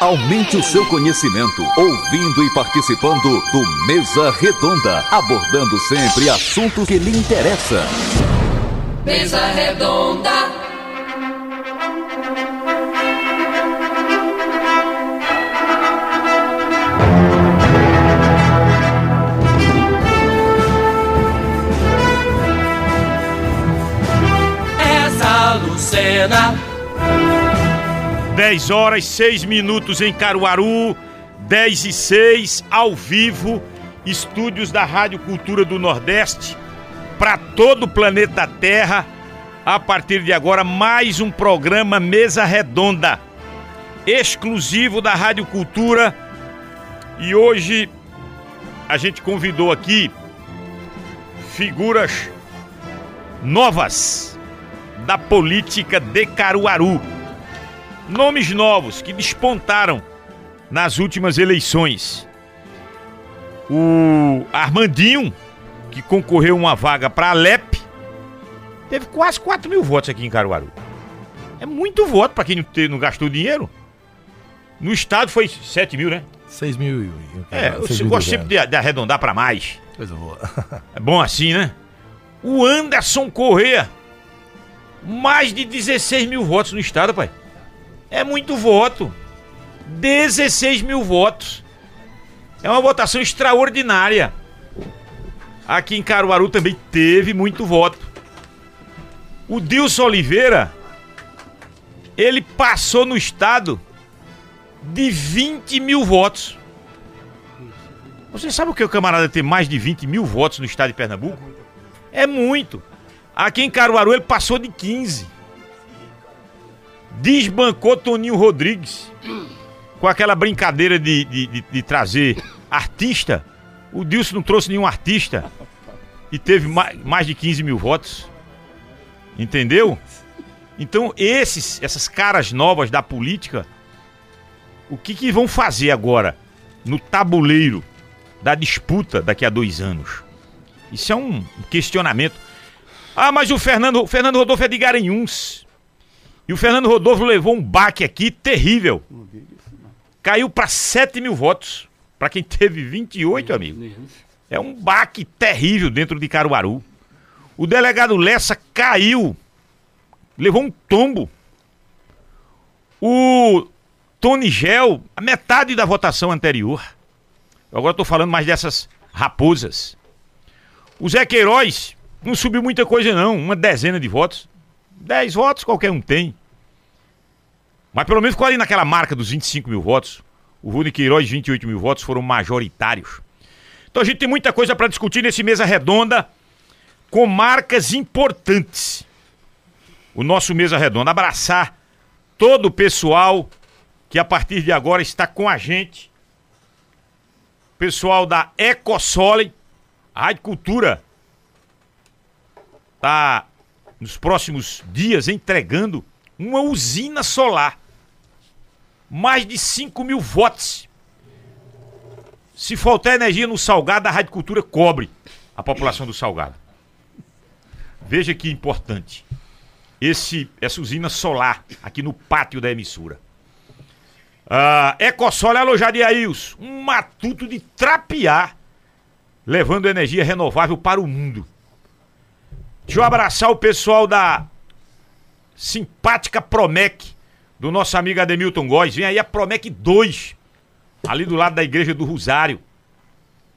Aumente o seu conhecimento ouvindo e participando do Mesa Redonda, abordando sempre assuntos que lhe interessam. Mesa Redonda. Essa Lucena. 10 horas 6 minutos em Caruaru, 10 e 6 ao vivo, estúdios da Rádio Cultura do Nordeste, para todo o planeta Terra. A partir de agora, mais um programa Mesa Redonda, exclusivo da Rádio Cultura. E hoje a gente convidou aqui figuras novas da política de Caruaru. Nomes novos que despontaram nas últimas eleições. O Armandinho, que concorreu uma vaga para a Alep, teve quase 4 mil votos aqui em Caruaru. É muito voto para quem não, te- não gastou dinheiro. No estado foi 7 mil, né? 6 mil. e- É, eu gosto sempre de, de arredondar para mais. Coisa boa. É bom assim, né? O Anderson Corrêa, mais de 16 mil votos no estado, pai. É muito voto. 16 mil votos. É uma votação extraordinária. Aqui em Caruaru também teve muito voto. O Dilson Oliveira, ele passou no estado de 20 mil votos. Você sabe o que o camarada ter mais de 20 mil votos no estado de Pernambuco? É muito. Aqui em Caruaru ele passou de 15. Desbancou Toninho Rodrigues. Com aquela brincadeira de, de, de- de trazer artista. O Dilson não trouxe nenhum artista. E teve ma- mais de 15 mil votos. Entendeu? Então esses, essas caras novas da política, o que, que vão fazer agora no tabuleiro da disputa daqui a dois anos? Isso é um questionamento. Ah, mas o Fernando, Fernando Rodolfo é de Garanhuns. E o Fernando Rodolfo levou um baque aqui terrível. Caiu para 7 mil votos. Para quem teve 28, amigo. É um baque terrível dentro de Caruaru. O delegado Lessa caiu. Levou um tombo. O Tony Gel, a metade da votação anterior. Eu agora estou falando mais dessas raposas. O Zé Queiroz não subiu muita coisa, não. Uma dezena de votos. Dez votos qualquer um tem. Mas pelo menos ficou ali naquela marca dos 25 mil votos. O Rony Queiroz, 28 mil votos, foram majoritários. Então a gente tem muita coisa para discutir nesse mesa redonda com marcas importantes. O nosso mesa redonda. Abraçar todo o pessoal que a partir de agora está com a gente. Pessoal da Ecosole, a Rádio Cultura tá nos próximos dias entregando uma usina solar. Mais de 5 mil watts. Se faltar energia no Salgado, a Rádio Cultura cobre a população do Salgado. Veja que importante. Esse, essa usina solar aqui no pátio da emissora. Ah, Ecosol é alojado em um matuto de trapear, levando energia renovável para o mundo. Deixa eu abraçar o pessoal da simpática Promec, do nosso amigo Ademilton Góes. Vem aí a Promec 2, ali do lado da Igreja do Rosário.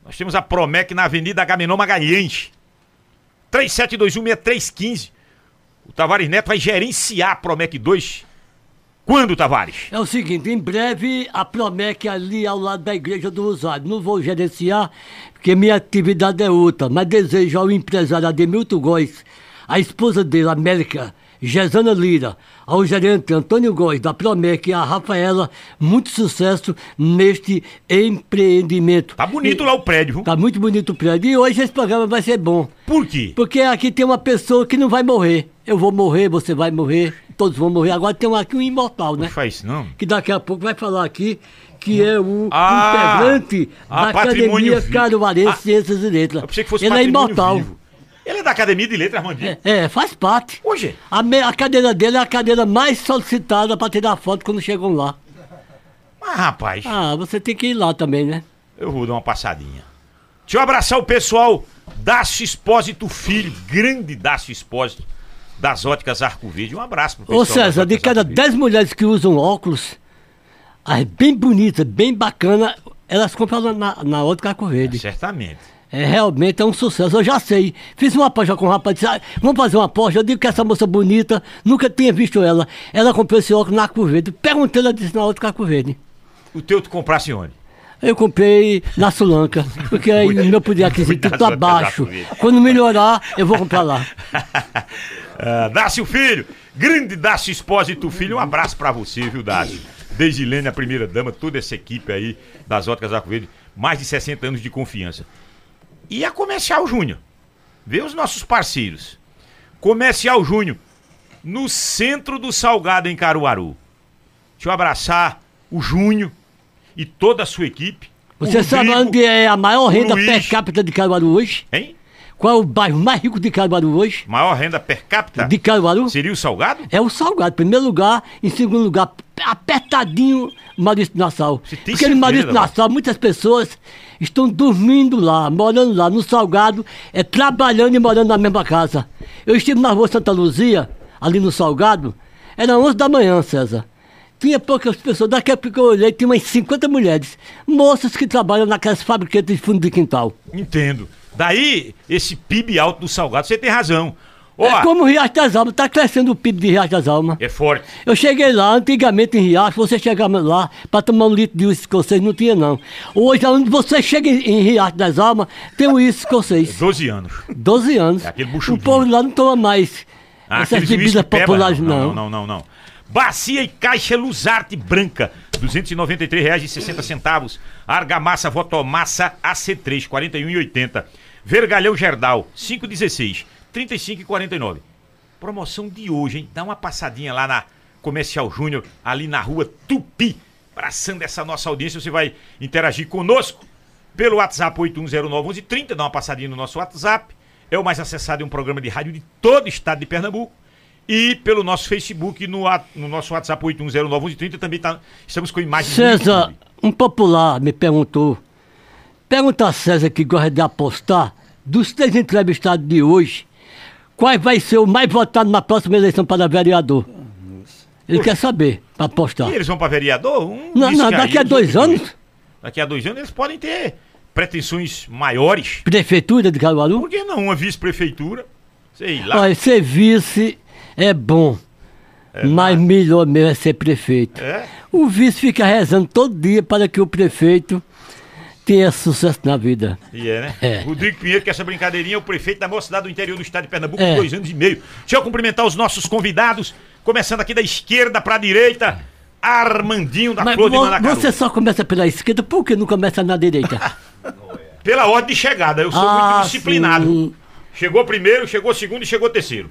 Nós temos a Promec na Avenida Agamenon Magalhães. 37216315. O Tavares Neto vai gerenciar a Promec 2. Quando, Tavares? É o seguinte, em breve a Promec ali ao lado da Igreja do Rosário. Não vou gerenciar, porque minha atividade é outra, mas desejo ao empresário Ademilton Góes, a esposa dele, América, Gesana Lira, ao gerente Antônio Góes da Promec e a Rafaela, muito sucesso neste empreendimento. Tá bonito lá o prédio, viu? Tá muito bonito o prédio. E hoje esse programa vai ser bom. Por quê? Porque aqui tem uma pessoa que não vai morrer. Eu vou morrer, você vai morrer, todos vão morrer. Agora tem um aqui um imortal, né? Não faz isso, não. Que daqui a pouco vai falar aqui que é o Ah! integrante Ah, da Academia. Caruarense Ah, Ciências e Letras. Ele é imortal. vivo. Ele é da Academia de Letras, Armandinho. É, é, faz parte. Hoje. A, me- a cadeira dele é a cadeira mais solicitada para tirar foto quando chegam lá. Mas rapaz, Ah, você tem que ir lá também, né? eu vou dar uma passadinha. Deixa eu abraçar o pessoal Dácio Espósito Filho, grande Dácio Espósito, das óticas Arco Verde. Um abraço pro pessoal. Ô César, de cada Arco Verde. 10 mulheres que usam óculos, as bem bonitas, bem bacanas, elas compram na, na outra Arco Verde. Certamente. É, realmente é um sucesso, eu já sei. Fiz uma aposta com o rapaz, disse, ah, vamos fazer uma aposta. Eu digo que essa moça bonita, nunca tinha visto ela. Ela comprou esse óculos na Arco Verde. Perguntei, ela disse na outra Arco Verde. O teu tu comprasse onde? Eu comprei na Sulanca, porque aí o meu poder aquisitivo tá as baixo. Quando melhorar, eu vou comprar lá. Ah, Dácio Filho, grande Dácio Espósito Filho, um abraço pra você, viu, Dácio? Desde Lene, a primeira dama, toda essa equipe aí das óticas Arco Verde, mais de 60 anos de confiança. E a Comercial Júnior, vê os nossos parceiros. Comercial Júnior, no centro do Salgado, em Caruaru. Deixa eu abraçar o Júnior e toda a sua equipe. Você sabe Rodrigo, onde é a maior renda Luiz. per capita de Caruaru hoje? Hein? Qual é o bairro mais rico de Caruaru hoje? Maior renda per capita? De Caruaru? Seria o Salgado? É o Salgado. Primeiro lugar, em segundo lugar, apertadinho, Maurício Nassau. Porque no Maurício? Nassau, muitas pessoas estão dormindo lá, morando lá. No Salgado, é trabalhando e morando na mesma casa. Eu estive na rua Santa Luzia, ali no Salgado, era 11 da manhã, César. Tinha poucas pessoas, daqui a pouco eu olhei, tinha umas 50 mulheres, moças que trabalham naquelas fabriquetas de fundo de quintal. Entendo. Daí, esse PIB alto do Salgado, você tem razão. Ó, É como o Riacho das Almas, tá crescendo o PIB de Riacho das Almas. é forte. Eu cheguei lá, antigamente em Riacho, você chegava lá para tomar um litro de uísque escocês, não tinha não. Hoje, onde você chega em Riacho das Almas, tem o uísque escocês. 12 anos. 12 anos. É aquele o buchudinho. povo lá não toma mais Ah, essas bebidas populares, não. não. Não, não, não, não. Bacia e caixa Luzarte branca, R$ 293,60. Argamassa Votomassa AC3, R$ 41,80. Vergalhão Gerdal, 5,16, R$ 35,49. Promoção de hoje, hein? Dá uma passadinha lá na Comercial Júnior, ali na rua Tupi. Abraçando essa nossa audiência, você vai interagir conosco pelo WhatsApp 81091130, dá uma passadinha no nosso WhatsApp. É o mais acessado em um programa de rádio de todo o estado de Pernambuco. E pelo nosso Facebook, no, no nosso WhatsApp 81091130, também tá, estamos com imagens César, um popular me perguntou. Pergunta a César que gosta de apostar, dos três entrevistados de hoje, qual vai ser o mais votado na próxima eleição para vereador? Ele quer saber, para apostar. E eles vão para vereador? Um Não, não, daqui a dois anos, Daqui a dois anos eles podem ter pretensões maiores. prefeitura de Caruaru. Por que não uma vice-prefeitura? Sei lá. Olha, ser vice é bom, mas melhor mesmo é ser prefeito. É? O vice fica rezando todo dia para que o prefeito tenha sucesso na vida. E é, né? É. Rodrigo Pinheiro, que essa brincadeirinha é o prefeito da maior cidade do interior do estado de Pernambuco, É. dois anos e meio. Deixa eu cumprimentar os nossos convidados, começando aqui da esquerda pra direita, Armandinho da Mas Flor de Manacaru. você só começa pela esquerda, por que não começa na direita? Pela ordem de chegada, eu sou Ah, muito disciplinado. sim. Chegou primeiro, chegou segundo e chegou terceiro.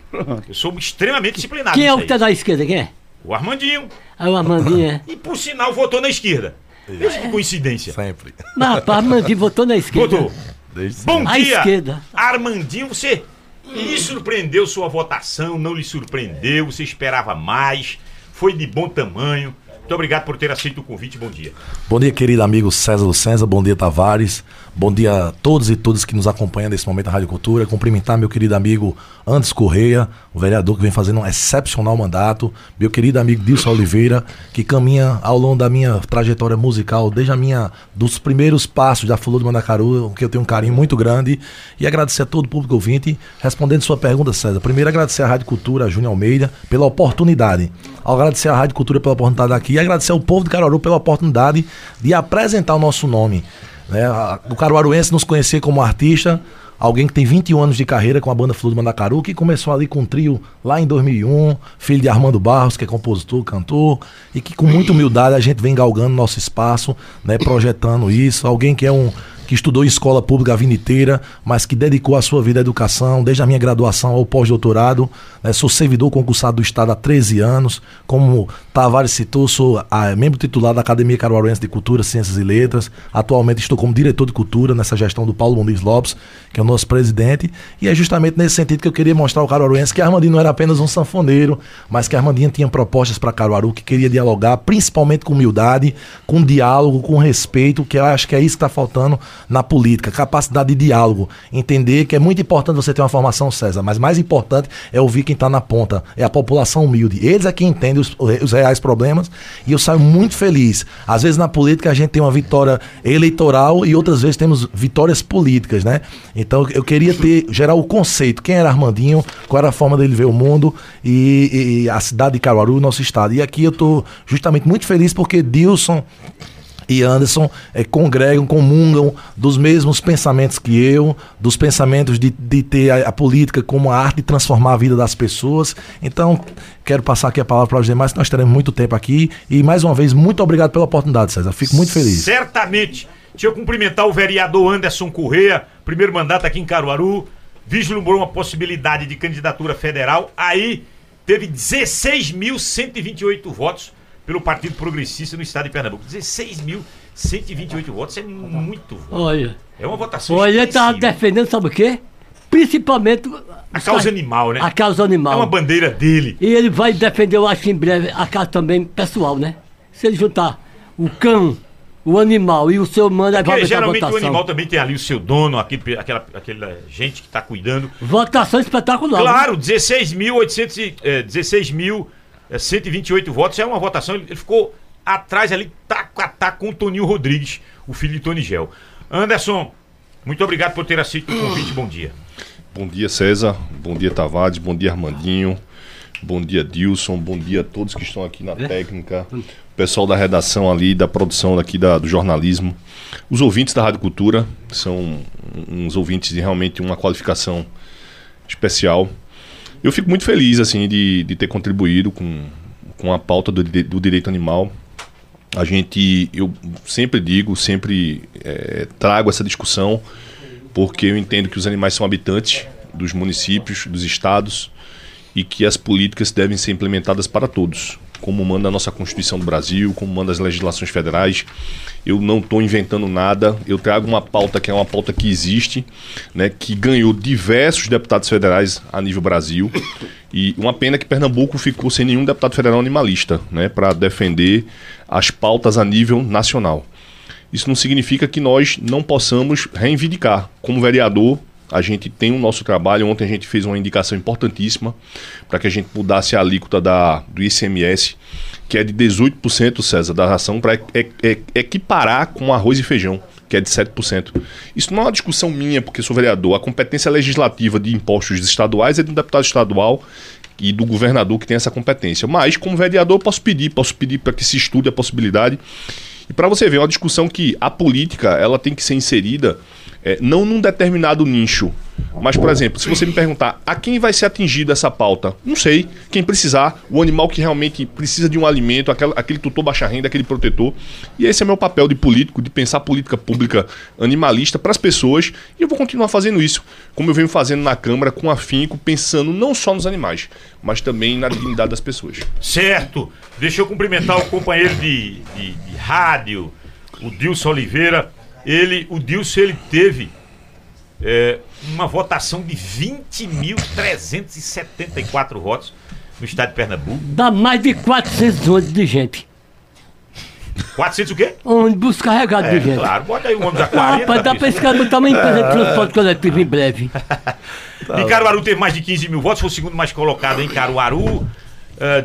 Eu sou extremamente disciplinado. Quem é o que tá na esquerda? Quem é? O Armandinho. É o Armandinho, é. E por sinal votou na esquerda. Veja que coincidência. Sempre. Mas rapaz, Armandinho votou na esquerda. Votou. Desde Bom À dia, esquerda. Armandinho. Você lhe surpreendeu sua votação? Não lhe surpreendeu? Você esperava mais? Foi de bom tamanho? Muito obrigado por ter aceito o convite. Bom dia. Bom dia, querido amigo César Lucenza. Bom dia, Tavares. Bom dia a todos e todas que nos acompanham nesse momento da Rádio Cultura. Cumprimentar meu querido amigo Andes Correia, o vereador que vem fazendo um excepcional mandato. Meu querido amigo Dilson Oliveira, que caminha ao longo da minha trajetória musical, desde a minha dos primeiros passos da Flor do Mandacaru, que eu tenho um carinho muito grande. E agradecer a todo o público ouvinte. Respondendo sua pergunta, César. Primeiro, agradecer à Rádio Cultura, a Júnior Almeida, pela oportunidade. Agradecer à Rádio Cultura pela oportunidade aqui e agradecer ao povo de Caruaru pela oportunidade de apresentar o nosso nome. Né? O caruaruense nos conhecer como artista, alguém que tem 21 anos de carreira com a banda Flor do Mandacaru, que começou ali com um trio lá em 2001, filho de Armando Barros, que é compositor, cantor, e que com muita humildade a gente vem galgando nosso espaço, né? projetando isso. Alguém que é um que estudou em escola pública a vida inteira, mas que dedicou a sua vida à educação, desde a minha graduação ao pós-doutorado. Né? Sou servidor concursado do Estado há 13 anos. Como Tavares citou, sou a, membro titular da Academia Caruaruense de Cultura, Ciências e Letras. Atualmente estou como diretor de cultura nessa gestão do Paulo Muniz Lopes, que é o nosso presidente. E é justamente nesse sentido que eu queria mostrar ao Caruaruense que Armandinho não era apenas um sanfoneiro, mas que Armandinho tinha propostas para Caruaru, que queria dialogar, principalmente com humildade, com diálogo, com respeito, que eu acho que é isso que está faltando na política, capacidade de diálogo, entender que é muito importante você ter uma formação, César, mas mais importante é ouvir quem está na ponta, é a população humilde. Eles é quem entende os, os reais problemas e eu saio muito feliz. Às vezes na política a gente tem uma vitória eleitoral e outras vezes temos vitórias políticas, né? Então eu queria ter, gerar o conceito, quem era Armandinho, qual era a forma dele ver o mundo e, e a cidade de Caruaru, nosso estado. E aqui eu estou justamente muito feliz porque Dilson e Anderson é, congregam, comungam dos mesmos pensamentos que eu, dos pensamentos de, de ter a, a, política como a arte de transformar a vida das pessoas. Então, quero passar aqui a palavra para os demais, que nós teremos muito tempo aqui. E mais uma vez, muito obrigado pela oportunidade, César. Fico muito feliz. Certamente. Deixa eu cumprimentar o vereador Anderson Correia, primeiro mandato aqui em Caruaru. Vislumbrou uma possibilidade de candidatura federal. Aí teve 16.128 votos pelo Partido Progressista no estado de Pernambuco. 16.128 votos é muito voto. Olha. É uma votação Olha, ele estava defendendo, sabe o quê? Principalmente. A causa animal, né? A causa animal. É uma bandeira dele. E ele vai defender, eu acho, em breve, a causa também pessoal, né? Se ele juntar o cão, o animal e o seu humano, é Porque geralmente o animal também tem ali o seu dono, aquele, aquela, aquela gente que está cuidando. Votação espetacular. Claro, 16.800. É, 16 mil 128 é, votos, é uma votação, ele, ficou atrás ali, taco a taco com o Toninho Rodrigues, o filho de Tony Gel. Anderson, muito obrigado por ter aceito o convite, bom dia. Bom dia, César, bom dia, Tavares, bom dia, Armandinho, bom dia, Dilson, bom dia a todos que estão aqui na é? técnica, o pessoal da redação ali, da produção aqui da, do jornalismo, os ouvintes da Rádio Cultura, são uns ouvintes de realmente uma qualificação especial. Eu fico muito feliz assim de, de ter contribuído com, com a pauta do, do direito animal. A gente, eu sempre digo, sempre é, trago essa discussão, porque eu entendo que os animais são habitantes dos municípios, dos estados, e que as políticas devem ser implementadas para todos como manda a nossa Constituição do Brasil, como manda as legislações federais. Eu não estou inventando nada, eu trago uma pauta que é uma pauta que existe, né, que ganhou diversos deputados federais a nível Brasil. E uma pena que Pernambuco ficou sem nenhum deputado federal animalista né, para defender as pautas a nível nacional. Isso não significa que nós não possamos reivindicar. Como vereador, a gente tem o nosso trabalho. Ontem a gente fez uma indicação importantíssima para que a gente mudasse a alíquota da, do ICMS, que é de 18%, César, da ração, para equiparar com arroz e feijão que é de 7%. Isso não é uma discussão minha, porque sou vereador. A competência legislativa de impostos estaduais é do deputado estadual e do governador que tem essa competência. Mas, como vereador, posso pedir, posso pedir para que se estude a possibilidade. E para você ver, é uma discussão que a política ela tem que ser inserida é, não num determinado nicho. Mas, por exemplo, se você me perguntar a quem vai ser atingida essa pauta, não sei. Quem precisar, o animal que realmente precisa de um alimento, aquele, tutor baixa renda, aquele protetor. E esse é meu papel de político, de pensar política pública animalista para as pessoas. E eu vou continuar fazendo isso, como eu venho fazendo na Câmara, com afinco, pensando não só nos animais, mas também na dignidade das pessoas. Certo. Deixa eu cumprimentar o companheiro de, de, de rádio, o Dilson Oliveira ele, o Dilson, ele teve é, uma votação de 20.374 votos no estado de Pernambuco. Dá mais de 400 ônibus de gente. 400 o quê? Ônibus carregado é, de gente. Claro, bota aí o ônibus a 40. Rapaz, dá pra esse cara botar uma empresa de transporte coletivo em breve. Tá e Caruaru teve mais de 15 mil votos, foi o segundo mais colocado em Caruaru. Uh,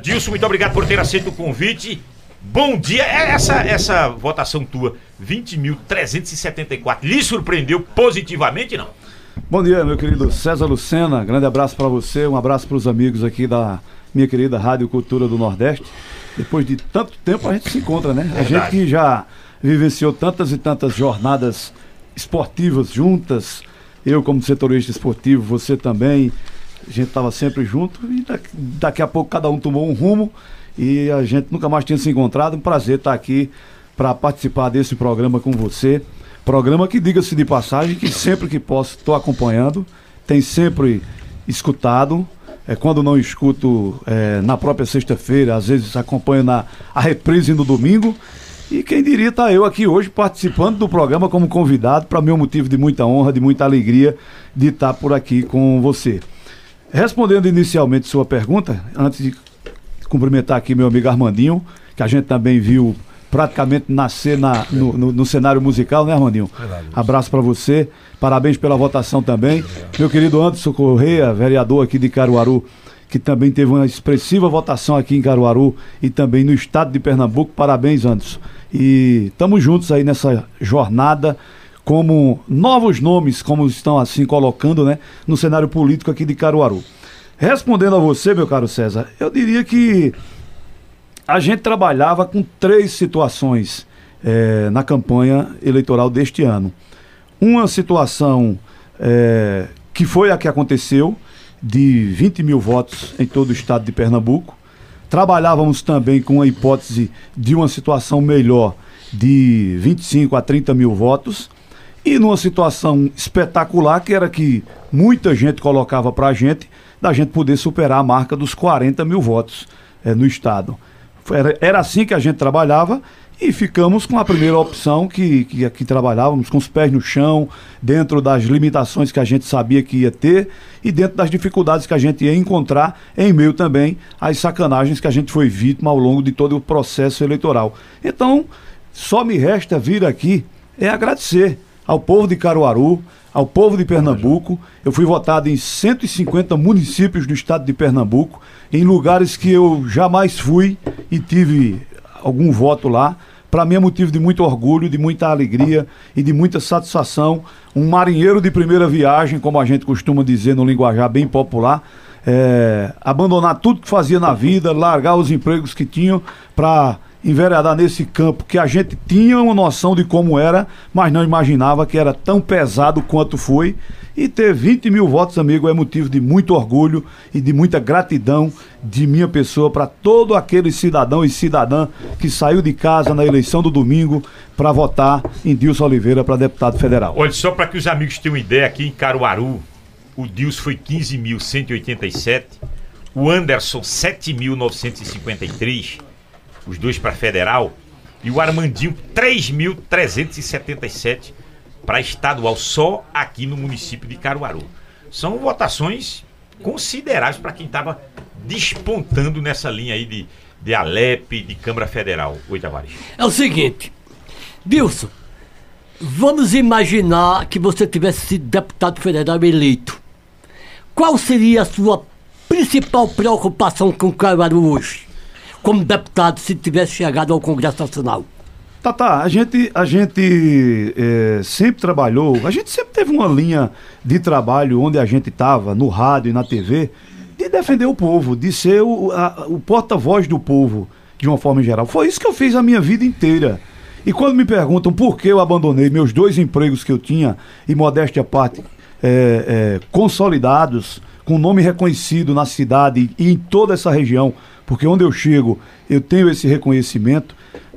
Dilson, muito obrigado por ter aceito o convite. Bom dia, é essa, essa votação tua, 20.374, lhe surpreendeu positivamente, não? Bom dia, meu querido César Lucena, grande abraço para você, um abraço para os amigos aqui da minha querida Rádio Cultura do Nordeste. Depois de tanto tempo a gente se encontra, né? A gente que já vivenciou tantas e tantas jornadas esportivas juntas, eu como setorista esportivo, você também, a gente estava sempre junto e daqui, daqui a pouco cada um tomou um rumo e a gente nunca mais tinha se encontrado. Um prazer estar aqui para participar desse programa com você, Programa que, diga-se de passagem, que sempre que posso estou acompanhando, tem sempre escutado. É, quando não escuto é, na própria sexta-feira, às vezes acompanho na a reprise no domingo. E quem diria estar tá eu aqui hoje participando do programa como convidado, para meu motivo de muita honra, de muita alegria de estar por aqui com você. Respondendo inicialmente sua pergunta, antes de cumprimentar aqui meu amigo Armandinho, que a gente também viu praticamente nascer na, no, no, no, cenário musical, né, Armandinho? Abraço para você, parabéns pela votação também. Meu querido Anderson Correia, vereador aqui de Caruaru, que também teve uma expressiva votação aqui em Caruaru e também no estado de Pernambuco. Parabéns, Anderson. E estamos juntos aí nessa jornada como novos nomes, como estão assim colocando, né, no cenário político aqui de Caruaru. Respondendo a você, meu caro César, eu diria que a gente trabalhava com três situações é, na campanha eleitoral deste ano. Uma situação é, que foi a que aconteceu, de 20 mil votos em todo o estado de Pernambuco. Trabalhávamos também com a hipótese de uma situação melhor de 25 a 30 mil votos. E numa situação espetacular, que era que muita gente colocava para a gente, da gente poder superar a marca dos 40 mil votos é, no estado. Era, era assim que a gente trabalhava e ficamos com a primeira opção que, que aqui trabalhávamos, com os pés no chão, dentro das limitações que a gente sabia que ia ter e dentro das dificuldades que a gente ia encontrar, em meio também às sacanagens que a gente foi vítima ao longo de todo o processo eleitoral. Então, só me resta vir aqui é agradecer ao povo de Caruaru, ao povo de Pernambuco. Eu fui votado em 150 municípios do estado de Pernambuco, em lugares que eu jamais fui e tive algum voto lá. Para mim é motivo de muito orgulho, de muita alegria e de muita satisfação. Um marinheiro de primeira viagem, como a gente costuma dizer no linguajar bem popular, é, abandonar tudo que fazia na vida, largar os empregos que tinham para enveredar nesse campo que a gente tinha uma noção de como era, mas não imaginava que era tão pesado quanto foi. E ter 20 mil votos, amigo, é motivo de muito orgulho e de muita gratidão de minha pessoa para todo aquele cidadão e cidadã que saiu de casa na eleição do domingo para votar em Dilson Oliveira para deputado federal. Olha, só para que os amigos tenham ideia, aqui em Caruaru, o Dilson foi 15.187, o Anderson 7.953 os dois para federal, e o Armandinho 3.377 para estadual, só aqui no município de Caruaru. São votações consideráveis para quem estava despontando nessa linha aí de, de Alep, de Câmara Federal. Oi, Tavares. É o seguinte, Wilson, vamos imaginar que você tivesse sido deputado federal eleito. Qual seria a sua principal preocupação com Caruaru hoje? Como deputado se tivesse chegado ao Congresso Nacional? Tá, tá. A gente, a gente é, sempre trabalhou, a gente sempre teve uma linha de trabalho onde a gente estava, no rádio e na TV, de defender o povo, de ser o, o porta-voz do povo, de uma forma geral. Foi isso que eu fiz a minha vida inteira. E quando me perguntam por que eu abandonei meus dois empregos que eu tinha, e modéstia à parte, é, é, consolidados, com nome reconhecido na cidade e em toda essa região, porque onde eu chego eu tenho esse reconhecimento.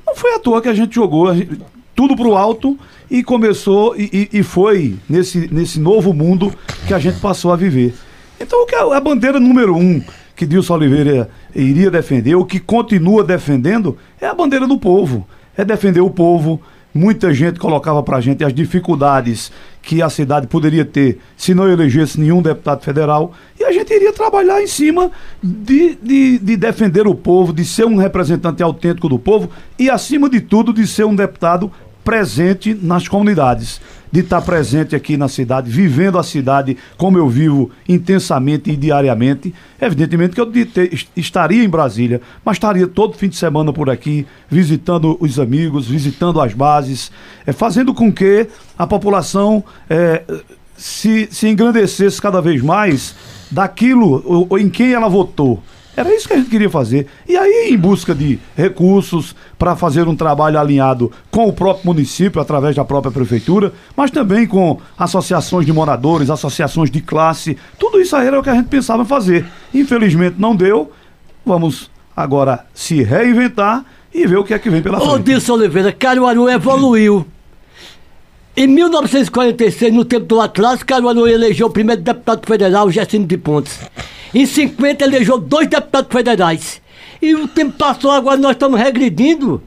Não foi à toa que a gente jogou a gente, tudo para o alto e começou e, e, e, foi nesse, nesse novo mundo que a gente passou a viver. Então a, a bandeira número um que Dilson Oliveira iria defender, o que continua defendendo, é a bandeira do povo. É defender o povo, Muita gente colocava para a gente as dificuldades que a cidade poderia ter se não elegesse nenhum deputado federal. E a gente iria trabalhar em cima de, de, de defender o povo, de ser um representante autêntico do povo e, acima de tudo, de ser um deputado presente nas comunidades, de estar presente aqui na cidade, vivendo a cidade como eu vivo intensamente e diariamente. Evidentemente que eu estaria em Brasília, mas estaria todo fim de semana por aqui, visitando os amigos, visitando as bases, é, fazendo com que a população é, se, se engrandecesse cada vez mais daquilo ou, ou em quem ela votou. Era isso que a gente queria fazer. E aí, em busca de recursos para fazer um trabalho alinhado com o próprio município, através da própria prefeitura, mas também com associações de moradores, associações de classe, tudo isso aí era o que a gente pensava fazer. Infelizmente não deu. Vamos agora se reinventar e ver o que é que vem pela frente. Ô, Dilson Oliveira, Caruaru evoluiu. Em 1946, no tempo do Atlântico, Caruaru elegeu o primeiro deputado federal, Gercino de Pontes. Em 50, elegeu dois deputados federais. E o tempo passou, agora nós estamos regredindo,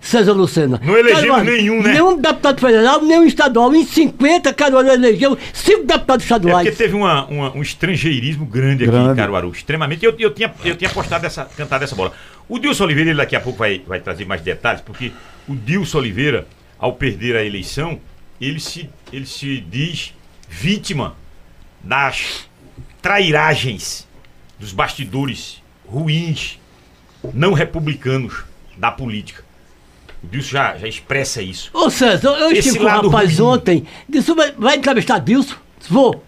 César Lucena. Não elegemos nenhum, né? Nenhum deputado federal, nenhum estadual. Em 50, Caruaru elegeu cinco deputados É estaduais. porque teve uma- uma- um estrangeirismo grande aqui em Grande. Caruaru, extremamente. Eu, eu tinha, eu tinha postado essa, cantado essa bola. O Dilson Oliveira, ele daqui a pouco vai, vai trazer mais detalhes, porque o Dilson Oliveira, ao perder a eleição, ele se, ele se diz vítima das trairagens, dos bastidores ruins, não republicanos da política. O Dilson já, já expressa isso. Ô César, eu Esse estive com o lado rapaz ruim. ontem, disse, vai, vai entrevistar Dilson? Disse, Vou.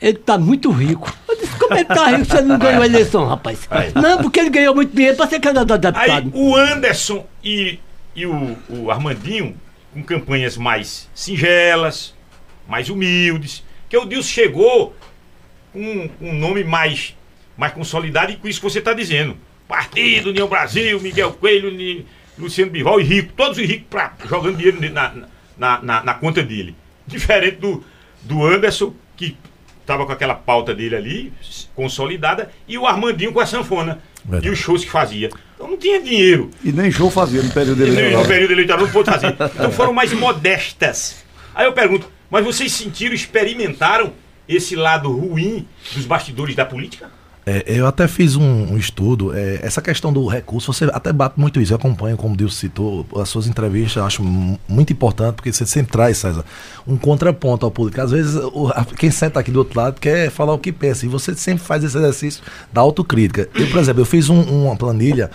Ele tá muito rico. Eu disse, como ele tá rico, você não ganhou a eleição, rapaz? Aí. Não, porque ele ganhou muito dinheiro pra ser candidato a Aí deputado. o Anderson e, e o, o Armandinho, com campanhas mais singelas, mais humildes, que o Dilson chegou um, um nome mais, mais consolidado e com isso que você está dizendo. Partido, União Brasil, Miguel Coelho, Luciano Bival e Rico, todos os ricos pra, jogando dinheiro na, na, na, na conta dele. Diferente do, do Anderson, que estava com aquela pauta dele ali, consolidada, e o Armandinho com a sanfona. Verdade. E os shows que fazia. Então não tinha dinheiro. E nem show fazia no período E dele. no, no período eleitoral não pôde fazer. Então foram mais modestas. Aí eu pergunto, mas vocês sentiram, experimentaram esse lado ruim dos bastidores da política? É, eu até fiz um, um estudo, é, essa questão do recurso, você até bate muito isso, eu acompanho, como Deus citou, as suas entrevistas, acho mu- muito importante, porque você sempre traz, César, um contraponto ao público. Às vezes, o- a- quem senta aqui do outro lado quer falar o que pensa, e você sempre faz esse exercício da autocrítica. Eu, por exemplo, eu fiz um- uma planilha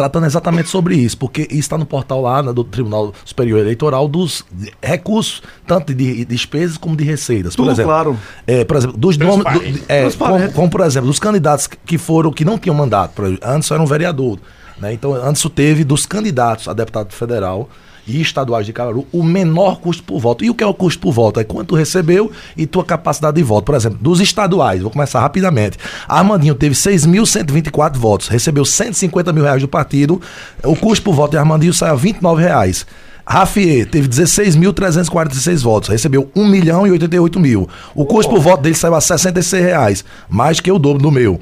tratando exatamente sobre isso, porque isso está no portal lá né, do Tribunal Superior Eleitoral dos recursos, tanto de despesas como de receitas. Por Tudo exemplo, claro. é, por exemplo, dos nomes. do- é, como, como, por exemplo, dos candidatos que foram, que não tinham mandato, por antes era um vereador. Né? Então, antes teve dos candidatos a deputado federal e estaduais de Caruaru o menor custo por voto. E o que é o custo por voto? É quanto recebeu e tua capacidade de voto. Por exemplo, dos estaduais, vou começar rapidamente. Armandinho teve 6.124 votos, recebeu 150 mil reais do partido. O custo por voto de Armandinho saiu a 29 reais. Rafier teve 16.346 votos, recebeu 1 milhão e 88 mil. O custo por voto dele saiu a 66 reais, mais que o dobro do meu.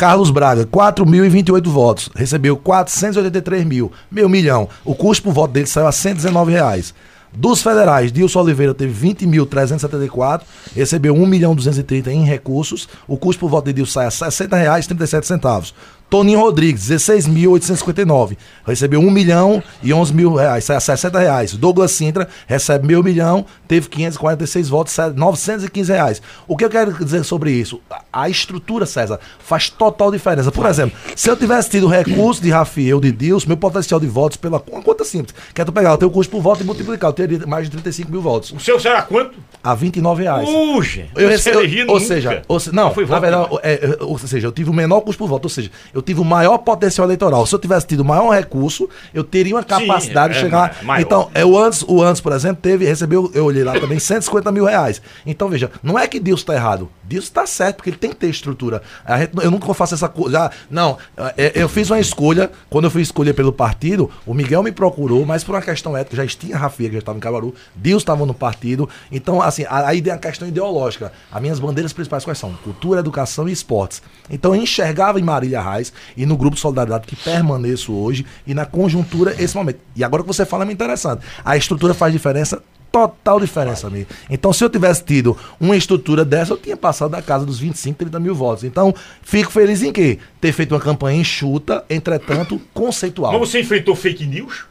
Carlos Braga, 4.028 votos, recebeu 483 mil, meio milhão. O custo por voto dele saiu a 119 reais. Dos federais, Dilson Oliveira teve 20.374, recebeu 1 milhão 230 em recursos. O custo por voto de Dilson sai a 60 reais 37 centavos. Toninho Rodrigues, 16.859, recebeu 1 milhão e 11 mil reais, sai a 60 reais. Douglas Sintra recebe meio milhão, teve 546 votos, sai a 915 reais. O que eu quero dizer sobre isso? A- estrutura, César, faz total diferença. Por exemplo, se eu tivesse tido recurso de Rafael, de Dilson, meu potencial de votos pela uma conta simples, que é tu pegar o teu custo por voto e multiplicar, eu teria mais de 35 mil votos. O seu será quanto? A 29 reais. Puxa! Eu você rece- eu- elegia ou nunca. seja, ou não, Só foi na voto verdade, demais. é, é, ou seja, eu tive o menor custo por voto, ou seja, eu tive o maior potencial eleitoral. Se eu tivesse tido o maior recurso, eu teria uma capacidade é, de chegar. é maior. então, é, o antes, o antes, por exemplo, teve, recebeu, eu olhei lá também, 150 mil reais. Então, veja, não é que Deus está errado. Deus está certo, porque ele tem que ter estrutura. A gente- eu nunca faço essa coisa. Não, é, eu fiz uma escolha, quando eu fui escolher pelo partido, o Miguel me procurou, mas por uma questão ética, já tinha Rafinha, que já estava em Cabaru, Deus estava no partido. Então, assim, aí tem a questão ideológica. As minhas bandeiras principais quais são? Cultura, educação e esportes. Então, eu enxergava em Marília Reis e no grupo de solidariedade que permaneço hoje e na conjuntura esse momento. E agora que você fala é muito interessante. A estrutura faz diferença total diferença, amigo. Então, se eu tivesse tido uma estrutura dessa, eu tinha passado da casa dos 25, 30 mil votos. Então, fico feliz em quê? Ter feito uma campanha enxuta, entretanto, conceitual. Mas você enfrentou fake news?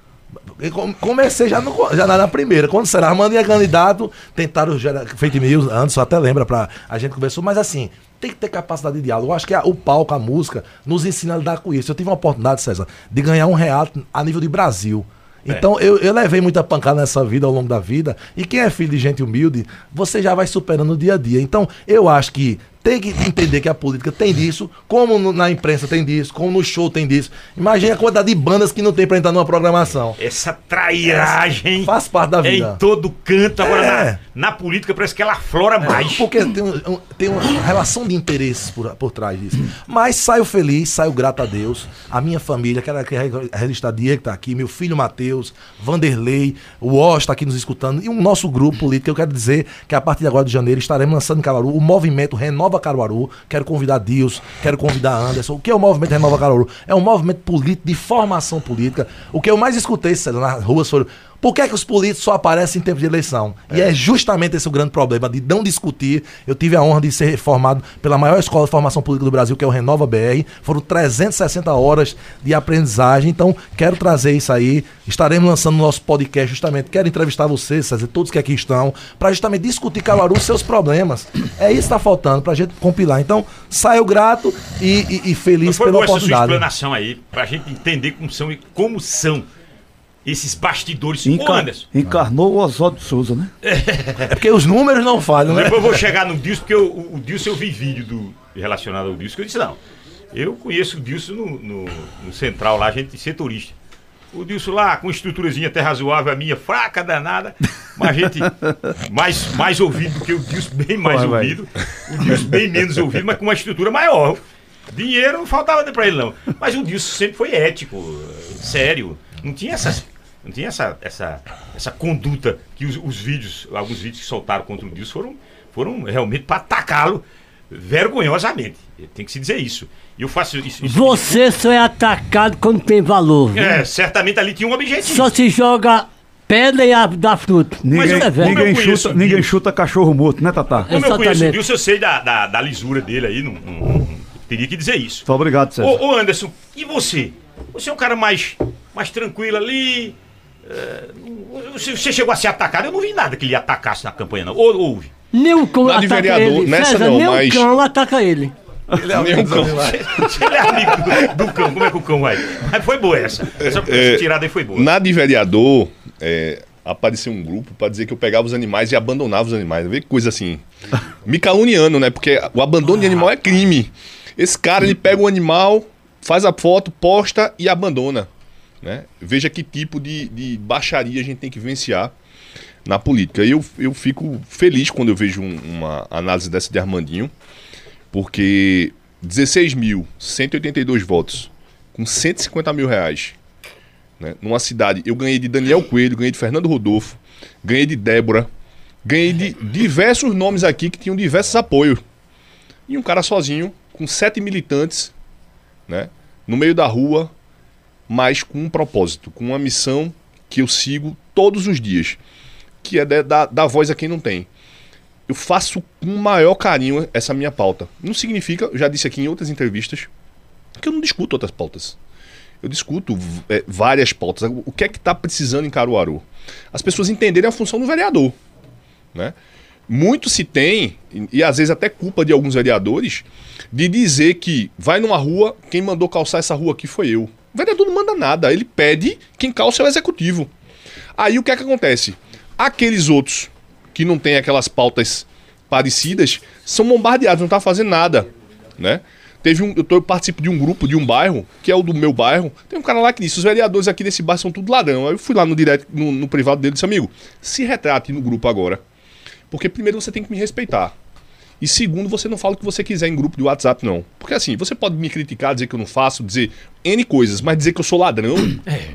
Comecei já, no, já na, na primeira. Quando será Armando ia candidato, tentaram gerar fake news antes, só até lembra pra. A gente conversou, mas assim, tem que ter capacidade de diálogo. Eu acho que a- o palco, a música, nos ensina a lidar com isso. Eu tive uma oportunidade, César, de ganhar um real a nível de Brasil. Então eu, eu levei muita pancada nessa vida ao longo da vida. E quem é filho de gente humilde, você já vai superando no dia a dia. Então eu acho que tem que entender que a política tem disso, como no- na imprensa tem disso, como no show tem disso. Imagina a quantidade de bandas que não tem pra entrar numa programação. Essa trairagem Faz parte da é vida. em todo canto. Agora, É. na, na política, parece que ela aflora mais. Porque tem, um- tem uma relação de interesses por, por trás disso. Mas saio feliz, saio grato a Deus. A minha família, quero aqui registrar Diego que está aqui, meu filho Matheus, Vanderlei, o Oz está aqui nos escutando, e o nosso grupo político. Eu quero dizer que a partir de agora de janeiro estaremos lançando em Caruaru o movimento Renova Caruaru. Quero convidar Dios, quero convidar Anderson. O que é o movimento Renova Caruaru? É um movimento político de formação política. O que eu mais escutei Célio, nas ruas foram. Por que, é que os políticos só aparecem em tempo de eleição? E é justamente esse o grande problema, de não discutir. Eu tive a honra de ser formado pela maior escola de formação política do Brasil, que é o Renova BR. Foram 360 horas de aprendizagem. Então, quero trazer isso aí. Estaremos lançando o nosso podcast justamente. Quero entrevistar vocês, César, todos que aqui estão, para justamente discutir Caruaru seus problemas. É isso que está faltando, para a gente compilar. Então, saio grato e, e- e feliz Foi pela boa essa sua oportunidade. explanação aí, pra gente entender como são e como são esses bastidores. Ô, Enca- Anderson, Encarnou o Oswaldo Souza, né? É porque os números não falham, né? depois eu vou chegar no Dilson, porque o, o, o Dilson eu vi vídeo do, relacionado ao Dilson, que eu disse, não, eu conheço o Dilson no, no, no Central lá, a gente setorista. O Dilson lá, com estruturazinha até razoável, a minha fraca, danada, mas a gente mais, mais ouvido do que o Dilson, bem mais vai. ouvido. O Dilson bem menos ouvido, mas com uma estrutura maior. Dinheiro não faltava pra ele, não. Mas o Dilson sempre foi ético, sério. Não tinha essas. Não tinha essa, essa, essa conduta que os, os vídeos, alguns vídeos que soltaram contra o Dilson foram, foram realmente para atacá-lo vergonhosamente. Tem que se dizer isso. E eu faço isso. isso Você só é atacado quando tem valor. viu? É, certamente ali tinha um objetivo. Só se joga pedra e a- dá fruto. Ninguém, Isso é como eu ninguém, conheço chuta, ninguém chuta cachorro morto, né, Tatá? Como eu conheço o Exatamente. Dilson, eu sei da, da, da lisura dele aí. Não, não- não- teria que dizer isso. Muito obrigado, César. Ô, ô, Anderson, e você? Você é um cara mais, mais tranquilo ali. é, você, chegou a ser atacado? Eu não vi nada que ele atacasse na campanha, não. Ou houve? O cão ataca vereador, ele. nessa César, não, nem mas- o cão ataca ele. Ele é Nem um cão. Ele é amigo do, do cão, como é que o cão vai? Mas foi boa essa. Essa, essa É, tirada aí foi boa. Na de vereador, é, apareceu um grupo pra dizer que eu pegava os animais e abandonava os animais. Vê que coisa assim. Me caluniando, né? Porque o abandono de animal é crime. Esse cara, ele pega o animal, faz a foto, posta e abandona. Né? Veja que tipo de, de baixaria a gente tem que vivenciar na política. Eu, eu fico feliz quando eu vejo um- uma análise dessa de Armandinho, porque 16.182 votos com 150 mil reais né? numa cidade. Eu ganhei de Daniel Coelho, ganhei de Fernando Rodolfo, ganhei de Débora, ganhei de diversos nomes aqui que tinham diversos apoios. E um cara sozinho, com sete militantes, né? no meio da rua, mas com um propósito, com uma missão que eu sigo todos os dias, que é dar, dar voz a quem não tem. Eu faço com o maior carinho essa minha pauta. Não significa, já disse aqui em outras entrevistas, que eu não discuto outras pautas. Eu discuto é, várias pautas. O que é que está precisando em Caruaru? As pessoas entenderem a função do vereador. Né? Muito se tem, e às vezes até culpa de alguns vereadores, de dizer que vai numa rua, quem mandou calçar essa rua aqui foi eu. O vereador não manda nada, ele pede, quem calça é o executivo. Aí o que é que acontece? Aqueles outros que não têm aquelas pautas parecidas são bombardeados, não tá fazendo nada, né? Teve um, eu, tô, eu participo de um grupo de um bairro, que é o do meu bairro. Tem um cara lá que disse: os vereadores aqui desse bairro são tudo ladrão. Aí eu fui lá no direto, no, no privado dele e disse: amigo, se retrate no grupo agora. Porque primeiro você tem que me respeitar. E segundo, você não fala o que você quiser em grupo de WhatsApp, não. Porque assim, você pode me criticar, dizer que eu não faço, dizer N coisas, mas dizer que eu sou ladrão.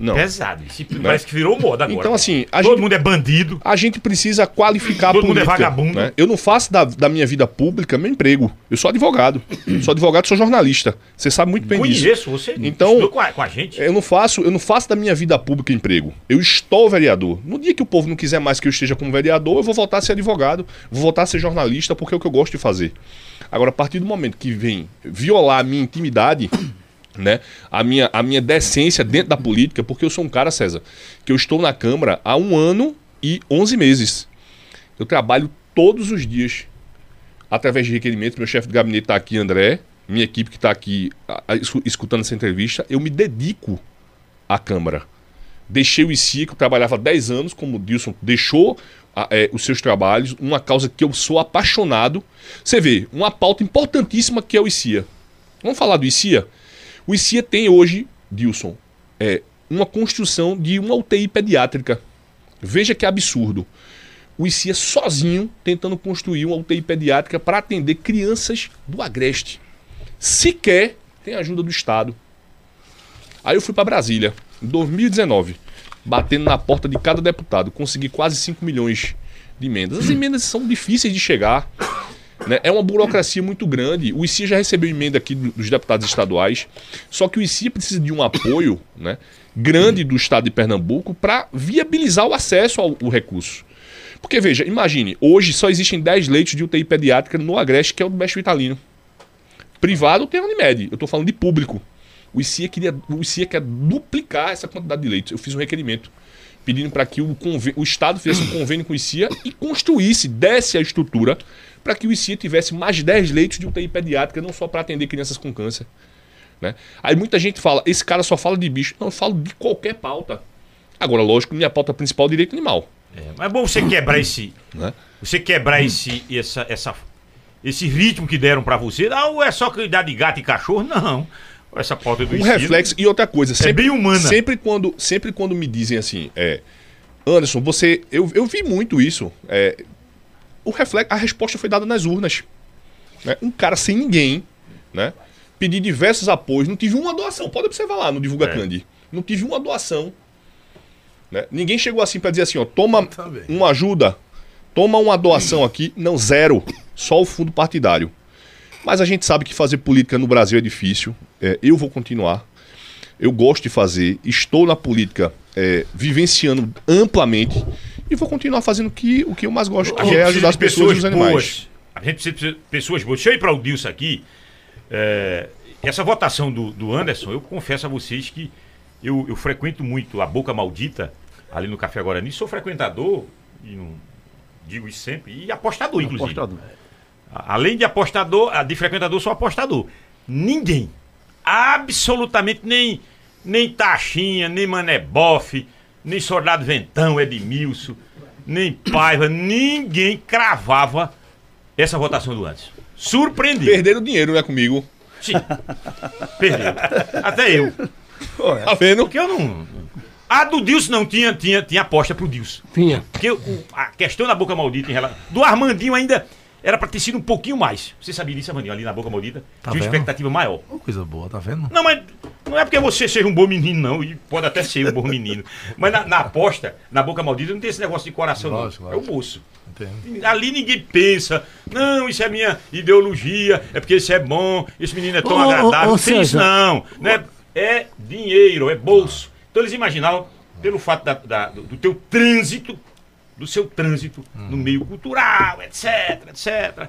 não. Pesado. Isso Parece que virou moda agora. Então, assim, a Todo gente- mundo é bandido. A gente precisa qualificar Todo a mundo é política. vagabundo. né? Eu não faço da, da minha vida pública meu emprego. Eu sou advogado. sou advogado, sou jornalista. Você sabe muito bem disso. Conheço você. Então- com a, com a gente. Eu não faço, eu não faço da minha vida pública emprego. Eu estou vereador. No dia que o povo não quiser mais que eu esteja como vereador, eu vou voltar a ser advogado, vou voltar a ser jornalista, porque é o que eu gosto de fazer. Agora, a partir do momento que vem violar a minha intimidade, né, a minha, a minha decência dentro da política, porque eu sou um cara, César, que eu estou na Câmara há um ano e 11 meses. Eu trabalho todos os dias através de requerimentos. Meu chefe de gabinete está aqui, André. Minha equipe que está aqui escutando essa entrevista. Eu me dedico à Câmara. Deixei o ICIA, que eu trabalhava há 10 anos, como o Dilson deixou a- é, os seus trabalhos, uma causa que eu sou apaixonado. Você vê, uma pauta importantíssima que é o ICIA. Vamos falar do ICIA? O ICIA tem hoje, Dilson, é, uma construção de uma UTI pediátrica. Veja que absurdo. O ICIA sozinho tentando construir uma UTI pediátrica para atender crianças do Agreste. Sequer tem ajuda do Estado. Aí eu fui para Brasília, em 2019, batendo na porta de cada deputado, consegui quase 5 milhões de emendas. As emendas são difíceis de chegar, né? é uma burocracia muito grande. O ICIA já recebeu emenda aqui do- dos deputados estaduais, só que o ICIA precisa de um apoio né, grande do Estado de Pernambuco para viabilizar o acesso ao, ao recurso. Porque veja, imagine, hoje só existem 10 leitos de UTI pediátrica no Agreste, que é o do Mestre Vitalino. Privado tem a Unimed, eu estou falando de público. O ICIA, queria, o ICIA quer duplicar essa quantidade de leitos. Eu fiz um requerimento pedindo para que o, o Estado fizesse um convênio com o ICIA e construísse, desse a estrutura para que o ICIA tivesse mais 10 leitos de UTI pediátrica, não só para atender crianças com câncer. Né? Aí muita gente fala, esse cara só fala de bicho. Não, eu falo de qualquer pauta. Agora, lógico, minha pauta principal é o direito animal. É, mas é bom você quebrar esse. Né? Você quebrar esse, essa, essa, esse ritmo que deram pra você. Não, é só cuidar de gato e cachorro. Não. Essa pauta do Um ensino- reflexo. E outra coisa, sempre, bem humana. Sempre quando, sempre quando me dizem assim, é. Anderson, você. Eu, eu vi muito isso. É, o reflexo, a resposta foi dada nas urnas. né? Um cara sem ninguém, né? Pedi diversos apoios, não tive uma doação. Pode observar lá no Divulga É. Candy. Não tive uma doação. né? Ninguém chegou assim pra dizer assim, ó, toma Também. uma ajuda, toma uma doação aqui. Não, zero. Só o fundo partidário. Mas a gente sabe que fazer política no Brasil é difícil. É, eu vou continuar. Eu gosto de fazer. Estou na política é, vivenciando amplamente. E vou continuar fazendo o que, o que eu mais gosto, A que gente é precisa ajudar as de pessoas e os animais. boas. A gente precisa de pessoas boas. Deixa eu ir para o Dilson aqui. É, essa votação do, do Anderson, eu confesso a vocês que eu, eu frequento muito a Boca Maldita, ali no Café Guarani. Sou frequentador, e não digo isso sempre, e apostador, inclusive. Apostador. Além de apostador, a de frequentador, sou apostador. Ninguém, absolutamente nem, nem Taxinha, nem Mané Boff, nem Soldado Ventão, Edmilson, nem Paiva, ninguém cravava essa votação do antes. Surpreendido. Perderam dinheiro, né, comigo. Sim. Perdeu. Até eu. Tá vendo? Porque eu não. A do Dilson não tinha, tinha, tinha aposta pro Dilson. Tinha. Porque o- a questão da boca maldita em relação. Do Armandinho ainda era pra ter sido um pouquinho mais. Você sabia disso, Armandinho? Ali na boca maldita. Tá tinha uma expectativa maior. Uma coisa boa, tá vendo? Não, mas não é porque você seja um bom menino, não. E pode até ser um bom menino. Mas na, na aposta, na boca maldita, não tem esse negócio de coração, Lógico, não. É lógico. o bolso. Entendo. Ali ninguém pensa, não, isso é minha ideologia, é porque isso é bom, esse menino é tão Ô, ô, agradável. ô, não tem isso não. Né? É dinheiro, é bolso. Então eles imaginavam, pelo fato da- da- do, do teu trânsito, do seu trânsito no meio cultural, etc, etc.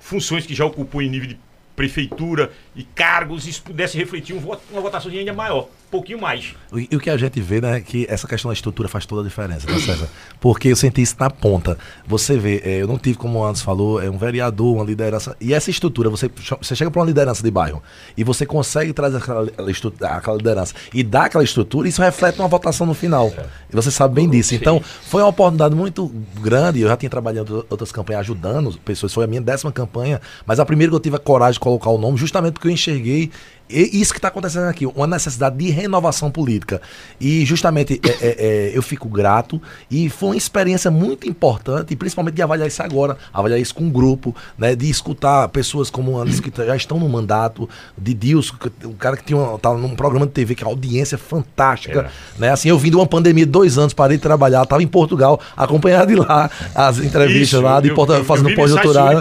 Funções que já ocupou em nível de prefeitura e cargos, isso pudesse refletir um uma votação ainda maior, pouquinho mais. E, e o que a gente vê, né, é que essa questão da estrutura faz toda a diferença, né, César? Porque eu senti isso na ponta. Você vê, é, eu não tive, como o Anderson falou, é um vereador, uma liderança. E essa estrutura, você, você chega para uma liderança de bairro e você consegue trazer aquela, aquela liderança e dar aquela estrutura, isso reflete uma votação no final. E você sabe bem disso. Então, foi uma oportunidade muito grande. Eu já tinha trabalhado outras campanhas ajudando pessoas. Foi a minha décima campanha, mas a primeira que eu tive a coragem de colocar o nome, justamente porque eu enxerguei isso que está acontecendo aqui, uma necessidade de renovação política. E justamente é, é, é, eu fico grato e foi uma experiência muito importante, principalmente de avaliar isso agora, avaliar isso com um grupo, né, de escutar pessoas como Anderson que já estão no mandato, de Dilson, o cara que tinha uma, tava num programa de TV que a audiência é fantástica. Né, assim, eu vim de uma pandemia de dois anos, parei de trabalhar, estava em Portugal, acompanhado de lá as entrevistas Isso, lá, de eu- Porto- fazendo pós-doutorado.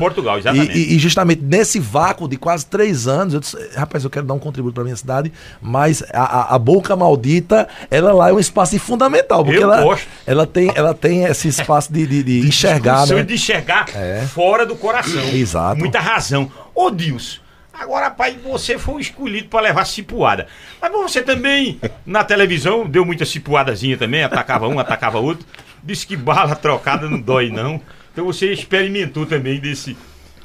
E- e- e justamente nesse vácuo de quase três anos, eu disse, rapaz, eu quero dar um contributo para minha cidade, mas a, a- a boca maldita, ela lá é um espaço fundamental, porque Eu ela, gosto. ela tem, ela tem esse espaço de, de, de enxergar, né? de enxergar É. fora do coração. Exato. Muita razão. Ô, Dilson, agora, pai, você foi escolhido para levar cipuada. Mas você também, na televisão, deu muita cipuadazinha também, atacava um, atacava outro. Disse que bala trocada não dói, não. Então você experimentou também desse.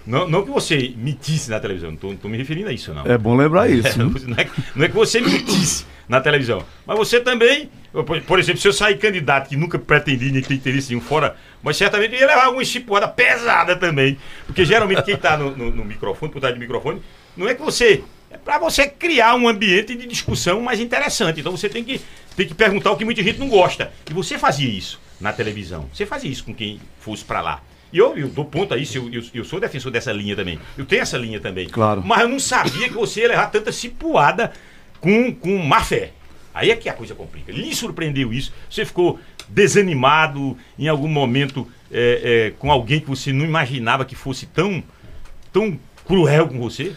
Não, não que você mentisse na televisão, não tô me referindo a isso, não. É bom lembrar isso. É, não, é, não é que você mentisse na televisão. Mas você também Por, por exemplo, se eu sair candidato que nunca pretendi nem tem interesse nenhum fora, mas certamente ia levar alguma chipuada pesada também. Porque geralmente quem tá no, no- no microfone, por trás do microfone, não é que você. É pra você criar um ambiente de discussão mais interessante. Então você tem que, tem que perguntar o que muita gente não gosta. E você fazia isso na televisão. Você fazia isso com quem fosse pra lá. E eu, eu dou ponto a isso, eu, eu, eu sou defensor dessa linha também. Eu tenho essa linha também. Claro. Mas eu não sabia que você ia levar tanta cipuada com, com má fé. Aí é que a coisa complica. Lhe surpreendeu isso? Você ficou desanimado em algum momento é, é, com alguém que você não imaginava que fosse tão, tão cruel com você?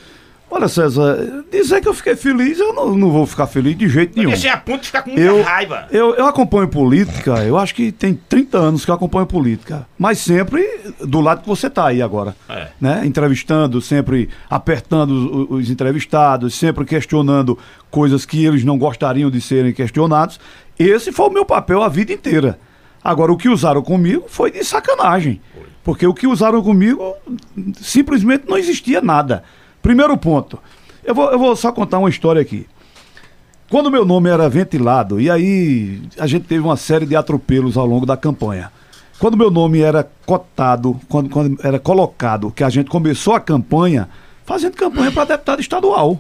Olha, César, dizer que eu fiquei feliz, eu não, não vou ficar feliz de jeito nenhum. Você é a ponto de ficar com muita Eu, raiva. eu, eu acompanho política, eu acho que tem 30 anos que eu acompanho política. Mas sempre do lado que você está aí agora. É. Né? Entrevistando, sempre apertando os, os entrevistados, sempre questionando coisas que eles não gostariam de serem questionados. Esse foi o meu papel a vida inteira. Agora, o que usaram comigo foi de sacanagem. Porque o que usaram comigo simplesmente não existia nada. Primeiro ponto. Eu vou, eu vou só contar uma história aqui. Quando meu nome era ventilado, e aí a gente teve uma série de atropelos ao longo da campanha. Quando meu nome era cotado, quando, quando era colocado, que a gente começou a campanha, fazendo campanha para deputado estadual.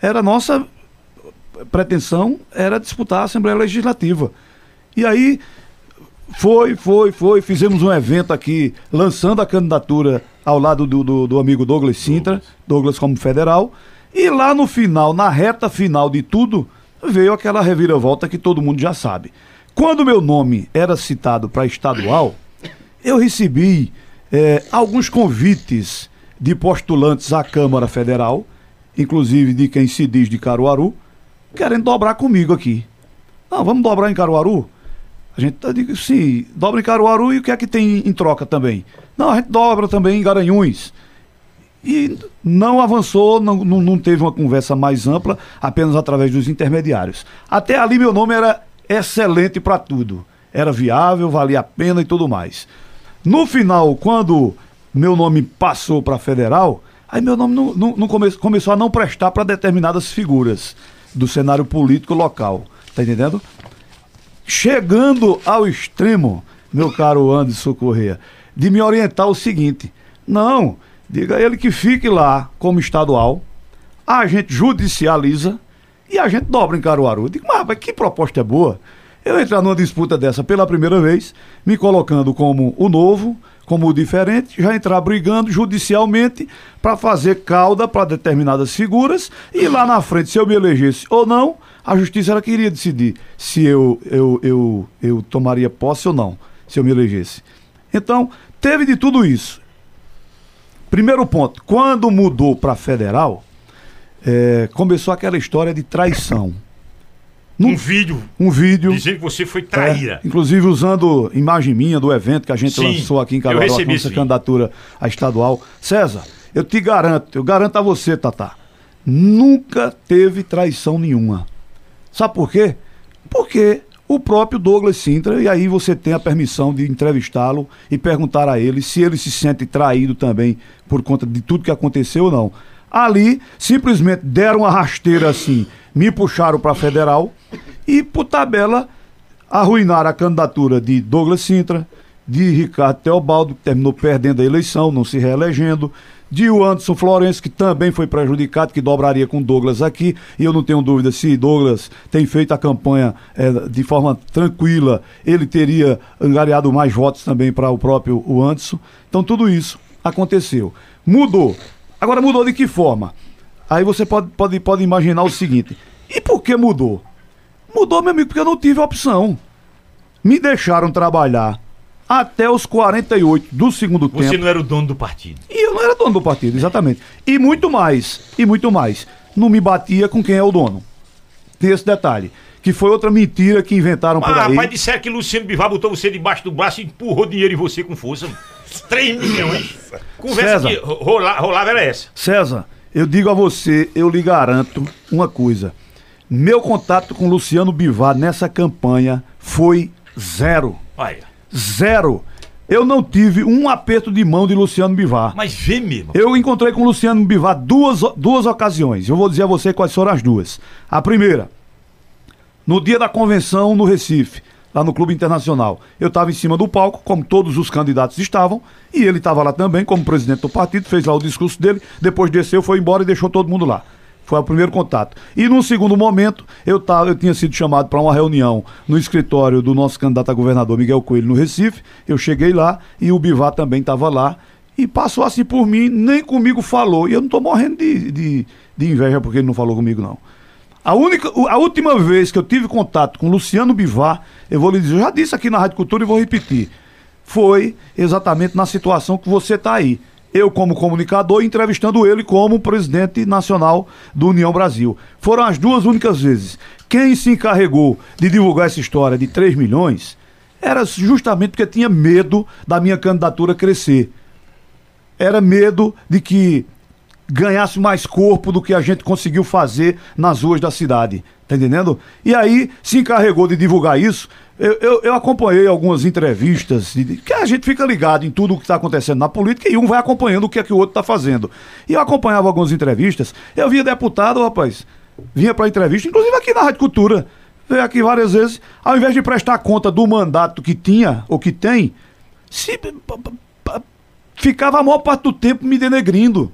Era nossa pretensão, era disputar a Assembleia Legislativa. E aí foi, foi, foi. Fizemos um evento aqui, lançando a candidatura ao lado do, do, do amigo Douglas Sintra, Douglas como federal. E lá no final, na reta final de tudo, veio aquela reviravolta que todo mundo já sabe. Quando meu nome era citado para estadual, eu recebi eh, alguns convites de postulantes à Câmara Federal, inclusive de quem se diz de Caruaru, querendo dobrar comigo aqui. Não, vamos dobrar em Caruaru? A gente tá, digo, sim, dobra em Caruaru e o que é que tem em troca também? Não, a gente dobra também em Garanhuns. E não avançou, não, não, teve uma conversa mais ampla, apenas através dos intermediários. Até ali meu nome era excelente para tudo. Era viável, valia a pena e tudo mais. No final, quando meu nome passou para federal, aí meu nome não, não, não come- começou a não prestar para determinadas figuras do cenário político local. Tá entendendo? chegando ao extremo, meu caro Anderson Corrêa, de me orientar o seguinte: não, diga a ele que fique lá como estadual, a gente judicializa e a gente dobra em Caruaru. Digo, mas que proposta é boa? Eu entrar numa disputa dessa pela primeira vez, me colocando como o novo, como o diferente, já entrar brigando judicialmente para fazer cauda para determinadas figuras e lá na frente, se eu me elegesse ou não, a justiça ela queria decidir se eu, eu, eu, eu tomaria posse ou não, se eu me elegesse. Então, teve de tudo isso. Primeiro ponto, quando mudou para federal, eh, começou aquela história de traição. Um vídeo Um vídeo. dizendo que você foi traíra. É, inclusive usando imagem minha do evento que a gente Sim, lançou aqui em Caruaru, a nossa candidatura a estadual. César, eu te garanto, eu garanto a você, Tatá, nunca teve traição nenhuma. Sabe por quê? Porque o próprio Douglas Sintra, e aí você tem a permissão de entrevistá-lo e perguntar a ele se ele se sente traído também por conta de tudo que aconteceu ou não. Ali, simplesmente deram uma rasteira assim, me puxaram para federal e, por tabela, arruinaram a candidatura de Douglas Sintra, de Ricardo Teobaldo, que terminou perdendo a eleição, não se reelegendo, de o Anderson Florencio, que também foi prejudicado, que dobraria com Douglas aqui, e eu não tenho dúvida se Douglas tem feito a campanha eh, de forma tranquila, ele teria angariado mais votos também para o próprio o Anderson. Então tudo isso aconteceu. Mudou. Agora mudou de que forma? Aí você pode, pode, pode imaginar o seguinte: e por que mudou? Mudou, meu amigo, porque eu não tive opção. Me deixaram trabalhar até os 48 do segundo Você tempo. não era o dono do partido. E eu não era dono do partido, exatamente. E muito mais, e muito mais. Não me batia com quem é o dono. Tem esse detalhe. Que foi outra mentira que inventaram por Mas, aí. rapaz, disseram que Luciano Bivar botou você debaixo do braço e empurrou dinheiro em você com força. 3 milhões. Conversa César. que rola- rolava era essa. César, eu digo a você, eu lhe garanto uma coisa. Meu contato com Luciano Bivar nessa campanha foi zero. Olha, Zero. Eu não tive um aperto de mão de Luciano Bivar. mas vê mesmo. Eu encontrei com o Luciano Bivar duas, duas ocasiões. Eu vou dizer a você quais foram as duas. A primeira, no dia da convenção no Recife, lá no Clube Internacional. Eu estava em cima do palco, como todos os candidatos estavam, e ele estava lá também, como presidente do partido, fez lá o discurso dele, depois desceu, foi embora e deixou todo mundo lá. Foi o primeiro contato. E num segundo momento, eu, tava, eu tinha sido chamado para uma reunião no escritório do nosso candidato a governador Miguel Coelho, no Recife. Eu cheguei lá e o Bivar também estava lá. E passou assim por mim, nem comigo falou. E eu não estou morrendo de, de, de inveja porque ele não falou comigo, não. A, única, a última vez que eu tive contato com Luciano Bivar, eu vou lhe dizer, eu já disse aqui na Rádio Cultura e vou repetir, foi exatamente na situação que você está aí. Eu, como comunicador, entrevistando ele como presidente nacional do União Brasil. Foram as duas únicas vezes. Quem se encarregou de divulgar essa história de 3 milhões era justamente porque tinha medo da minha candidatura crescer. Era medo de que ganhasse mais corpo do que a gente conseguiu fazer nas ruas da cidade. Tá entendendo? E aí se encarregou de divulgar isso. Eu, eu, eu acompanhei algumas entrevistas, que a gente fica ligado em tudo o que está acontecendo na política e um vai acompanhando o que é que o outro está fazendo. E eu acompanhava algumas entrevistas, eu via deputado, rapaz, vinha para entrevista, inclusive aqui na Rádio Cultura, veio aqui várias vezes, ao invés de prestar conta do mandato que tinha ou que tem, se, ficava a maior parte do tempo me denegrindo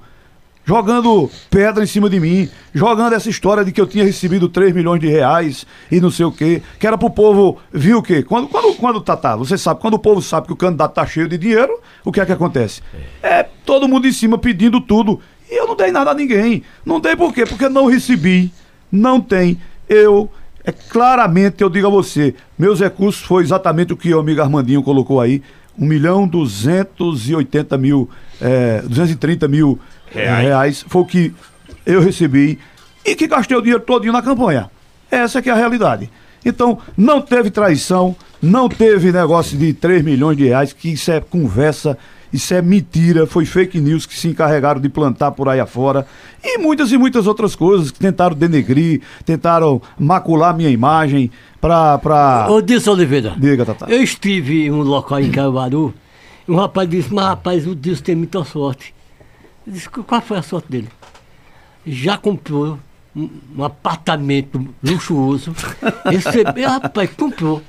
jogando pedra em cima de mim, jogando essa história de que eu tinha recebido 3 milhões de reais e não sei o quê, que era pro povo, viu o quê? Quando, quando, quando tá, tá, você sabe, quando o povo sabe que o candidato tá cheio de dinheiro, o que é que acontece? É todo mundo em cima pedindo tudo. E eu não dei nada a ninguém. Não dei por quê? Porque não recebi, não tem. Eu, é claramente, eu digo a você, meus recursos foi exatamente o que o amigo Armandinho colocou aí, 1 milhão 280 mil, é, 230 mil reais. reais. Foi o que eu recebi e que gastei o dinheiro todinho na campanha. Essa que é a realidade. Então, não teve traição, não teve negócio de 3 milhões de reais, que isso é conversa, isso é mentira, foi fake news que se encarregaram de plantar por aí afora. E muitas e muitas outras coisas que tentaram denegrir, tentaram macular minha imagem pra. pra... Ô, Dilson Oliveira. Diga, Tata. Eu estive em um local em Caruaru, e um rapaz disse, mas rapaz, o Dilson tem muita sorte. Eu disse, qual foi a sorte dele? Já comprou um, um apartamento luxuoso. Recebeu, rapaz, comprou.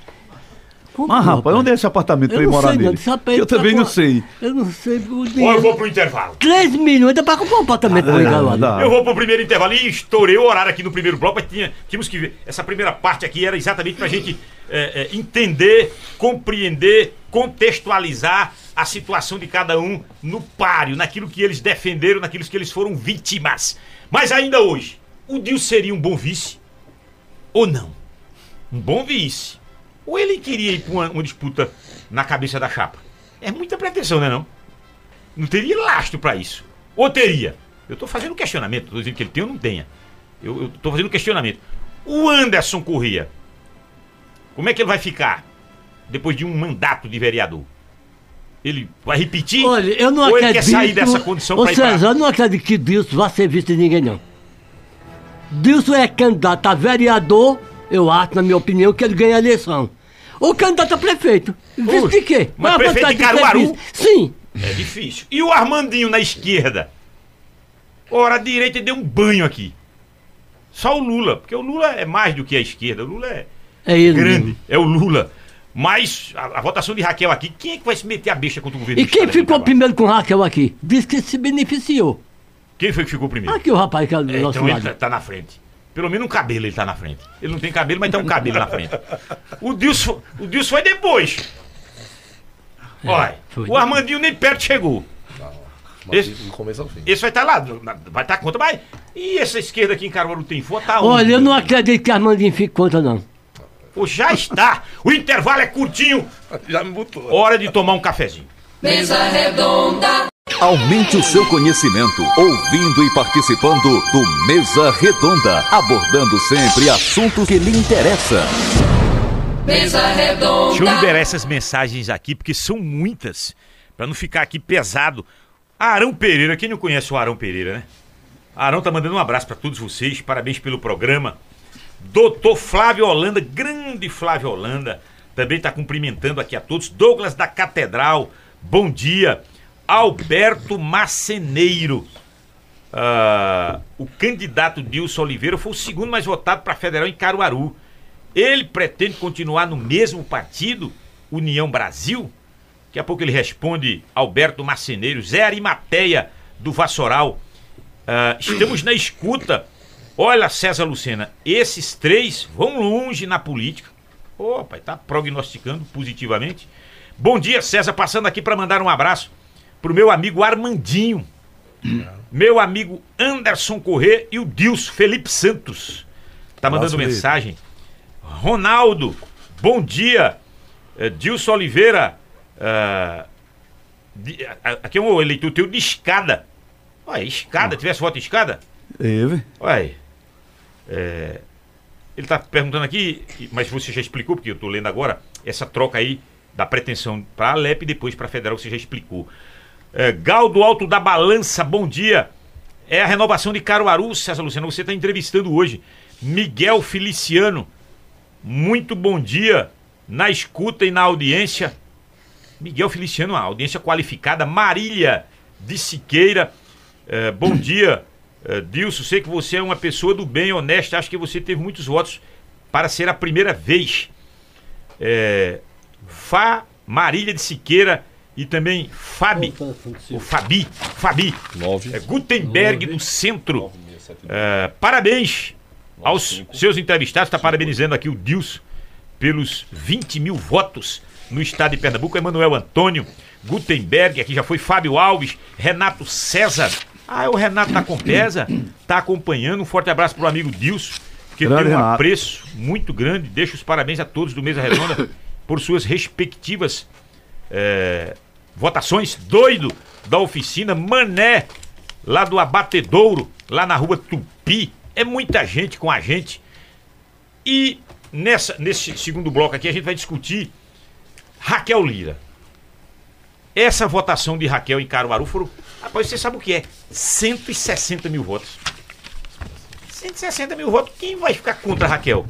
comprou Mas, rapaz, onde é esse apartamento pra ir morar nele? eu também não sei. Eu não sei. O Ou eu vou pro intervalo. 3 milhões dá pra comprar um apartamento pra ligar lá. Eu vou pro primeiro intervalo e estourei o horário aqui no primeiro bloco, mas tinha, tínhamos que ver. Essa primeira parte aqui era exatamente pra gente é, é, entender, compreender, contextualizar a situação de cada um no páreo, naquilo que eles defenderam, naquilo que eles foram vítimas. Mas ainda hoje, o Dil seria um bom vice? Ou não? Um bom vice. Ou ele queria ir pra uma, uma disputa na cabeça da chapa? É muita pretensão, né não? Não teria lastro pra isso. Ou teria? Eu tô fazendo questionamento, tô dizendo que ele tem ou não tenha. Eu, tô fazendo questionamento. O Anderson Corrêa, como é que ele vai ficar depois de um mandato de vereador? Ele vai repetir? Olha, eu não ou acredito. ele quer sair dessa condição pra ir pra... Eu não acredito que Dilson vá ser visto de ninguém, não. Dilson é candidato a vereador, eu acho, na minha opinião, que ele ganha a eleição. Ou candidato a prefeito. Vice de quê? mas Qual a prefeito de Caruaru? vice? Sim. É difícil. E o Armandinho na esquerda? Ora, a direita deu um banho aqui. Só o Lula, porque o Lula é mais do que a esquerda. O Lula é É ele. grande, mesmo. é o Lula. Mas a, a votação de Raquel aqui, quem é que vai se meter a besta contra o governo E do quem ficou primeiro com Raquel aqui? Diz que se beneficiou. Quem foi que ficou primeiro? Aqui o rapaz que é do É, nosso então ele lado. tá, tá na frente. Pelo menos um cabelo ele tá na frente. Ele não tem cabelo, mas tá um cabelo na frente. O Dilson, o Dilson foi depois. Olha, foi o Armandinho nem perto chegou. Esse, Do começo ao fim. esse vai estar lá, na- vai estar contra, mas. E essa esquerda aqui em Caruaru tem foto? Tá Olha, onde? eu não acredito que Armandinho fique contra, não. Já está. O intervalo é curtinho. Já me botou. Hora de tomar um cafezinho. Mesa redonda, Aumente o seu conhecimento ouvindo e participando do Mesa Redonda, abordando sempre assuntos que lhe interessam. mesa Deixa eu redonda, liberar essas mensagens aqui, porque são muitas, Pra não ficar aqui pesado. Arão Pereira, quem não conhece o Arão Pereira, né? Arão tá mandando um abraço pra todos vocês, parabéns pelo programa. Doutor Flávio Holanda, grande Flávio Holanda, também tá cumprimentando aqui a todos. Douglas da Catedral, bom dia. Alberto Maceneiro. Ah, o candidato Dilson Oliveira foi o segundo mais votado para federal em Caruaru. Ele pretende continuar no mesmo partido, União Brasil? Daqui a pouco ele responde Alberto Marceneiro, Zé Arimateia do Vassoural. Ah, estamos na escuta. Olha, César Lucena, esses três vão longe na política. Ô, pai, tá prognosticando positivamente. Bom dia, César, passando aqui para mandar um abraço pro meu amigo Armandinho, meu amigo Anderson Corrêa e o Dilson Felipe Santos. Tá mandando Felipe. mensagem. Ronaldo, bom dia. É, Dilson Oliveira, ah, de- a- aqui é um eleitor teu de escada. Olha, escada, tivesse voto escada? Teve. Olha, é, ele está perguntando aqui, mas você já explicou, porque eu estou lendo agora, essa troca aí da pretensão para a Alep e depois para a Federal, você já explicou. É, Gal do Alto da Balança, bom dia. É a renovação de Caruaru, César Luciano, você está entrevistando hoje. Miguel Feliciano, muito bom dia na escuta e na audiência. Miguel Feliciano, audiência qualificada. Marília de Siqueira, eh, bom dia. Eh, Dilson, sei que você é uma pessoa do bem, honesta. Acho que você teve muitos votos para ser a primeira vez. Eh, Fá Marília de Siqueira e também Fabi. O Fabi. Fabi. Nove. É Gutenberg do Centro. É, parabéns aos seus entrevistados. Está parabenizando aqui o Dilson pelos 20 mil votos no estado de Pernambuco. Emanuel Antônio, Gutenberg, aqui já foi Fábio Alves, Renato César. Ah, o Renato da Compesa, está acompanhando. Um forte abraço para o amigo Dilson, que Grande tem um Renato. apreço muito grande. Deixo os parabéns a todos do Mesa Redonda por suas respectivas é, votações. Doido da oficina Mané, lá do Abatedouro, lá na rua Tupi. É muita gente com a gente. E nessa, nesse segundo bloco aqui a gente vai discutir Raquel Lira. Essa votação de Raquel em Caruaru foram. Rapaz, você sabe o que é? 160 mil votos. 160 mil votos. Quem vai ficar contra a Raquel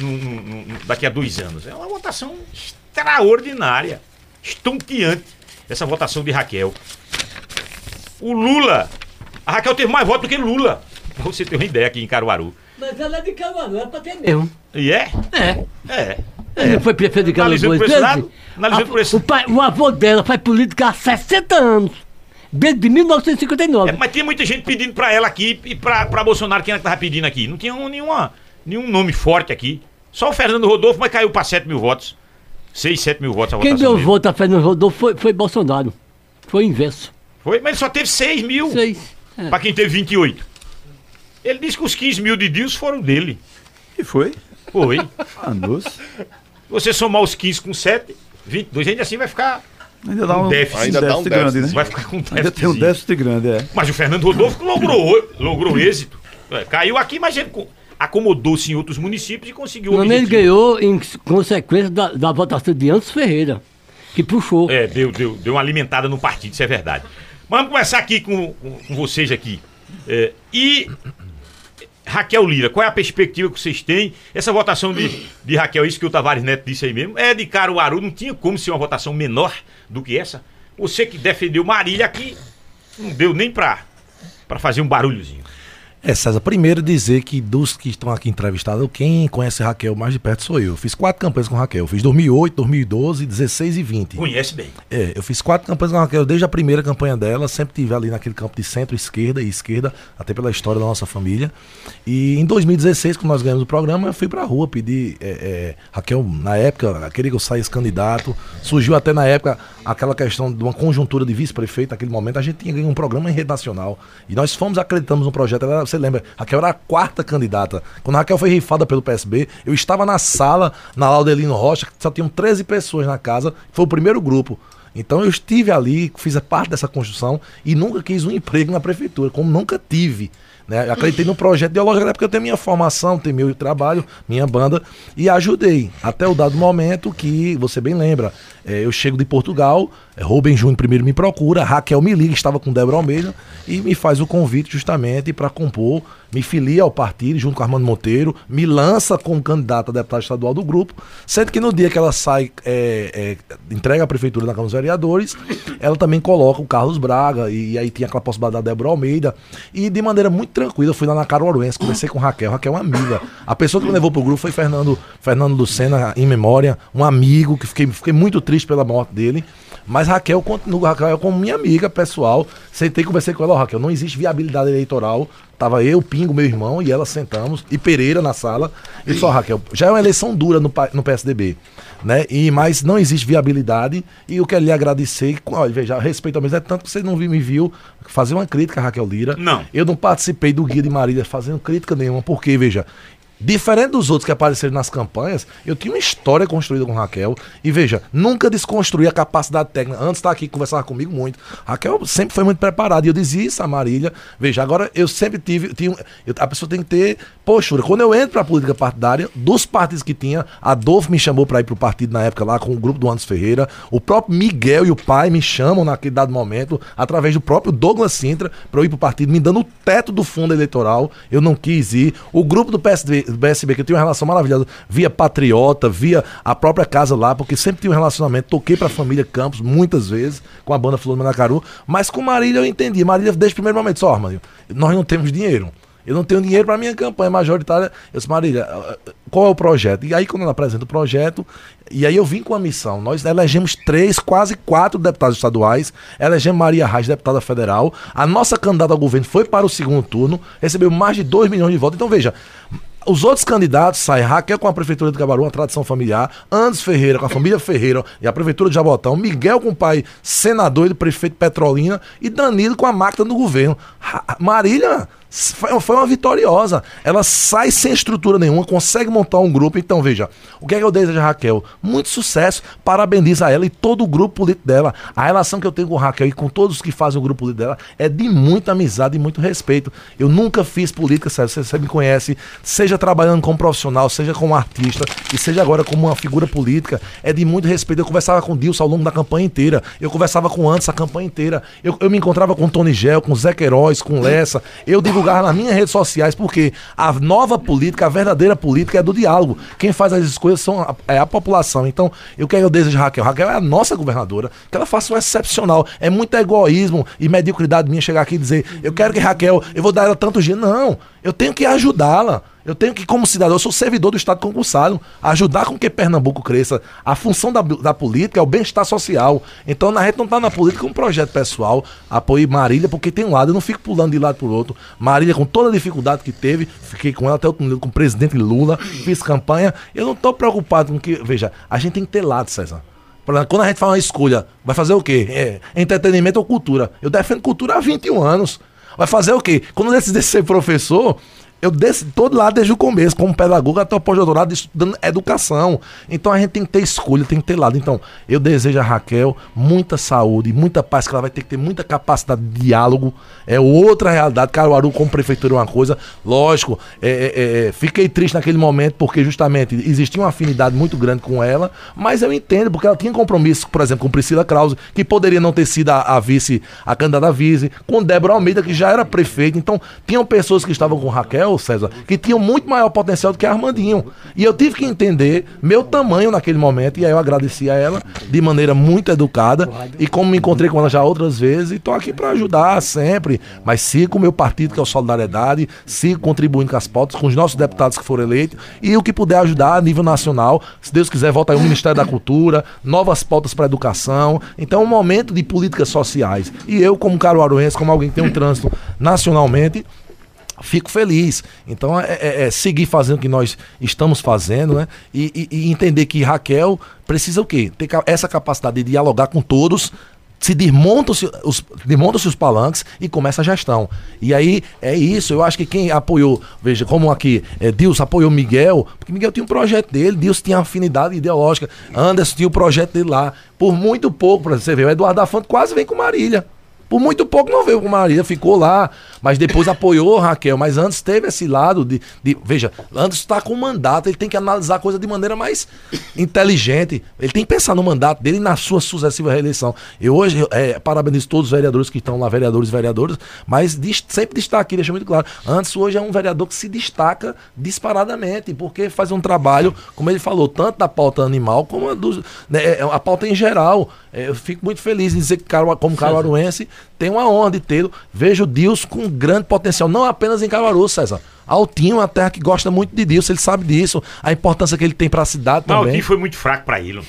no- no- no- daqui a dois anos? É uma votação extraordinária, estonteante, essa votação de Raquel. O Lula. A Raquel teve mais votos do que Lula. Pra você ter uma ideia aqui em Caruaru. Mas ela é de Caruaru, é pra ter mesmo. E é? É. É. Ele não foi prefeito de Caruaru Analisando por esse lado, analisando A- por esse- o, pai- o avô dela faz política há 60 anos. Desde 1959. É, mas tinha muita gente pedindo pra ela aqui e pra, pra Bolsonaro, quem que tava pedindo aqui? Não tinha um- nenhuma, nenhum nome forte aqui. Só o Fernando Rodolfo, mas caiu pra 7 mil votos. 6, 7 mil votos a Quem deu dele. voto a Fernando Rodolfo foi, foi Bolsonaro. Foi o inverso. Foi, mas ele só teve 6 mil. Seis. É. Pra quem teve 28. Ele disse que os 15 mil de Deus foram dele. E foi? Foi. Ah, doce. Você somar os 15 com 7, 22, ainda assim vai ficar. Ainda dá Um um, déficit. Ainda dá um grande, déficit. né? Vai ficar com déficit. Ainda tem um déficit grande, é. Mas o Fernando Rodolfo logrou, logrou êxito. É, caiu aqui, mas ele co- acomodou-se em outros municípios e conseguiu o Não, ele ganhou em consequência da, da votação de Antes Ferreira, que puxou. É, deu, deu, deu uma alimentada no partido, isso é verdade. Mas vamos começar aqui com, com, com vocês aqui. É, e Raquel Lira, qual é a perspectiva que vocês têm? Essa votação de, de Raquel, isso que o Tavares Neto disse aí mesmo, é de Caruaru, não tinha como ser uma votação menor do que essa. Você que defendeu Marília aqui, não deu nem pra, pra fazer um barulhozinho. É, César, primeiro dizer que dos que estão aqui entrevistados, quem conhece Raquel mais de perto sou eu. Fiz quatro campanhas com Raquel. Fiz 2008, 2012, 16 e 20. Conhece bem. É, eu fiz quatro campanhas com Raquel desde a primeira campanha dela, sempre tive ali naquele campo de centro-esquerda e esquerda, até pela história da nossa família. E em 2016, quando nós ganhamos o programa, eu fui pra rua pedir. é, é, Raquel, na época, queria que eu saísse candidato. Surgiu até na época aquela questão de uma conjuntura de vice-prefeito. Naquele momento, a gente tinha ganho um programa em rede nacional. E nós fomos, acreditamos no projeto. Ela, você lembra, Raquel era a quarta candidata. Quando a Raquel foi rifada pelo PSB, eu estava na sala, na Laudelino Rocha, que só tinham 13 pessoas na casa. Foi o primeiro grupo. Então eu estive ali, fiz parte dessa construção e nunca quis um emprego na prefeitura, como nunca tive. Né? Acreditei no projeto ideológico, até porque eu tenho minha formação, tenho meu trabalho, minha banda, e ajudei. Até o dado momento que, você bem lembra, eh, eu chego de Portugal, Rubem Júnior primeiro me procura, Raquel me liga, estava com Débora Almeida, e me faz o convite justamente para compor, me filia ao partido junto com Armando Monteiro, me lança como candidata a deputada estadual do grupo, sendo que no dia que ela sai, é, é, entrega a prefeitura na Câmara dos Vereadores, ela também coloca o Carlos Braga, e, e aí tinha aquela possibilidade da Débora Almeida, e de maneira muito tranquila, eu fui lá na Caruaruense, conversei com Raquel, Raquel é uma amiga. A pessoa que me levou pro grupo foi Fernando, Fernando Lucena, em memória, um amigo, que fiquei, fiquei muito triste pela morte dele, mas Raquel continua, Raquel como minha amiga pessoal. Sentei e conversei com ela, oh, Raquel, não existe viabilidade eleitoral. Tava eu, Pingo, meu irmão, e ela sentamos, e Pereira na sala. E só, Raquel, já é uma eleição dura no, no PSDB, né? E, mas não existe viabilidade. E eu quero lhe agradecer. Olha, veja, respeito ao mesmo, é tanto que você não me viu fazer uma crítica a Raquel Lira. Não. Eu não participei do Guia de Marília fazendo crítica nenhuma, porque, veja, Diferente dos outros que apareceram nas campanhas, eu tinha uma história construída com Raquel. E veja, nunca desconstruí a capacidade técnica. Antes está aqui conversar comigo muito. Raquel sempre foi muito preparada. E eu dizia isso a Marília. Veja, agora eu sempre tive. Tinha, eu, a pessoa tem que ter postura. Quando eu entro para a política partidária, dos partidos que tinha, Adolfo me chamou para ir para o partido na época lá com o grupo do Anderson Ferreira. O próprio Miguel e o pai me chamam naquele dado momento, através do próprio Douglas Sintra, para eu ir para o partido, me dando o teto do fundo eleitoral. Eu não quis ir. O grupo do PSD do PSB, que eu tinha uma relação maravilhosa, via Patriota, via a própria casa lá, porque sempre tinha um relacionamento. Toquei pra família Campos muitas vezes, com a banda Flor do Manacaru, mas com Marília eu entendi. Marília, desde o primeiro momento, só, Armando, nós não temos dinheiro. Eu não tenho dinheiro para minha campanha majoritária. Eu disse, Marília, qual é o projeto? E aí, quando ela apresenta o projeto, e aí eu vim com a missão. Nós elegemos três, quase quatro deputados estaduais, elegemos Maria Reis, deputada federal. A nossa candidata ao governo foi para o segundo turno, recebeu mais de 2 milhões de votos. Então, veja, os outros candidatos saem Raquel com a Prefeitura de Cabaru, uma tradição familiar, Andes Ferreira com a família Ferreira e a Prefeitura de Jabotão, Miguel com o pai senador e prefeito Petrolina e Danilo com a máquina do governo. Marília foi uma vitoriosa. Ela sai sem estrutura nenhuma, consegue montar um grupo. Então, veja, o que é que eu desejo a Raquel? Muito sucesso, parabeniza a ela e todo o grupo político dela. A relação que eu tenho com Raquel e com todos que fazem o grupo político dela é de muita amizade e muito respeito. Eu nunca fiz política, sério, você, você me conhece, seja trabalhando como profissional, seja como artista e seja agora como uma figura política, é de muito respeito. Eu conversava com o Dilson ao longo da campanha inteira, eu conversava com o Antes a campanha inteira, eu, eu me encontrava com Tony Gel, com Zé Queiroz, com Lessa, eu digo divulgar nas minhas redes sociais, porque a nova política, a verdadeira política é do diálogo. Quem faz as escolhas são a, é a população. Então, eu quero eu desejo Raquel. Raquel é a nossa governadora, que ela faça um excepcional. É muito egoísmo e mediocridade minha chegar aqui e dizer, eu quero que Raquel, eu vou dar ela tanto dia. Não, eu tenho que ajudá-la. Eu tenho que, como cidadão, eu sou servidor do Estado concursado, ajudar com que Pernambuco cresça. A função da, da política é o bem-estar social. Então, na gente não está na política um projeto pessoal, apoio Marília, porque tem um lado, eu não fico pulando de lado para o outro. Marília, com toda a dificuldade que teve, fiquei com ela até o com o presidente Lula, fiz campanha. Eu não estou preocupado com que. Veja, a gente tem que ter lado, César. Quando a gente faz uma escolha, vai fazer o quê? É, entretenimento ou cultura? Eu defendo cultura há 21 anos. Vai fazer o quê? Quando eu decidi ser professor, eu todo lado desde o começo, como pedagogo até o pós-doutorado, estudando educação. Então a gente tem que ter escolha, tem que ter lado. Então, eu desejo a Raquel muita saúde, muita paz, que ela vai ter que ter muita capacidade de diálogo. É outra realidade. Caruaru, como prefeitura, é uma coisa. Lógico, é, é, é, fiquei triste naquele momento, porque justamente existia uma afinidade muito grande com ela, mas eu entendo, porque ela tinha compromisso, por exemplo, com Priscila Krause, que poderia não ter sido a, a vice, a candidata vice, com Débora Almeida, que já era prefeita. Então, tinham pessoas que estavam com Raquel César, que tinham muito maior potencial do que Armandinho. E eu tive que entender meu tamanho naquele momento, e aí eu agradeci a ela de maneira muito educada. E como me encontrei com ela já outras vezes, e estou aqui para ajudar sempre. Mas sigo com o meu partido, que é o Solidariedade, sigo contribuindo com as pautas, com os nossos deputados que foram eleitos, e o que puder ajudar a nível nacional. Se Deus quiser, volta aí o Ministério da Cultura, novas pautas para educação. Então, é um momento de políticas sociais. E eu, como caruaruense, como alguém que tem um trânsito nacionalmente, fico feliz. Então é, é, é, seguir fazendo o que nós estamos fazendo, né? E, e, e, entender que Raquel precisa o quê? Ter essa capacidade de dialogar com todos. Se desmontam-se os, os palanques e começa a gestão. E aí é isso. Eu acho que quem apoiou, veja, como aqui, é, Deus apoiou Miguel, porque Miguel tinha um projeto dele, Deus tinha afinidade ideológica, Anderson tinha o projeto dele lá. Por muito pouco, para você ver, o Eduardo da Fonte quase vem com Marília. Por muito pouco não veio com Marília, ficou lá. Mas depois apoiou Raquel. Mas antes teve esse lado de. de- veja, antes está com mandato, ele tem que analisar a coisa de maneira mais inteligente. Ele tem que pensar no mandato dele e na sua sucessiva reeleição. Eu hoje é, parabenizo todos os vereadores que estão lá, vereadores e vereadoras, mas dis- sempre destaque aqui, deixa muito claro. Antes, hoje é um vereador que se destaca disparadamente, porque faz um trabalho, como ele falou, tanto da pauta animal como a, dos, né, é, a pauta em geral. É, eu fico muito feliz em dizer que, como caruaruense, tem uma honra de tê-lo. Vejo Deus com grande potencial, não apenas em Caruaru, César. Altinho é uma terra que gosta muito de Deus, ele sabe disso, a importância que ele tem para a cidade Mas o também. time foi muito fraco pra ele.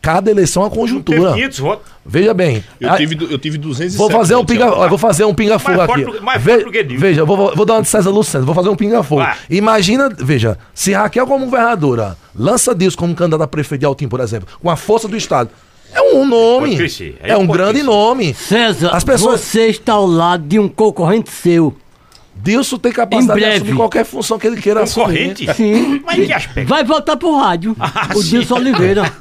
Cada eleição é uma Teve conjuntura. 500 votos. Veja bem. Eu a- tive, eu tive 207 Vou fazer um pinga, vou fazer um pinga-fogo Mais aqui. mais Ve- forte veja, vou, vou- dar uma de César Lucena, vou fazer um pinga-fogo. Vai. Imagina, veja, se Raquel como governadora lança Deus como candidato a prefeito de Altim, por exemplo, com a força do Estado, é um nome. Aí É um grande nome. César, As pessoas- você está ao lado de um concorrente seu. Dilson tem capacidade Em de breve. assumir qualquer função que ele queira Concorrente? assumir. Sim. Mas em que aspecto? Vai voltar pro rádio. Ah, o sim. Dilson Oliveira.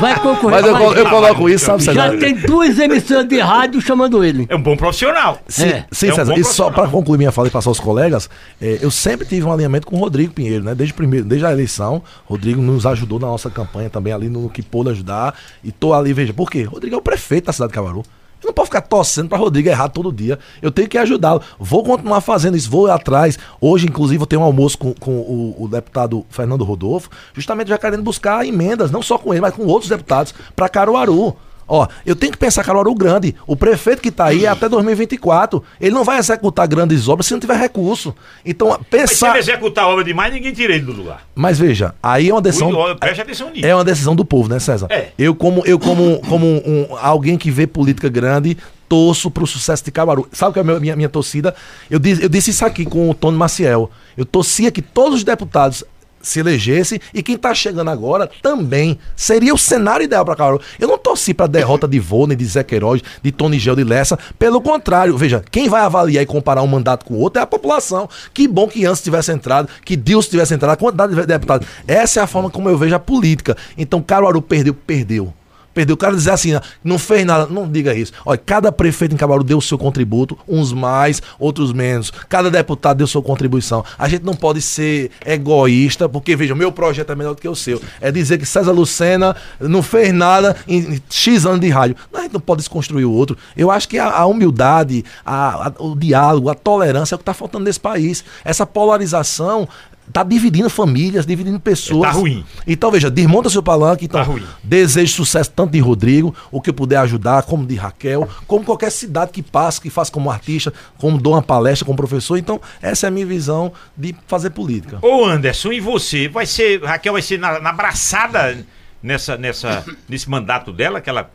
Vai concorrer. Mas eu, vai- eu coloco isso, sabe, Já César? tem duas emissoras de rádio chamando ele. É um bom profissional. Sim, É. sim É um César. E só para concluir minha fala e passar aos colegas, é, eu sempre tive um alinhamento com o Rodrigo Pinheiro, né? Desde, primeiro, desde a eleição, Rodrigo nos ajudou na nossa campanha também, ali no, que pôde ajudar. E tô ali, veja, por quê? Rodrigo é o prefeito da cidade de Cabaru. Não posso ficar torcendo para Rodrigo errar todo dia. Eu tenho que ajudá-lo. Vou continuar fazendo isso, vou atrás. Hoje, inclusive, eu tenho um almoço com, com o, o deputado Fernando Rodolfo, justamente já querendo buscar emendas, não só com ele, mas com outros deputados, para Caruaru. Ó, eu tenho que pensar Caruaru grande. O prefeito que tá aí é até 2024. Ele não vai executar grandes obras se não tiver recurso. Então, Mas se pensar. ele executar obra demais, ninguém tira ele do lugar. Mas veja, aí é uma decisão. Ui, Preste atenção nisso. É uma decisão do povo, né, César? É. Eu, como, eu como, como um, alguém que vê política grande, torço pro sucesso de Caruaru. Sabe qual é a minha, minha, minha torcida? Eu disse, eu disse isso aqui com o Tony Maciel. Eu torcia que todos os deputados se elegessem e quem tá chegando agora também. Seria o cenário ideal para Caruaru. Eu não torci pra derrota de Vônei, de Zé Queiroz, de Tony Gel, de Lessa. Pelo contrário, veja, quem vai avaliar e comparar um mandato com o outro é a população. Que bom que antes tivesse entrado, que Deus tivesse entrado, a quantidade de deputados. Essa é a forma como eu vejo a política. Então, Caruaru perdeu, perdeu. Perdeu. O cara dizer assim, não fez nada. Não diga isso. Olha, cada prefeito em Cabaru deu o seu contributo, uns mais, outros menos. Cada deputado deu sua contribuição. A gente não pode ser egoísta, porque, veja, o meu projeto é melhor do que o seu. É dizer que César Lucena não fez nada em X anos de rádio. Não, a gente não pode desconstruir o outro. Eu acho que a, a humildade, a- a- o diálogo, a tolerância é o que está faltando nesse país. Essa polarização. Tá dividindo famílias, dividindo pessoas. Tá ruim. Então, veja, desmonta seu palanque. Então, Tá ruim. Desejo sucesso tanto de Rodrigo, o que eu puder ajudar, como de Raquel, como qualquer cidade que passe, que faça como artista, como dou uma palestra como professor. Então, essa é a minha visão de fazer política. Ô Anderson, e você? Vai ser. Raquel vai ser na, na braçada nessa, nessa, nesse mandato dela, que ela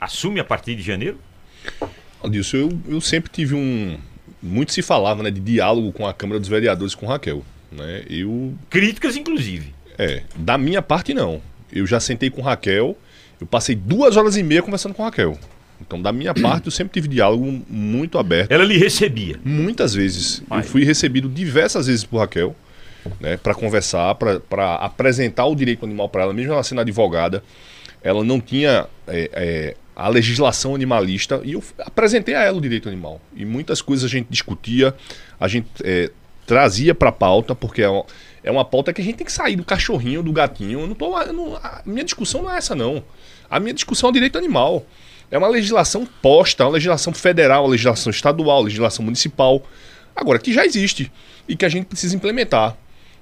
assume a partir de janeiro? Disso, eu, eu sempre tive um. Muito se falava né, de diálogo com a Câmara dos Vereadores com Raquel. Né? Eu. Críticas, inclusive. É, da minha parte, não. Eu já sentei com Raquel, eu passei duas horas e meia conversando com Raquel. Então, da minha parte, eu sempre tive diálogo muito aberto. Ela lhe recebia. Muitas vezes. Eu fui recebido diversas vezes por Raquel, né, para conversar, para apresentar o direito animal para ela, mesmo ela sendo advogada. Ela não tinha é, é, a legislação animalista e eu apresentei a ela o direito animal. E muitas coisas a gente discutia, a gente é, trazia para pauta, porque é uma, é uma pauta que a gente tem que sair do cachorrinho, do gatinho. Eu não tô, eu não- a minha discussão não é essa, não. A minha discussão é o direito animal. É uma legislação posta, uma legislação federal, uma legislação estadual, uma legislação municipal. Agora, que já existe e que a gente precisa implementar.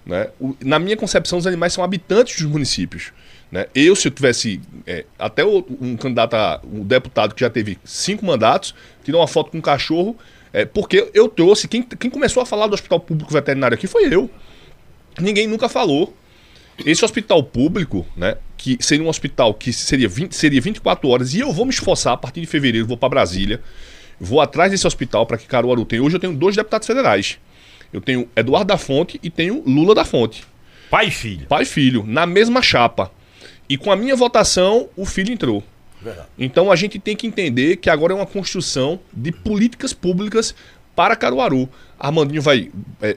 Né? O- na minha concepção, os animais são habitantes dos municípios. Né? Eu, se eu tivesse é, até o- um candidato, a, um deputado que já teve cinco mandatos, tirou uma foto com um cachorro, é, porque eu trouxe. Quem, quem começou a falar do hospital público veterinário aqui foi eu. Ninguém nunca falou. Esse hospital público, né, que seria um hospital que seria, 20, seria 24 horas, e eu vou me esforçar a partir de fevereiro, vou para Brasília, vou atrás desse hospital para que Caruaru tenha. Hoje eu tenho dois deputados federais. Eu tenho Eduardo da Fonte e tenho Lula da Fonte. Pai e filho. Pai e filho, na mesma chapa. E com a minha votação, o filho entrou. Então a gente tem que entender que agora é uma construção de políticas públicas para Caruaru. Armandinho vai é,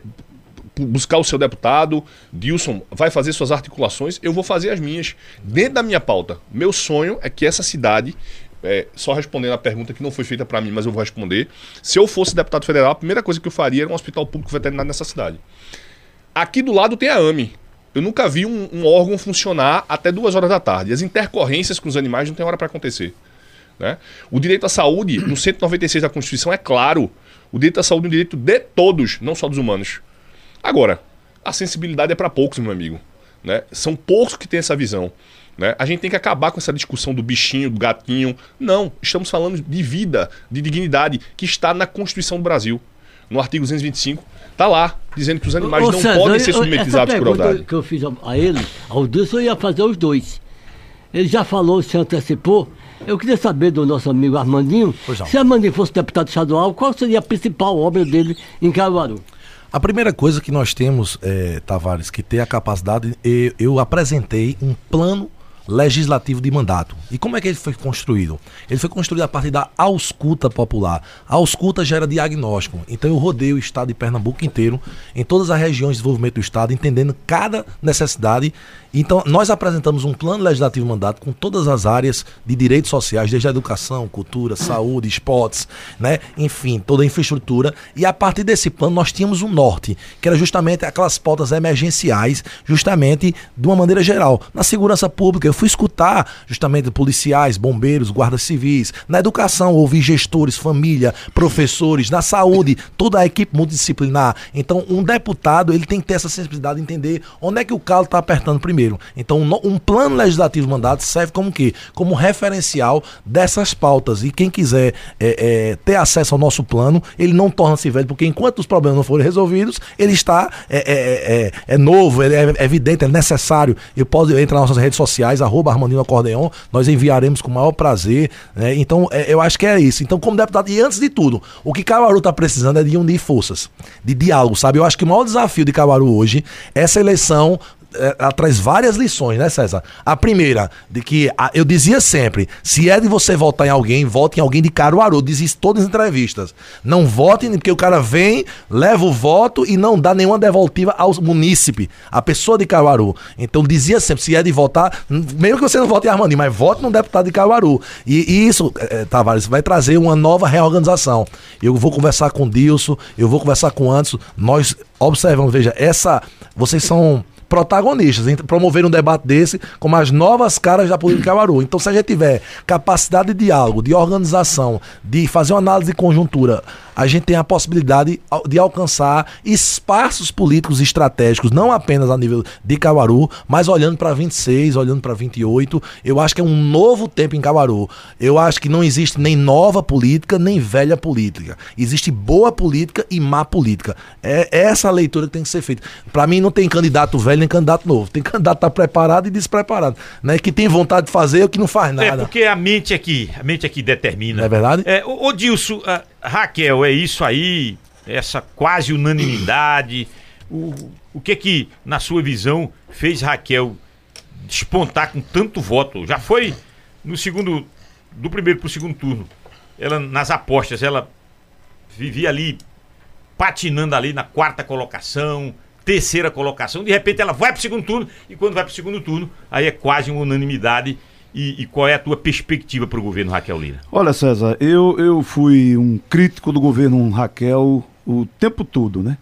bu- buscar o seu deputado, Dilson vai fazer suas articulações, eu vou fazer as minhas. Dentro da minha pauta, meu sonho é que essa cidade é, só respondendo a pergunta que não foi feita para mim, mas eu vou responder. Se eu fosse deputado federal, a primeira coisa que eu faria era um hospital público veterinário nessa cidade. Aqui do lado tem a AME. Eu nunca vi um, um órgão funcionar até duas horas da tarde. As intercorrências com os animais não tem hora para acontecer. Né? O direito à saúde, no 196 da Constituição, é claro. O direito à saúde é um direito de todos, não só dos humanos. Agora, a sensibilidade é para poucos, meu amigo. Né? São poucos que têm essa visão. Né? A gente tem que acabar com essa discussão do bichinho, do gatinho. Não, estamos falando de vida, de dignidade, que está na Constituição do Brasil. No artigo 225, está lá, dizendo que os animais Ô, não César, podem ser submetidos à crueldade. que eu fiz a- ele, ao Dilson, eu ia fazer os dois. Ele já falou, se antecipou. Eu queria saber do nosso amigo Armandinho, se Armandinho fosse deputado estadual, qual seria a principal obra dele em Caruaru? A primeira coisa que nós temos, eh, Tavares, que ter a capacidade, eu, eu apresentei um plano legislativo de mandato. E como é que ele foi construído? Ele foi construído a partir da ausculta popular. A ausculta gera diagnóstico. Então eu rodei o estado de Pernambuco inteiro, em todas as regiões de desenvolvimento do estado, entendendo cada necessidade. Então nós apresentamos um plano legislativo mandato com todas as áreas de direitos sociais, desde a educação, cultura, saúde, esportes, né? enfim, toda a infraestrutura. E a partir desse plano nós tínhamos um norte, que era justamente aquelas pautas emergenciais, justamente de uma maneira geral. Na segurança pública, eu fui escutar justamente policiais, bombeiros, guardas civis. Na educação, ouvi gestores, família, professores. Na saúde, toda a equipe multidisciplinar. Então, um deputado, ele tem que ter essa sensibilidade de entender onde é que o calo está apertando primeiro. Então, um, no- plano legislativo de mandato serve como o quê? Como referencial dessas pautas. E quem quiser é, é, ter acesso ao nosso plano, ele não torna-se velho, porque enquanto os problemas não forem resolvidos, ele está é, é, é, é novo, ele é evidente, é necessário. Eu posso entrar nas nossas redes sociais, arroba Armandinho Acordeon, nós enviaremos com o maior prazer. né? Então, é, eu acho que é isso. Então, como deputado, e antes de tudo, o que Caruaru está precisando é de unir forças, de diálogo, sabe? Eu acho que o maior desafio de Caruaru hoje, essa eleição é, ela traz várias lições, né, César? A primeira, de que a- eu dizia sempre: se é de você votar em alguém, vote em alguém de Caruaru. Dizia isso todas as entrevistas. Não vote, porque o cara vem, leva o voto e não dá nenhuma devolutiva ao munícipe, a pessoa de Caruaru. Então dizia sempre: se é de votar, mesmo que você não vote em Armandinho, mas vote num deputado de Caruaru. E, e isso, eh, Tavares, vai trazer uma nova reorganização. Eu vou conversar com o Dilson, eu vou conversar com o Anderson. Nós observamos, veja, essa. Vocês são protagonistas promover um debate desse como as novas caras da política de Caruaru. Então, se a gente tiver capacidade de diálogo, de organização, de fazer uma análise de conjuntura, a gente tem a possibilidade de alcançar espaços políticos estratégicos, não apenas a nível de Caruaru, mas olhando para 26, olhando para 28. Eu acho que é um novo tempo em Caruaru. Eu acho que não existe nem nova política, nem velha política. Existe boa política e má política. É essa a leitura que tem que ser feita. Para mim, não tem candidato velho nem candidato novo. Tem candidato que tá preparado e despreparado. Né? Que tem vontade de fazer ou que não faz É, nada. porque a mente aqui, a mente aqui determina. Não é verdade? É, ô, ô Dilson, ah, Raquel, é isso aí, essa quase unanimidade. O, o que que, na sua visão, fez Raquel despontar com tanto voto? Já foi no segundo, do primeiro pro segundo turno. Ela, nas apostas, ela vivia ali, patinando ali na quarta colocação, terceira colocação. De repente ela vai pro segundo turno e quando vai pro segundo turno, aí é quase uma unanimidade. E, e qual é a tua perspectiva para o governo Raquel Lira? Olha, César, eu, eu fui um crítico do governo Raquel o tempo todo, né?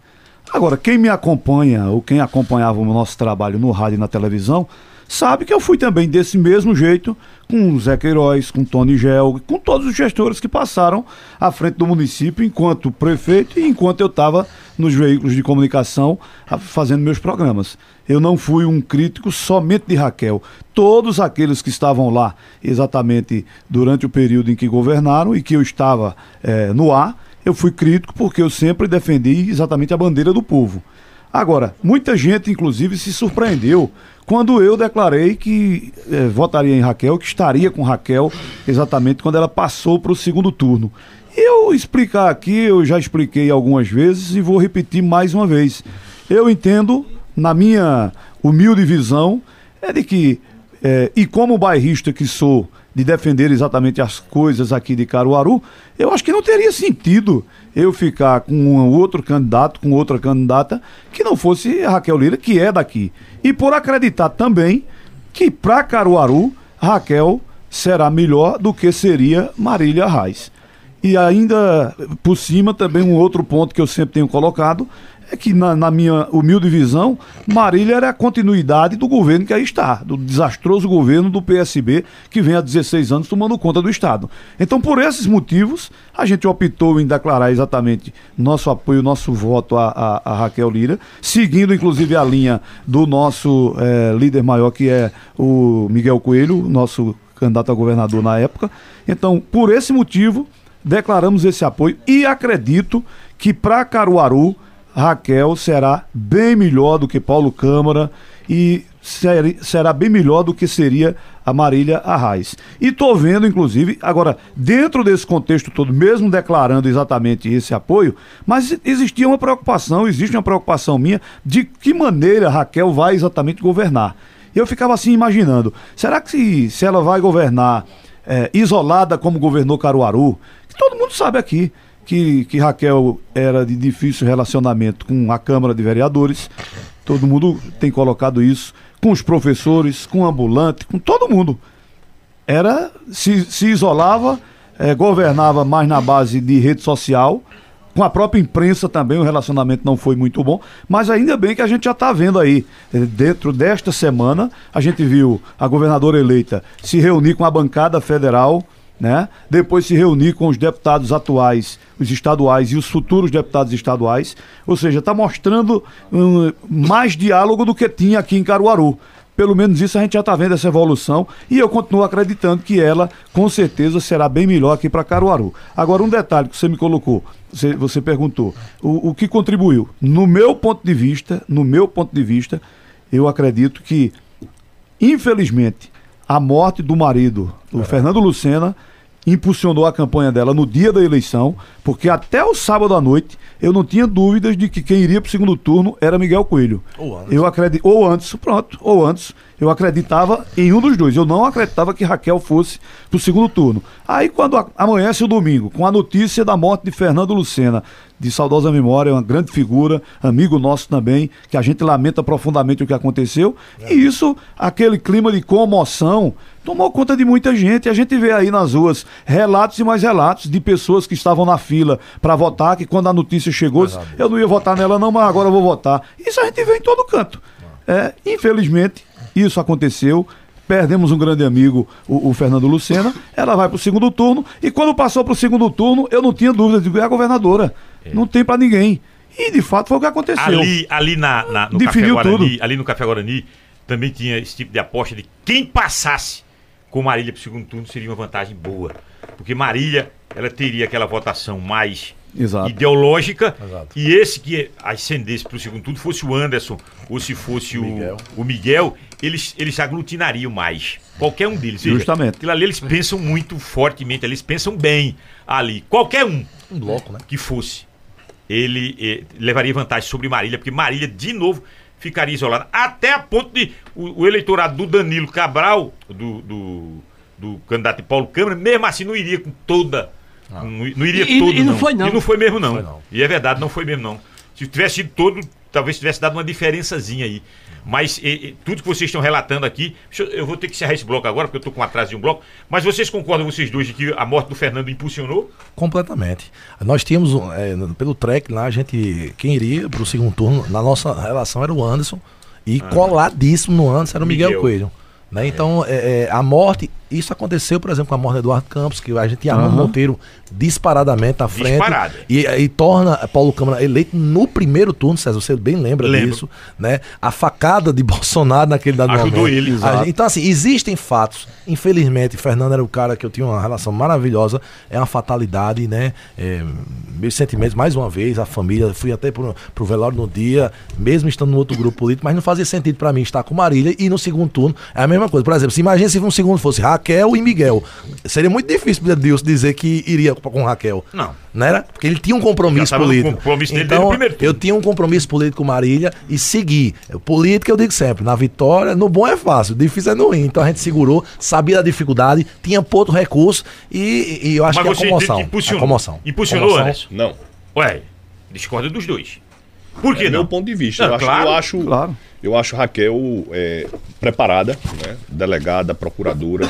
Agora, quem me acompanha, ou quem acompanhava o nosso trabalho no rádio e na televisão, sabe que eu fui também desse mesmo jeito com o Zé Queiroz, com Tony Gel, com todos os gestores que passaram à frente do município enquanto prefeito e enquanto eu estava nos veículos de comunicação fazendo meus programas. Eu não fui um crítico somente de Raquel. Todos aqueles que estavam lá exatamente durante o período em que governaram e que eu estava eh, no ar, eu fui crítico porque eu sempre defendi exatamente a bandeira do povo. Agora, muita gente, inclusive, se surpreendeu quando eu declarei que eh, votaria em Raquel, que estaria com Raquel exatamente quando ela passou para o segundo turno. Eu explicar aqui, eu já expliquei algumas vezes e vou repetir mais uma vez. Eu entendo, na minha humilde visão, é de que, eh, e como bairrista que sou, de defender exatamente as coisas aqui de Caruaru, eu acho que não teria sentido eu ficar com um outro candidato, com outra candidata, que não fosse Raquel Lira, que é daqui. E por acreditar também que para Caruaru, Raquel será melhor do que seria Marília Reis. E ainda por cima também um outro ponto que eu sempre tenho colocado é que na, na, minha humilde visão, Marília era a continuidade do governo que aí está, do desastroso governo do PSB que vem há 16 anos tomando conta do Estado. Então, por esses motivos, a gente optou em declarar exatamente nosso apoio, nosso voto a, a, a Raquel Lira, seguindo inclusive a linha do nosso é, líder maior, que é o Miguel Coelho, nosso candidato a governador na época. Então, por esse motivo, declaramos esse apoio e acredito que para Caruaru Raquel será bem melhor do que Paulo Câmara e ser, será bem melhor do que seria a Marília Arraes. E estou vendo, inclusive, agora, dentro desse contexto todo, mesmo declarando exatamente esse apoio, mas existia uma preocupação, existe uma preocupação minha de que maneira Raquel vai exatamente governar. Eu ficava assim imaginando, será que se, se ela vai governar é, isolada como governou Caruaru, que todo mundo sabe aqui, que, que Raquel era de difícil relacionamento com a Câmara de Vereadores, todo mundo tem colocado isso, com os professores, com o ambulante, com todo mundo. Era, se, se isolava, eh, governava mais na base de rede social, com a própria imprensa também o relacionamento não foi muito bom, mas ainda bem que a gente já está vendo aí, eh, dentro desta semana, a gente viu a governadora eleita se reunir com a bancada federal né? Depois se reunir com os deputados atuais, os estaduais e os futuros deputados estaduais. Ou seja, está mostrando um, mais diálogo do que tinha aqui em Caruaru. Pelo menos isso a gente já está vendo essa evolução e eu continuo acreditando que ela, com certeza, será bem melhor aqui para Caruaru. Agora, um detalhe que você me colocou, você, você perguntou, o, o que contribuiu? No meu ponto de vista, no meu ponto de vista, eu acredito que, infelizmente, a morte do marido, do é. Fernando Lucena, impulsionou a campanha dela no dia da eleição, porque até o sábado à noite eu não tinha dúvidas de que quem iria para o segundo turno era Miguel Coelho. Ou antes. Eu acredito, ou antes, pronto, ou antes. Eu acreditava em um dos dois. Eu não acreditava que Raquel fosse para o segundo turno. Aí, quando amanhece o domingo, com a notícia da morte de Fernando Lucena, de saudosa memória, uma grande figura, amigo nosso também, que a gente lamenta profundamente o que aconteceu. É. E isso, aquele clima de comoção, tomou conta de muita gente. A gente vê aí nas ruas relatos e mais relatos de pessoas que estavam na fila para votar, que quando a notícia chegou, disse, eu não ia votar nela não, mas agora eu vou votar. Isso a gente vê em todo canto. É, infelizmente, isso aconteceu. Perdemos um grande amigo, o, o Fernando Lucena. Ela vai para o segundo turno. E quando passou para o segundo turno, eu não tinha dúvida de que é a governadora. É. Não tem para ninguém. E de fato foi o que aconteceu. Ali, ali, na, na no Definiu Café Guarani, tudo. ali no Café Guarani, também tinha esse tipo de aposta de quem passasse com Marília para o segundo turno seria uma vantagem boa. Porque Marília, ela teria aquela votação mais Exato. ideológica. Exato. E esse que ascendesse para o segundo turno, fosse o Anderson ou se fosse o Miguel, o Miguel eles, eles aglutinariam mais. Qualquer um deles. Justamente. Aquilo ali eles pensam muito fortemente, eles pensam bem ali. Qualquer um. Um bloco, né? Que fosse. Ele eh, levaria vantagem sobre Marília, porque Marília, de novo, ficaria isolada. Até a ponto de o, o eleitorado do Danilo Cabral, do, do, do candidato Paulo Câmara, mesmo assim não iria com toda não, não iria e, todo, e não. não. Foi, não. E não foi mesmo, não. Foi, não. E é verdade, não foi mesmo, não. Se tivesse sido todo, talvez tivesse dado uma diferençazinha aí. Mas e, e, tudo que vocês estão relatando aqui, eu, eu, vou ter que encerrar esse bloco agora, porque eu estou com atraso de um bloco. Mas vocês concordam, vocês dois, de que a morte do Fernando impulsionou? Completamente. Nós tínhamos, é, pelo track lá, a gente, quem iria para o segundo turno, na nossa relação era o Anderson. E ah, coladíssimo no Anderson era o Miguel, Miguel Coelho. Né? Então, é, é, a morte isso aconteceu, por exemplo, com a morte do Eduardo Campos, que a gente Armando uhum. Monteiro disparadamente à frente. Disparada. E, e, torna Paulo Câmara eleito no primeiro turno, César, você bem lembra Lembro. disso, né? A facada de Bolsonaro naquele dado Ajudou momento. ele, a, Então, assim, existem fatos. Infelizmente, Fernando era o cara que eu tinha uma relação maravilhosa. É uma fatalidade, né? É, meus sentimentos, mais uma vez, a família. Fui até pro, pro velório no dia, mesmo estando no outro grupo político, mas não fazia sentido para mim estar com Marília e no segundo turno é a mesma coisa. Por exemplo, se imagina se no segundo fosse Raquel e Miguel. Seria muito difícil para Deus dizer que iria com Raquel. Não. Não era? Porque ele tinha um compromisso político. Compromisso então, eu tinha um compromisso político com Marília e segui. Política, eu digo sempre, na vitória, no bom é fácil, difícil é no ruim. Então a gente segurou, sabia da dificuldade, tinha pouco recurso e, e eu acho Mas que é a comoção. Impulsionou, a comoção. Impulsionou, comoção. Anderson? Não. Ué, discorda dos dois. Por que é não? meu ponto de vista. Não, eu, claro, acho, eu acho, claro. eu acho Raquel é, preparada, né? delegada, procuradora,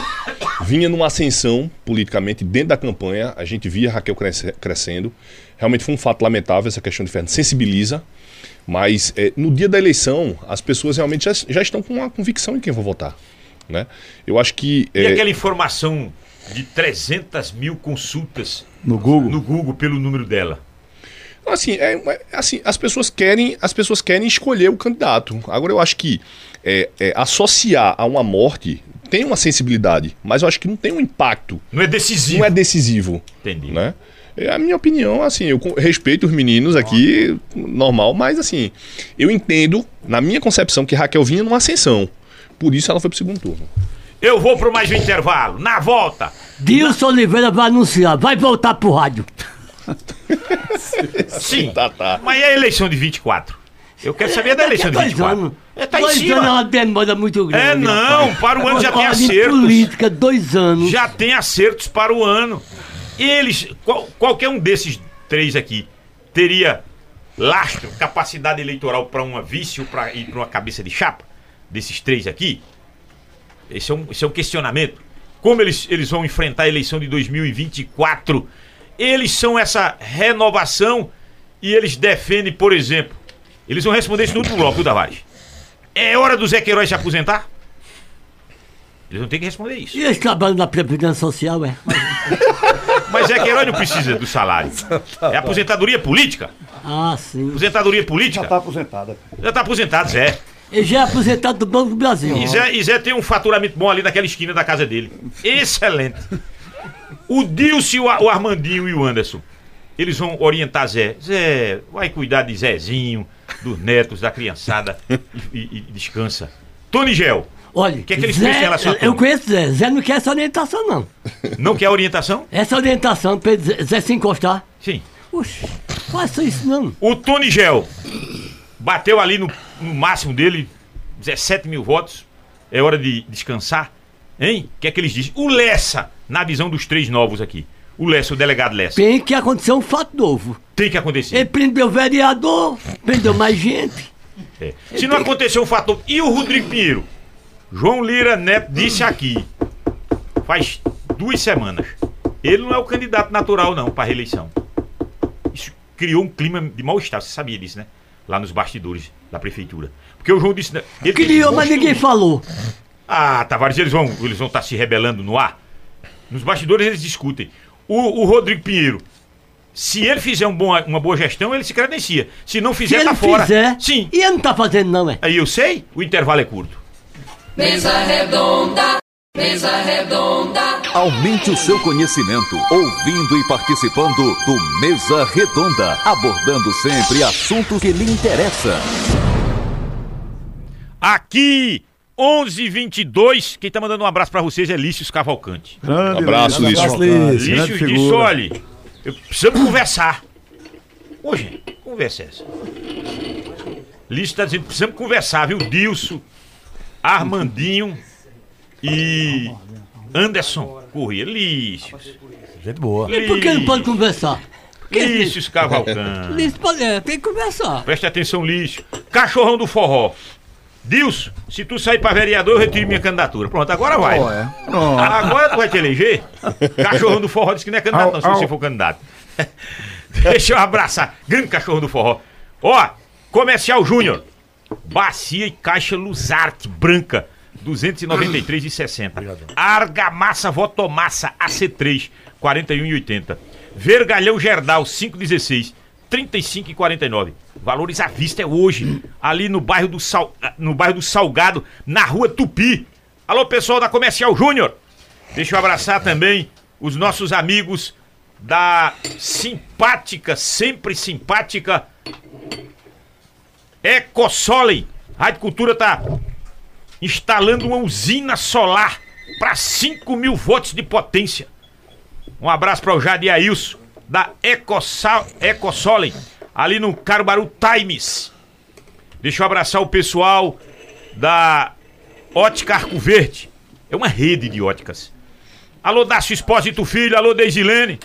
vinha numa ascensão politicamente dentro da campanha, a gente via Raquel cresce- crescendo. Realmente foi um fato lamentável essa questão de Fernando. Sensibiliza, mas é, no dia da eleição, as pessoas realmente já, já estão com uma convicção em quem vão votar. Né? Eu acho que. E é, aquela informação de 300 mil consultas No Google. no Google pelo número dela? Assim, é, é- assim, as pessoas querem, as pessoas querem escolher o candidato. Agora eu acho que é, é, associar a uma morte tem uma sensibilidade, mas eu acho que não tem um impacto, Não é decisivo. não é decisivo, Entendi. né? É a minha opinião, assim, eu respeito os meninos aqui, normal, mas assim, eu entendo, na minha concepção, que Raquel vinha numa ascensão. Por isso ela foi pro segundo turno. Eu vou pro mais um intervalo. Na volta, Dilson Oliveira vai anunciar, vai voltar pro rádio. sim. Tá, tá. Mas e a eleição de 24? Eu quero saber da eleição de dois 24. anos. É, tá em dois cima. anos é uma demanda muito grande. É, não, rapaz. para o ano já tem em acertos. política, dois anos. Já tem acertos para o ano. Eles, qual- qualquer um desses três aqui, teria lastro, capacidade eleitoral para uma vice ou para ir para uma cabeça de chapa? Desses três aqui? Esse é um, esse é um questionamento. Como eles, eles vão enfrentar a eleição de 2024? Eles são essa renovação e eles defendem, por exemplo, eles vão responder isso no último bloco, viu, Tavares? É hora do Zé Queiroz se aposentar? Eles vão ter que responder isso. E eles trabalham na Previdência Social, é? Mas Zé Queiroz não precisa do salário. É aposentadoria política. Ah, sim. Aposentadoria Já política. tá aposentada. Já tá aposentado, Zé. Ele já é aposentado do Banco do Brasil. E Zé, e Zé tem um faturamento bom ali naquela esquina da casa dele. Excelente. O Dilce, o, Ar- o Armandinho e o Anderson. Eles vão orientar Zé. Zé, vai cuidar de Zezinho, dos netos, da criançada e, e- e descansa. Tony Gel, Olha, que é que eles Zé, pensam em relação a eu conheço Zé. Zé não quer essa orientação, não. não quer orientação? Essa orientação pra Zé, Zé se encostar. Sim. Oxe, faça isso não. O Tony Gel bateu ali no, no máximo dele, 17 mil votos. É hora de descansar. Hein? O que é que eles dizem? O Lessa, na visão dos três novos aqui. O Lessa, o delegado Lessa. Tem que acontecer um fato novo. Tem que acontecer. Ele prendeu vereador, prendeu mais gente. É. Se não acontecer um fator. E o Rodrigo Pinheiro? João Lira Neto disse aqui, faz duas semanas. Ele não é o candidato natural, não, para reeleição. Isso criou um clima de mal-estar, você sabia disso, né? Lá nos bastidores da prefeitura. Porque o João disse. né, Ele Criou, mas ninguém falou. Ah, Tavares, eles vão eles vão estar se rebelando no ar. Nos bastidores eles discutem. O, o Rodrigo Pinheiro, se ele fizer um bom, uma boa gestão, ele se credencia. Se não Se fizer, ele tá fora. fizer. Sim. E ele não tá fazendo, não, é? Aí eu sei, o intervalo é curto. Mesa redonda, mesa redonda, Aumente o seu conhecimento ouvindo e participando do Mesa Redonda, abordando sempre assuntos que lhe interessam. Aqui, 11:22. Quem tá mandando um abraço pra vocês é Lícius Cavalcante. Grande Abraço, Lício. Abraço, Lício. Lício. Disse: figura. olha, eu precisamos conversar. Ô, gente, que conversa é essa? Lício tá dizendo: precisamos conversar, viu? Dilson, Armandinho e Anderson Corrêa. Lícius. Gente boa. E por que não pode conversar? Lícius Cavalcante. Lício pode, é, tem que conversar. Preste atenção, lixo. Cachorrão do forró. Dilson, se tu sair pra vereador, eu retiro minha candidatura. Pronto, agora vai. Ó, é. Pronto. Agora tu vai te eleger? Cachorrão do forró disse que não é candidato, não, se você for candidato. Deixa eu abraçar. Grande cachorro do forró. Ó, Comercial Júnior. Bacia e caixa Luzarte branca. 293,60. Argamassa Votomassa AC3 41,80. Vergalhão Gerdal 516 35,49. Valores à vista é hoje, ali no bairro do Sal, no bairro do Salgado, na Rua Tupi. Alô, pessoal da Comercial Júnior. Deixa eu abraçar também os nossos amigos da simpática, sempre simpática Ecosolem. Rádio Cultura tá instalando uma usina solar para 5 mil volts de potência. Um abraço para o Jade Ailson, da Ecosal, Ecosolem, ali no Carubaru Times. Deixa eu abraçar o pessoal da Ótica Arco Verde. É uma rede de óticas. Alô, Dácio Espósito Filho, alô, Deisilene.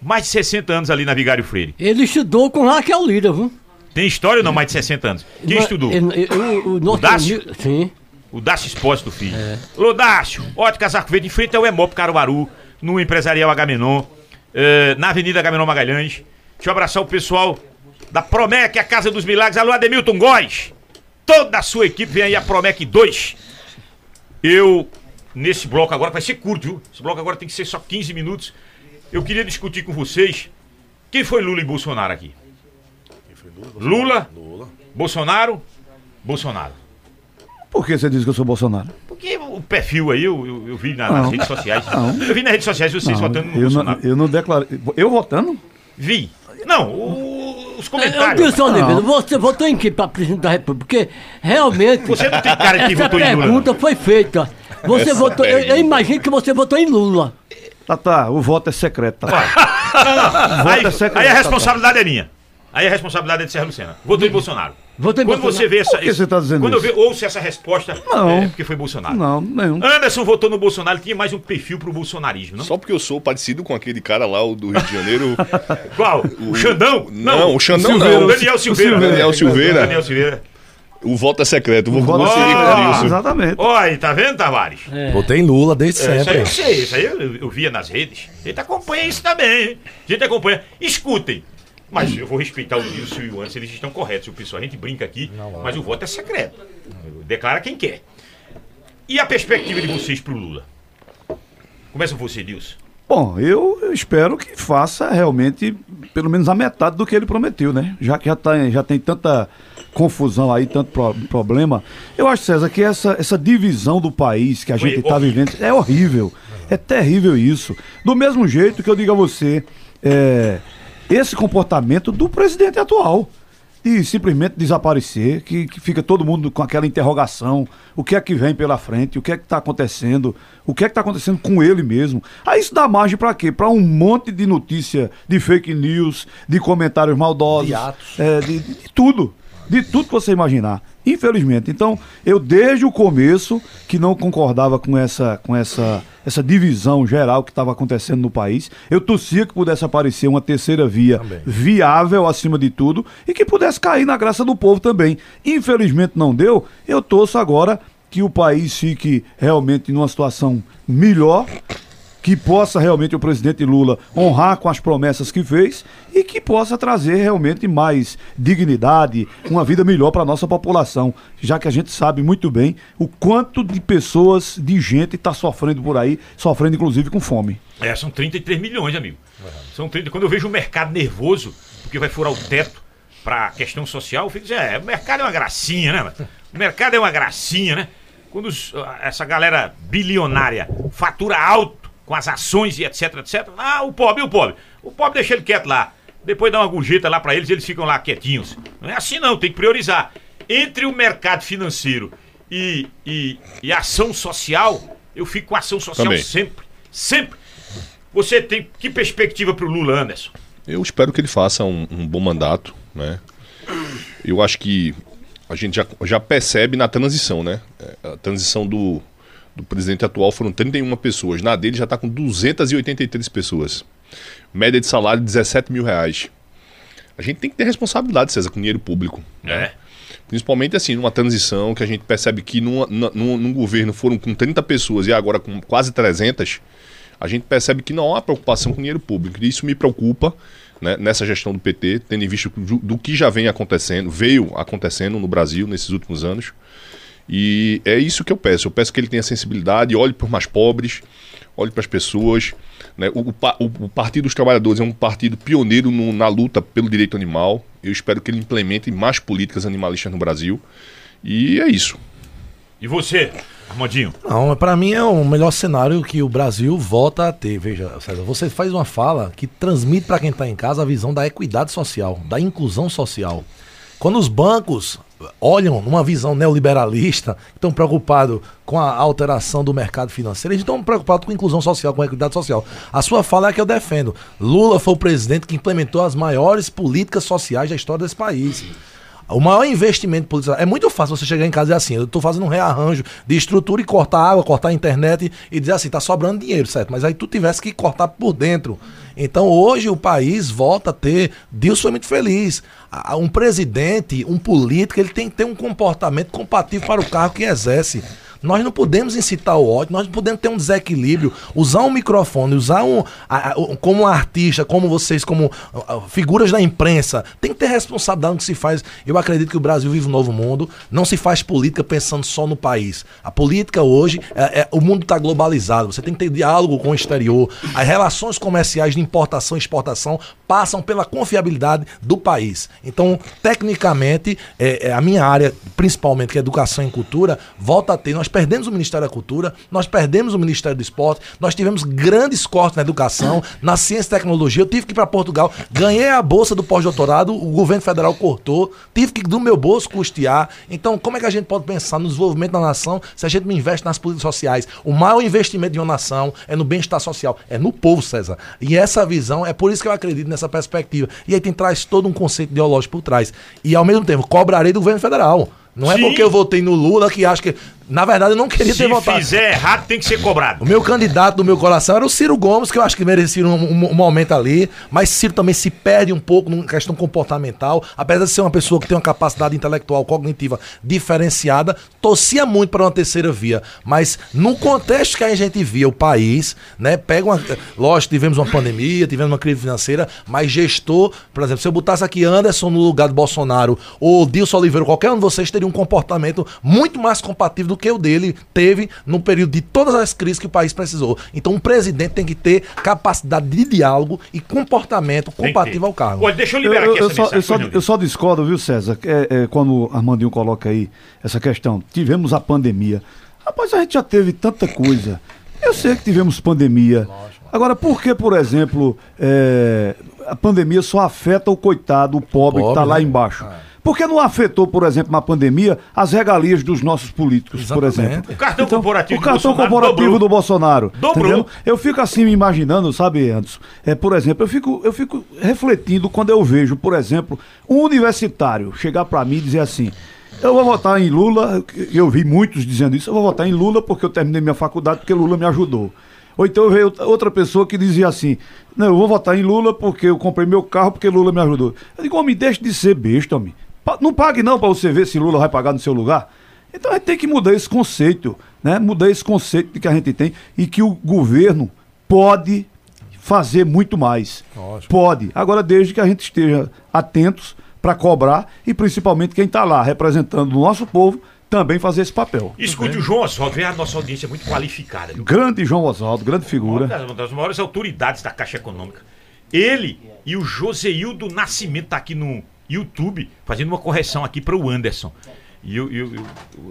Mais de 60 anos ali na Vigário Freire. Ele estudou com Raquel Lira, viu? Tem história ou não mais de 60 anos? Quem Mas estudou? ele- ele- o, o Dácio? amigo- Sim. O Dácio Espósito Filho. Alô, Dácio, Óticas Arco Verde, em frente ao Emop Caruaru, no Empresarial Agamenon, eh, na Avenida Agamenon Magalhães. Deixa eu abraçar o pessoal da Promec, a Casa dos Milagres. Alô, Ademilton Góes. Toda a sua equipe vem aí, a Promec 2. Eu, nesse bloco agora, vai ser curto, viu? Esse bloco agora tem que ser só 15 minutos. Eu queria discutir com vocês quem foi Lula e Bolsonaro aqui. Lula, Bolsonaro, Bolsonaro. Por que você diz que eu sou Bolsonaro? Porque o perfil aí eu, eu, eu vi na- nas Não. redes sociais. Não. Eu vi nas redes sociais vocês Não, votando no eu, não, Bolsonaro. eu não declarei. Eu votando? Vi. Não, o- os comentários. Wilson rapaz. Oliveira, você votou em quem para presidente da República? Porque realmente. Você não tem cara que essa votou em Lula, pergunta foi feita. Você Essa votou. Eu, eu imagino que você votou em Lula. Tá, tá, o voto é secreto, tá? Aí, Vota secreto, aí a tá, responsabilidade é minha. Aí a responsabilidade é de Serra Lucena. Votou em Bolsonaro. Votou em Quando Bolsonaro. você vê essa. Por que você tá dizendo Quando isso? eu ouço essa resposta, Não. é porque foi Bolsonaro. Não, nenhum. Anderson votou no Bolsonaro, tinha mais um perfil pro bolsonarismo, não? Só porque eu sou parecido com aquele cara lá, o do Rio de Janeiro. Qual? O, Xandão? Não, o Xandão Silveira, não. O Daniel Silveira. Daniel Silveira. Daniel Silveira. O voto é secreto. O Voto secreto, seria com o. Exatamente. Olha aí, tá vendo, Tavares? Votei em Lula desde É, isso aí sempre. eu sei, isso aí eu, eu via nas redes. A gente acompanha isso também, hein? A gente acompanha. Escutem. Mas eu vou respeitar o Nilson e o Anderson, eles estão corretos. O pessoal, a gente brinca aqui, mas o voto é secreto. Declara quem quer. E a perspectiva de vocês pro Lula? Começa você, Nilson. Bom, eu eu espero que faça realmente pelo menos a metade do que ele prometeu, né? Já que já, tá, já tem tanta confusão aí, tanto pro- problema. Eu acho, César, que essa, essa divisão do país que a gente está vivendo é horrível. É terrível isso. Do mesmo jeito que eu digo a você, é, esse comportamento do presidente atual. De simplesmente desaparecer, que, que fica todo mundo com aquela interrogação: o que é que vem pela frente, o que é que está acontecendo, o que é que está acontecendo com ele mesmo. Aí isso dá margem para quê? Para um monte de notícia, de fake news, de comentários maldosos, De atos. é, de, de tudo, de tudo que você imaginar. Infelizmente. Então, eu desde o começo que não concordava com essa, com essa, essa divisão geral que estava acontecendo no país. Eu torcia que pudesse aparecer uma terceira via Também. viável acima de tudo e que pudesse cair na graça do povo também. Infelizmente não deu. Eu torço agora que o país fique realmente numa situação melhor que possa realmente o presidente Lula honrar com as promessas que fez e que possa trazer realmente mais dignidade, uma vida melhor para a nossa população, já que a gente sabe muito bem o quanto de pessoas, de gente está sofrendo por aí, sofrendo inclusive com fome. É, são 33 milhões, amigo. São 30. Quando eu vejo o mercado nervoso, porque vai furar o teto pra questão social, eu fico dizendo, é, o mercado é uma gracinha, né? O mercado é uma gracinha, né? Quando os- essa galera bilionária fatura alto com as ações e etc, etc. Ah, o pobre, e o pobre? O pobre deixa ele quieto lá. Depois dá uma gorjeta lá pra eles, eles ficam lá quietinhos. Não é assim não, tem que priorizar. Entre o mercado financeiro e, e, e ação social, eu fico com ação social Também. sempre. Sempre. Você tem que perspectiva pro Lula, Anderson? Eu espero que ele faça um, um bom mandato, né? Eu acho que a gente já, já percebe na transição, né? É, A transição do, do presidente atual foram 31 pessoas. Na dele já está com 283 pessoas. Média de salário 17 mil reais. A gente tem que ter responsabilidade, César, com dinheiro público. É. Principalmente assim, numa transição que a gente percebe que numa, num, num governo foram com 30 pessoas e agora com quase 300, a gente percebe que não há preocupação com dinheiro público. E isso me preocupa né, nessa gestão do PT, tendo em vista do, do que já vem acontecendo, veio acontecendo no Brasil nesses últimos anos. E é isso que eu peço. Eu peço que ele tenha sensibilidade, olhe para os mais pobres, olhe para as pessoas. né? O, o o- o Partido dos Trabalhadores é um partido pioneiro no- na luta pelo direito animal. Eu espero que ele implemente mais políticas animalistas no Brasil. E é isso. E você, Armandinho? Não, para mim é o melhor cenário que o Brasil volta a ter. Veja, César, você faz uma fala que transmite para quem está em casa a visão da equidade social, da inclusão social. Quando os bancos olham numa visão neoliberalista, estão preocupados com a alteração do mercado financeiro, eles estão preocupados com a inclusão social, com a equidade social. A sua fala é que eu defendo. Lula foi o presidente que implementou as maiores políticas sociais da história desse país. O maior investimento político. É muito fácil você chegar em casa e dizer assim: eu tô fazendo um rearranjo de estrutura e cortar água, cortar a internet e dizer assim: tá sobrando dinheiro, certo? Mas aí tu tivesse que cortar por dentro. Então hoje o país volta a ter. Deus foi muito feliz. Um presidente, um político, ele tem que ter um comportamento compatível para o cargo que exerce. Nós não podemos incitar o ódio, nós não podemos ter um desequilíbrio. Usar um microfone, usar um. a- a- como artista, como vocês, como ah, ah, figuras da imprensa, tem que ter responsabilidade no que se faz. Eu acredito que o Brasil vive um novo mundo. Não se faz política pensando só no país. A política hoje, é, é- o mundo está globalizado. Você tem que ter diálogo com o exterior. As relações comerciais de importação e exportação passam pela confiabilidade do país. Então, tecnicamente, é, é a minha área, principalmente, que é educação e cultura, volta a ter. Nós perdemos o Ministério da Cultura, nós perdemos o Ministério do Esporte, nós tivemos grandes cortes na educação, na ciência e tecnologia. Eu tive que ir para Portugal, ganhei a bolsa do pós-doutorado, o governo federal cortou, tive que do meu bolso custear. Então, como é que a gente pode pensar no desenvolvimento da nação se a gente não investe nas políticas sociais? O maior investimento de uma nação é no bem-estar social, é no povo, César. E essa visão, é por isso que eu acredito nessa perspectiva. E aí tem traz todo um conceito ideológico por trás. E ao mesmo tempo, cobrarei do governo federal. Não é Sim. porque eu votei no Lula que acho que. Na verdade, eu não queria ter Se votado. fizer errado, tem que ser cobrado. O meu candidato do meu coração era o Ciro Gomes, que eu acho que merecia um, um- um momento ali, mas Ciro também se perde um pouco numa questão comportamental, apesar de ser uma pessoa que tem uma capacidade intelectual, cognitiva diferenciada, torcia muito para uma terceira via, mas no contexto que a gente via o país, né, pega uma, lógico, tivemos uma pandemia, tivemos uma crise financeira, mas gestor, por exemplo, se eu botasse aqui Anderson no lugar do Bolsonaro, ou Dilson Oliveira, qualquer um de vocês teria um comportamento muito mais compatível do que o dele teve no período de todas as crises que o país precisou. Então, um presidente tem que ter capacidade de diálogo e comportamento compatível ao cargo. Olha, deixa eu Eu, liberar eu- aqui eu essa só, eu, só, Pois não. eu só discordo, viu, César? É, é, quando o Armandinho coloca aí essa questão. Tivemos a pandemia. Rapaz, a gente já teve tanta coisa. Eu sei que tivemos pandemia. Agora, por que, por exemplo, é, a pandemia só afeta o coitado, o pobre, que está Pobre, lá né? embaixo? Por que não afetou, por exemplo, na pandemia, as regalias dos nossos políticos, por Exatamente. exemplo? O cartão corporativo o do cartão Bolsonaro corporativo dobrou. do Bolsonaro. Dobrou. entendeu? Eu fico assim me imaginando, sabe, Anderson? É, por exemplo, eu fico, eu fico refletindo quando eu vejo, por exemplo, um universitário chegar para mim e dizer assim: eu vou votar em Lula, eu vi muitos dizendo isso, eu vou votar em Lula porque eu terminei minha faculdade, porque Lula me ajudou. Ou então eu vejo outra pessoa que dizia assim: Não, eu vou votar em Lula porque eu comprei meu carro porque Lula me ajudou. Eu digo, homem, deixe de ser besta, homem. Não pague não para você ver se Lula vai pagar no seu lugar. Então a gente tem que mudar esse conceito, né? Mudar esse conceito de que a gente tem e que o governo pode fazer muito mais. Pode. Agora, desde que a gente esteja atentos para cobrar e principalmente quem está lá representando o nosso povo também fazer esse papel. Escute o João Oswaldo, vê a nossa audiência é muito qualificada. viu? Grande João Oswaldo, grande Uma figura. das, uma das maiores autoridades da Caixa Econômica. Ele e o Joseildo Nascimento tá aqui no YouTube fazendo uma correção aqui para o Anderson. E eu, eu- eu-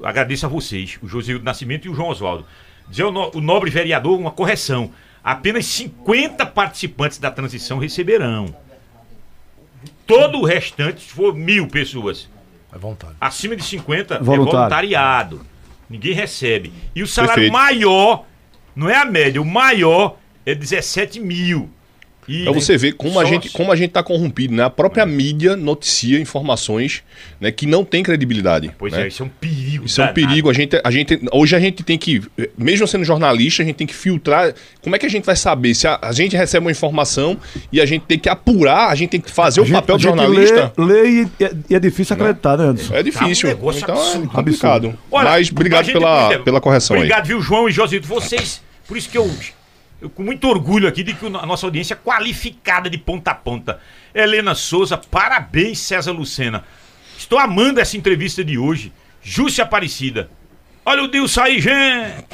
agradeço a vocês, o Joseildo Nascimento e o João Oswaldo. Dizer ao no- o nobre vereador uma correção. Apenas 50 participantes da transição receberão. Todo o restante, se for mil pessoas, É vontade. acima de 50 é Voluntário. voluntariado. Ninguém recebe. E o salário Perfeito. maior, não é a média, o maior é 17 mil. E Pra você ver como a, gente, como a gente tá corrompido, né? A própria mídia noticia informações né, que não tem credibilidade. Pois né? é, isso é um perigo. Isso é um danado. perigo. A gente, a gente, hoje a gente tem que, mesmo sendo jornalista, a gente tem que filtrar. Como é que a gente vai saber se a, a gente recebe uma informação e a gente tem que apurar, a gente tem que fazer A o gente- papel de jornalista? Lê, lê e, é- e é difícil acreditar, né, Anderson? É difícil. Tá um negócio então absurdo. é complicado. Olha, Mas obrigado gente pela, pela correção Obrigado, viu, João e Josito. Vocês, por isso que eu, eu com muito orgulho aqui de que a nossa audiência é qualificada de ponta a ponta. Helena Souza, parabéns, César Lucena. Estou amando essa entrevista de hoje. Júcia Aparecida. Olha o Dilson aí, gente.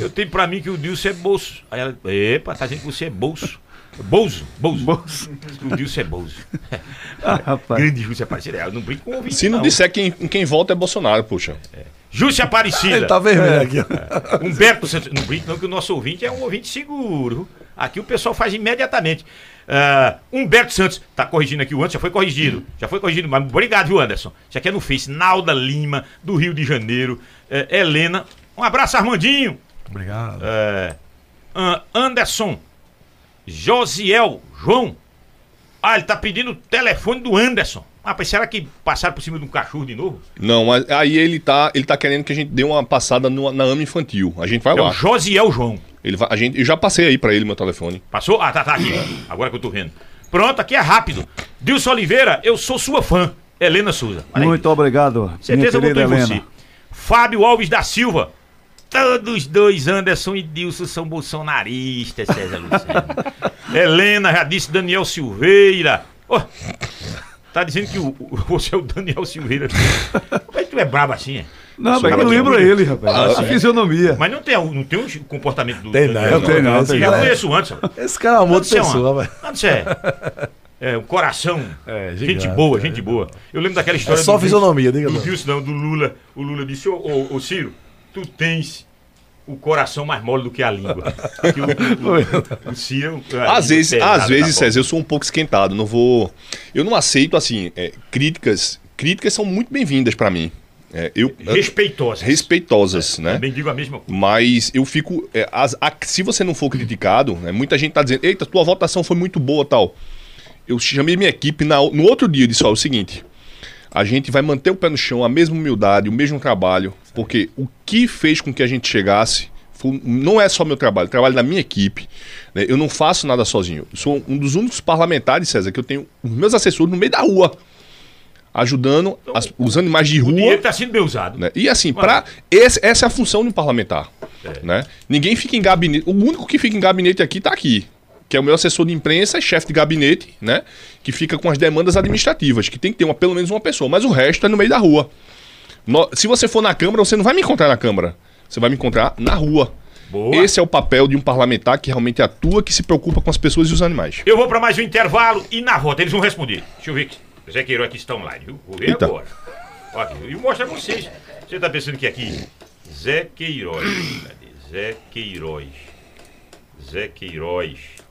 Eu tenho pra mim que o Dilson é bolso. Aí ela, epa, tá dizendo que você é bolso. Bolso, bolso. O Dilson é bolso. Ah, rapaz. Grande Júcia Aparecida. Eu não brinco com o ouvinte. Se não, disser quem, quem volta é Bolsonaro, puxa. Júcia Aparecida. Ele tá vermelho aqui. ó. Humberto Santos. Não brinque não que o nosso ouvinte é um ouvinte seguro. Aqui o pessoal faz imediatamente. Ah, Humberto Santos, tá corrigindo aqui o Anderson, já foi corrigido. Já foi corrigido, mas obrigado, viu, Anderson? Já aqui é no Face. Nalda Lima, do Rio de Janeiro. Eh, Helena. Um abraço, Armandinho. Obrigado. Ah, Anderson. Josiel. João. Ah, ele tá pedindo o telefone do Anderson. Rapaz, será que passaram por cima de um cachorro de novo? Não, mas aí ele tá, ele tá querendo que a gente dê uma passada no- na AMA infantil. A gente vai É lá. o Josiel João. Ele vai- a gente, eu já passei aí pra ele meu telefone. Passou? Ah, tá, tá aqui. Agora que eu tô vendo. Pronto, aqui é rápido. Dilson Oliveira, eu sou sua fã. Helena Souza. Muito obrigado, Certeza votou em Helena. você. Fábio Alves da Silva. Todos dois, Anderson e Dilson, são bolsonaristas, César Luciano. Helena, já disse Daniel Silveira. Ô, tá dizendo que o, o- você é o Daniel Silveira. Como é que tu é brabo assim, é? Não, mas eu brabo lembro demais. ele, rapaz. a fisionomia. Mas não tem, não tem um comportamento do. Tem do- não, do- tem não, Eu não. conheço antes. rapaz. Esse cara é um de Você é uma- pessoa, velho. Você é. É, um coração. É, gente gigante, boa, é. gente boa. Eu lembro daquela história. É só do fisionomia, diga Do não. Dilson, não, do Lula. O Lula disse: Ô, ô, ô, Ciro, tu tens o coração mais mole do que a língua. Que o, o- o- Ciro. a língua Às vezes, às vezes. César, eu sou um pouco esquentado. Não vou. Eu não aceito, assim, é, críticas. Críticas são muito bem-vindas pra mim. É, eu, Respeitosa. respeitosas, né? Também digo a mesma coisa. Mas eu fico. é, as- a- se você não for criticado, né, muita gente tá dizendo, eita, tua votação foi muito boa tal. Eu chamei minha equipe na- no outro dia e disse, ó, é o seguinte. A gente vai manter o pé no chão, a mesma humildade, o mesmo trabalho, porque o que fez com que a gente chegasse não é só meu trabalho, é o trabalho da minha equipe. né? Eu não faço nada sozinho. Eu sou um dos únicos parlamentares, César, que eu tenho os meus assessores no meio da rua, ajudando as- os animais de O rua. dinheiro está sendo bem usado. Né? E assim, pra, esse- essa é a função de um parlamentar. É. Né? Ninguém fica em gabinete. O único que fica em gabinete aqui está aqui. Que é o meu assessor de imprensa, chefe de gabinete, né? Que fica com as demandas administrativas, que tem que ter uma, pelo menos uma pessoa, mas o resto é no meio da rua. No- se você for na Câmara, você não vai me encontrar na Câmara. Você vai me encontrar na rua. Boa. Esse é o papel de um parlamentar que realmente atua, que se preocupa com as pessoas e os animais. Eu vou para mais um intervalo e na volta eles vão responder. Deixa eu ver aqui. Zé Queiroz aqui está online, viu? Vou ver Eita. agora. Ó e mostra pra vocês. Você tá pensando que aqui? Zé Queiroz. Zé Queiroz. Zé Queiroz.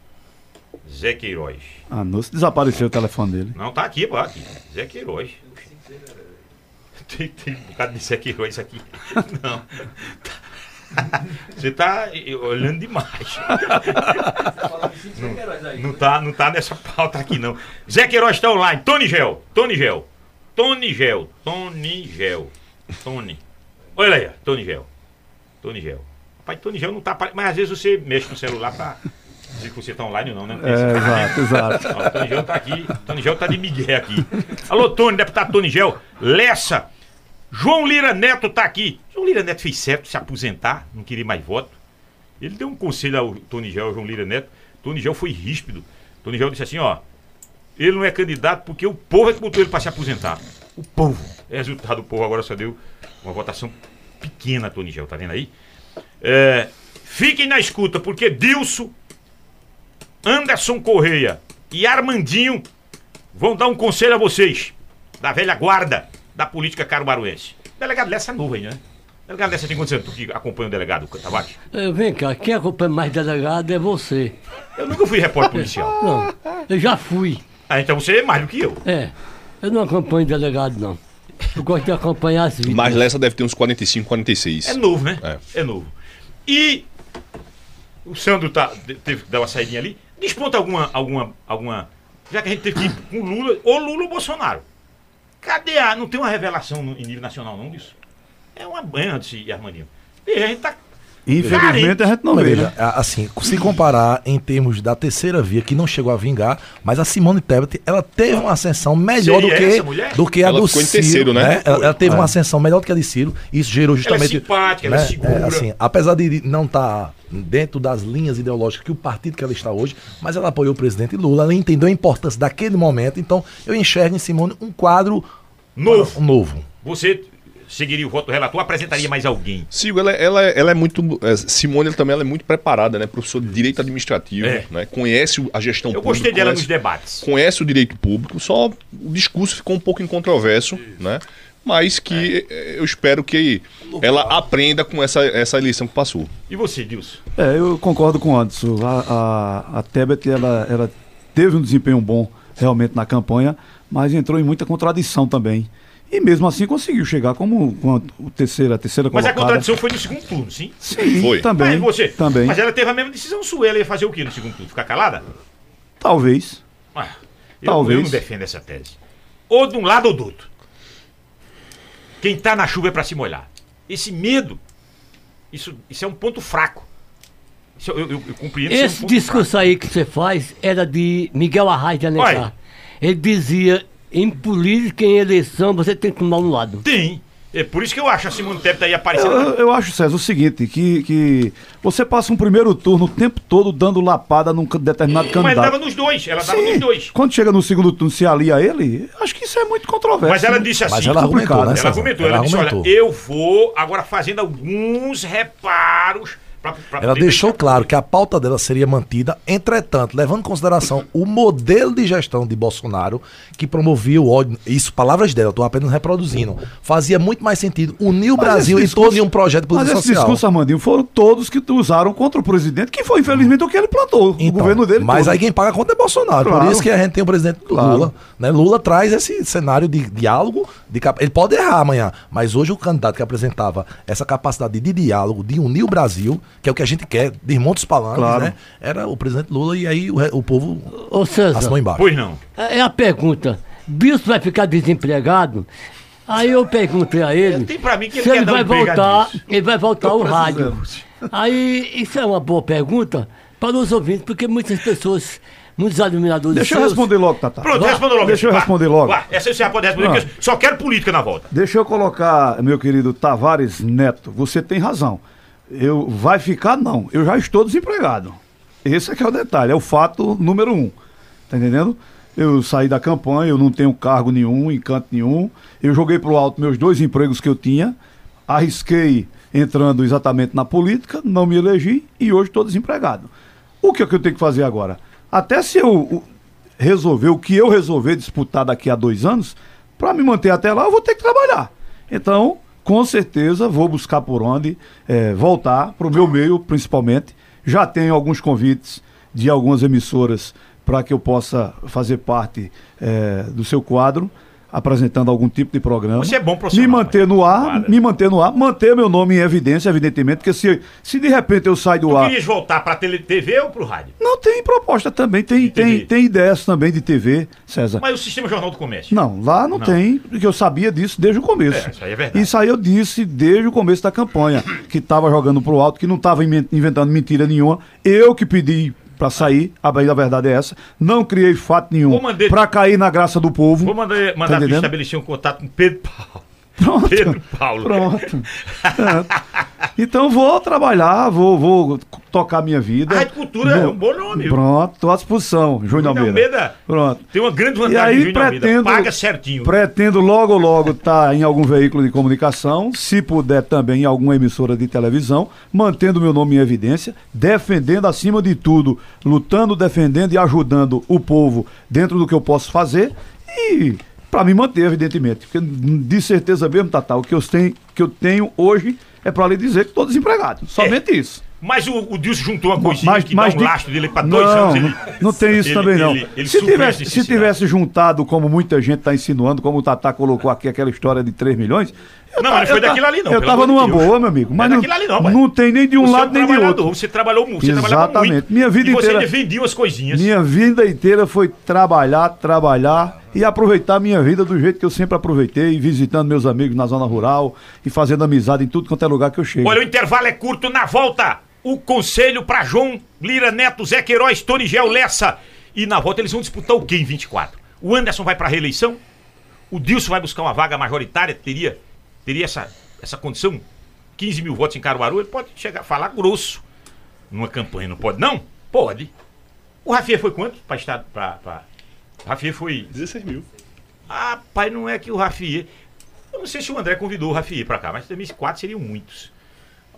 Zé Queiroz. Ah, não, se desapareceu o telefone dele. Não, tá aqui, pô, aqui. Zé Queiroz. Tem, tem um bocado de Zé Queiroz aqui. Não. Você tá olhando demais. Não, não tá, não tá nessa pauta aqui, não. Zé Queiroz tá online. Tony Gel. Tony Gel. Tony Gel. Tony Gel. Tony. Olha aí, ó, Tony Gel. Tony Gel. Rapaz, Tony Gel não tá. Mas às vezes você mexe no celular pra dizer que você tá online ou não, né? É, exato, exato. Ó, o Tony Gel tá aqui. Tony Gel tá de Miguel aqui. Alô, Tony, deputado Tony Gel. Lessa. João Lira Neto tá aqui. João Lira Neto fez certo se aposentar, não queria mais voto. Ele deu um conselho ao Tony Gel, ao João Lira Neto. Tony Gel foi ríspido. Tony Gel disse assim, ó. Ele não é candidato porque o povo é que botou ele para se aposentar. O povo. É resultado, o povo agora só deu uma votação pequena, Tony Gel, tá vendo aí? É, fiquem na escuta, porque Dilson, Anderson Correia e Armandinho vão dar um conselho a vocês, da velha guarda da política caruaruense. Delegado Lessa é novo aí, né? Delegado Lessa tem quantos anos? Tu que acompanha o delegado Tavares? Eh, vem cá, quem acompanha mais delegado é você. Eu nunca fui repórter policial. Não, eu já fui. Ah, então você é mais do que eu. É, eu não acompanho delegado, não. Eu gosto de acompanhar as vidas. Mas Lessa deve ter uns 45, 46. É novo, né? É. É, novo. E o Sandro tá, de- teve que dar uma saidinha ali. Desponta alguma, alguma, alguma. Já que a gente teve que ir com Lula, ou Lula ou Bolsonaro. Cadê a. Não tem uma revelação no, em nível nacional, não, disso? É uma banha de Armandinho. E a gente tá. Infelizmente a gente não vê, veja, né? assim, se comparar em termos da terceira via, que não chegou a vingar, mas a Simone Tebet, ela teve uma ascensão melhor do Seria que, do que a Ela do ficou em Ciro. terceiro, né? Ela, ela teve É. uma ascensão melhor do que a de Ciro. Isso gerou justamente. simpática, ela é segura. assim, apesar de não estar dentro das linhas ideológicas que o partido que ela está hoje, mas ela apoiou o presidente Lula, ela entendeu a importância daquele momento. Então, eu enxergo em Simone um quadro Novo. novo. Você seguiria o voto do relator, apresentaria mais alguém. Sigo, ela, ela, ela é muito. é, Simone ela também ela é muito preparada, né? Professor de direito administrativo, É. né? Conhece o- a gestão Eu pública. gostei dela conhece, nos debates. conhece o direito público, só o discurso ficou um pouco incontroverso, né? Mas que eh, eu espero que ela aprenda com essa, essa eleição que passou. E você, Dilson? É, eu concordo com o Anderson. A, a, a Tebet, ela, ela teve um desempenho bom realmente na campanha, mas entrou em muita contradição também. E mesmo assim conseguiu chegar como, como a terceira, a terceira Mas a colocada. contradição foi no segundo turno, sim? Sim, Foi. também. Mas você? Também. Mas ela teve a mesma decisão sua. Ela ia fazer o quê no segundo turno? Ficar calada? Talvez. Ah, eu, Talvez. eu não defendo essa tese. ou de um lado ou do outro. Quem tá na chuva é pra se molhar. Esse medo, isso, isso é um ponto fraco. Isso eu, eu, eu compreendo. isso é um Esse ponto discurso aí que você faz era de Miguel Arraes de Alencar. Ele dizia, em política, em eleição, você tem que tomar um lado. Tem. É por isso que eu acho a Simone Tebet aí aparecendo. Eu, eu acho, César, o seguinte, que, que você passa um primeiro turno o tempo todo dando lapada num determinado Mas candidato. dava nos dois, ela dava Sim, nos dois. Quando chega no segundo turno, se alia a ele, acho que isso é muito controverso. Mas ela né? disse assim. Mas ela argumentou, complicado. né, Ela argumentou, ela, disse, olha, eu vou agora fazendo alguns reparos pra, pra Ela deixou claro que a pauta dela seria mantida, entretanto, levando em consideração o modelo de gestão de Bolsonaro que promovia o ódio. Isso, palavras dela, eu estou apenas reproduzindo. Fazia muito mais sentido unir o Mas Brasil em torno de discurso- um projeto de Mas social. discurso, Armandinho, foram todos que usaram contra o presidente, que foi infelizmente o que ele plantou, o Então, governo dele. Mas todo. aí quem paga a conta é Bolsonaro. Claro. Por isso que a gente tem o presidente Claro. Lula. Né? Lula traz esse cenário de diálogo. De cap- Ele pode errar amanhã, mas hoje o candidato que apresentava essa capacidade de diálogo, de unir o Brasil, que é o que a gente quer, de dos palanques, Claro. né? Era o presidente Lula e aí o, o povo Ô César, assinou embaixo. Pois não. é a pergunta, Bilson vai ficar desempregado? Aí eu perguntei a ele Tem pra mim que ele se quer ele um vai voltar, ele vai voltar ao rádio. Aí isso é uma boa pergunta para os ouvintes, porque muitas pessoas, muitos admiradores Deixa eu seus- responder logo, Tata. Pronto, responda logo. deixa eu responder logo. vá. Essa você já pode responder, porque eu só quero política na volta. Deixa eu colocar, meu querido Tavares Neto, você tem razão. Eu vai ficar não, eu já estou desempregado. Esse é que é o detalhe, é o fato número um. Tá entendendo? Eu saí da campanha, eu não tenho cargo nenhum, encanto nenhum. Eu joguei pro alto meus dois empregos que eu tinha, arrisquei entrando exatamente na política, não me elegi e hoje estou desempregado. O que é que eu tenho que fazer agora? Até se eu resolver o que eu resolver disputar daqui a dois anos, para me manter até lá, eu vou ter que trabalhar. Então, com certeza, vou buscar por onde eh, voltar para o meu meio, principalmente. Já tenho alguns convites de algumas emissoras para que eu possa fazer parte eh, do seu quadro, apresentando algum tipo de programa. Você é bom Me manter no ar, me manter no ar, manter meu nome em evidência, evidentemente, porque se, se de repente eu sair do Tu ar. querias voltar tele, TV ou pro rádio? Não, tem proposta também, tem, tem, tem ideias também de TV, César. Mas o Sistema Jornal do Comércio. Não, lá não, Não. tem, porque eu sabia disso desde o começo. É, isso aí é verdade. Isso aí eu disse desde o começo da campanha, que estava jogando pro alto, que não estava inventando mentira nenhuma. Eu que pedi pra sair, a bem da verdade é essa. Não criei fato nenhum pra cair na graça do povo. Vou mandar, Tá mandar entendendo? estabelecer um contato com Pedro Paulo. Pronto. Pedro Paulo. Pronto. É. Então vou trabalhar, vou, vou tocar minha vida. A Rádio Cultura é um bom nome? Pronto, estou à disposição, Júnior Almeida. Almeida. Pronto. Tem uma grande E vantagem, aí Júnior Almeida. pretendo, Paga certinho. pretendo logo logo estar em algum veículo de comunicação, se puder também em alguma emissora de televisão, mantendo meu nome em evidência, defendendo acima de tudo, lutando, defendendo e ajudando o povo dentro do que eu posso fazer e para me manter, evidentemente, porque de certeza mesmo, Tata, o que eu tenho, que eu tenho hoje é para lhe dizer que estou desempregado. Somente isso. Mas o, o Dilson juntou uma coisinha Mas, que mas dá um de- lastro dele pra dois não, anos. Ele, não- tem isso ele- também, não. ele- se, tivesse, se tivesse juntado, como muita gente está insinuando, como o Tatá colocou aqui aquela história de 3 milhões. Eu Não, mas não foi daquilo ali, não, Eu tava numa Deus. boa, meu amigo. Mas não é daquilo ali, não, não tem nem de um Você é lado nem de outro. Você trabalhou muito, você Exatamente. muito. Minha vida e você inteira- ainda vendia umas coisinhas. Minha vida inteira foi trabalhar, trabalhar e aproveitar a minha vida do jeito que eu sempre aproveitei, visitando meus amigos na zona rural e fazendo amizade em tudo quanto é lugar que eu chego. Olha, o intervalo é curto. Na volta, o conselho pra João Lira Neto, Zé Queiroz, Tony Gel Lessa. E na volta eles vão disputar o quê em 24? O Anderson vai pra reeleição? O Dilson vai buscar uma vaga majoritária? Teria, teria essa, essa condição? 15 mil votos em Caruaru? Ele pode chegar a falar grosso numa campanha, não pode? Não? Pode. O Rafinha foi quanto? Pra estar. Pra, pra... O Rafinha foi. 16 mil. Ah, pai, não é que o Rafier. Eu não sei se o André convidou o Rafier pra cá, mas 2004 seriam muitos.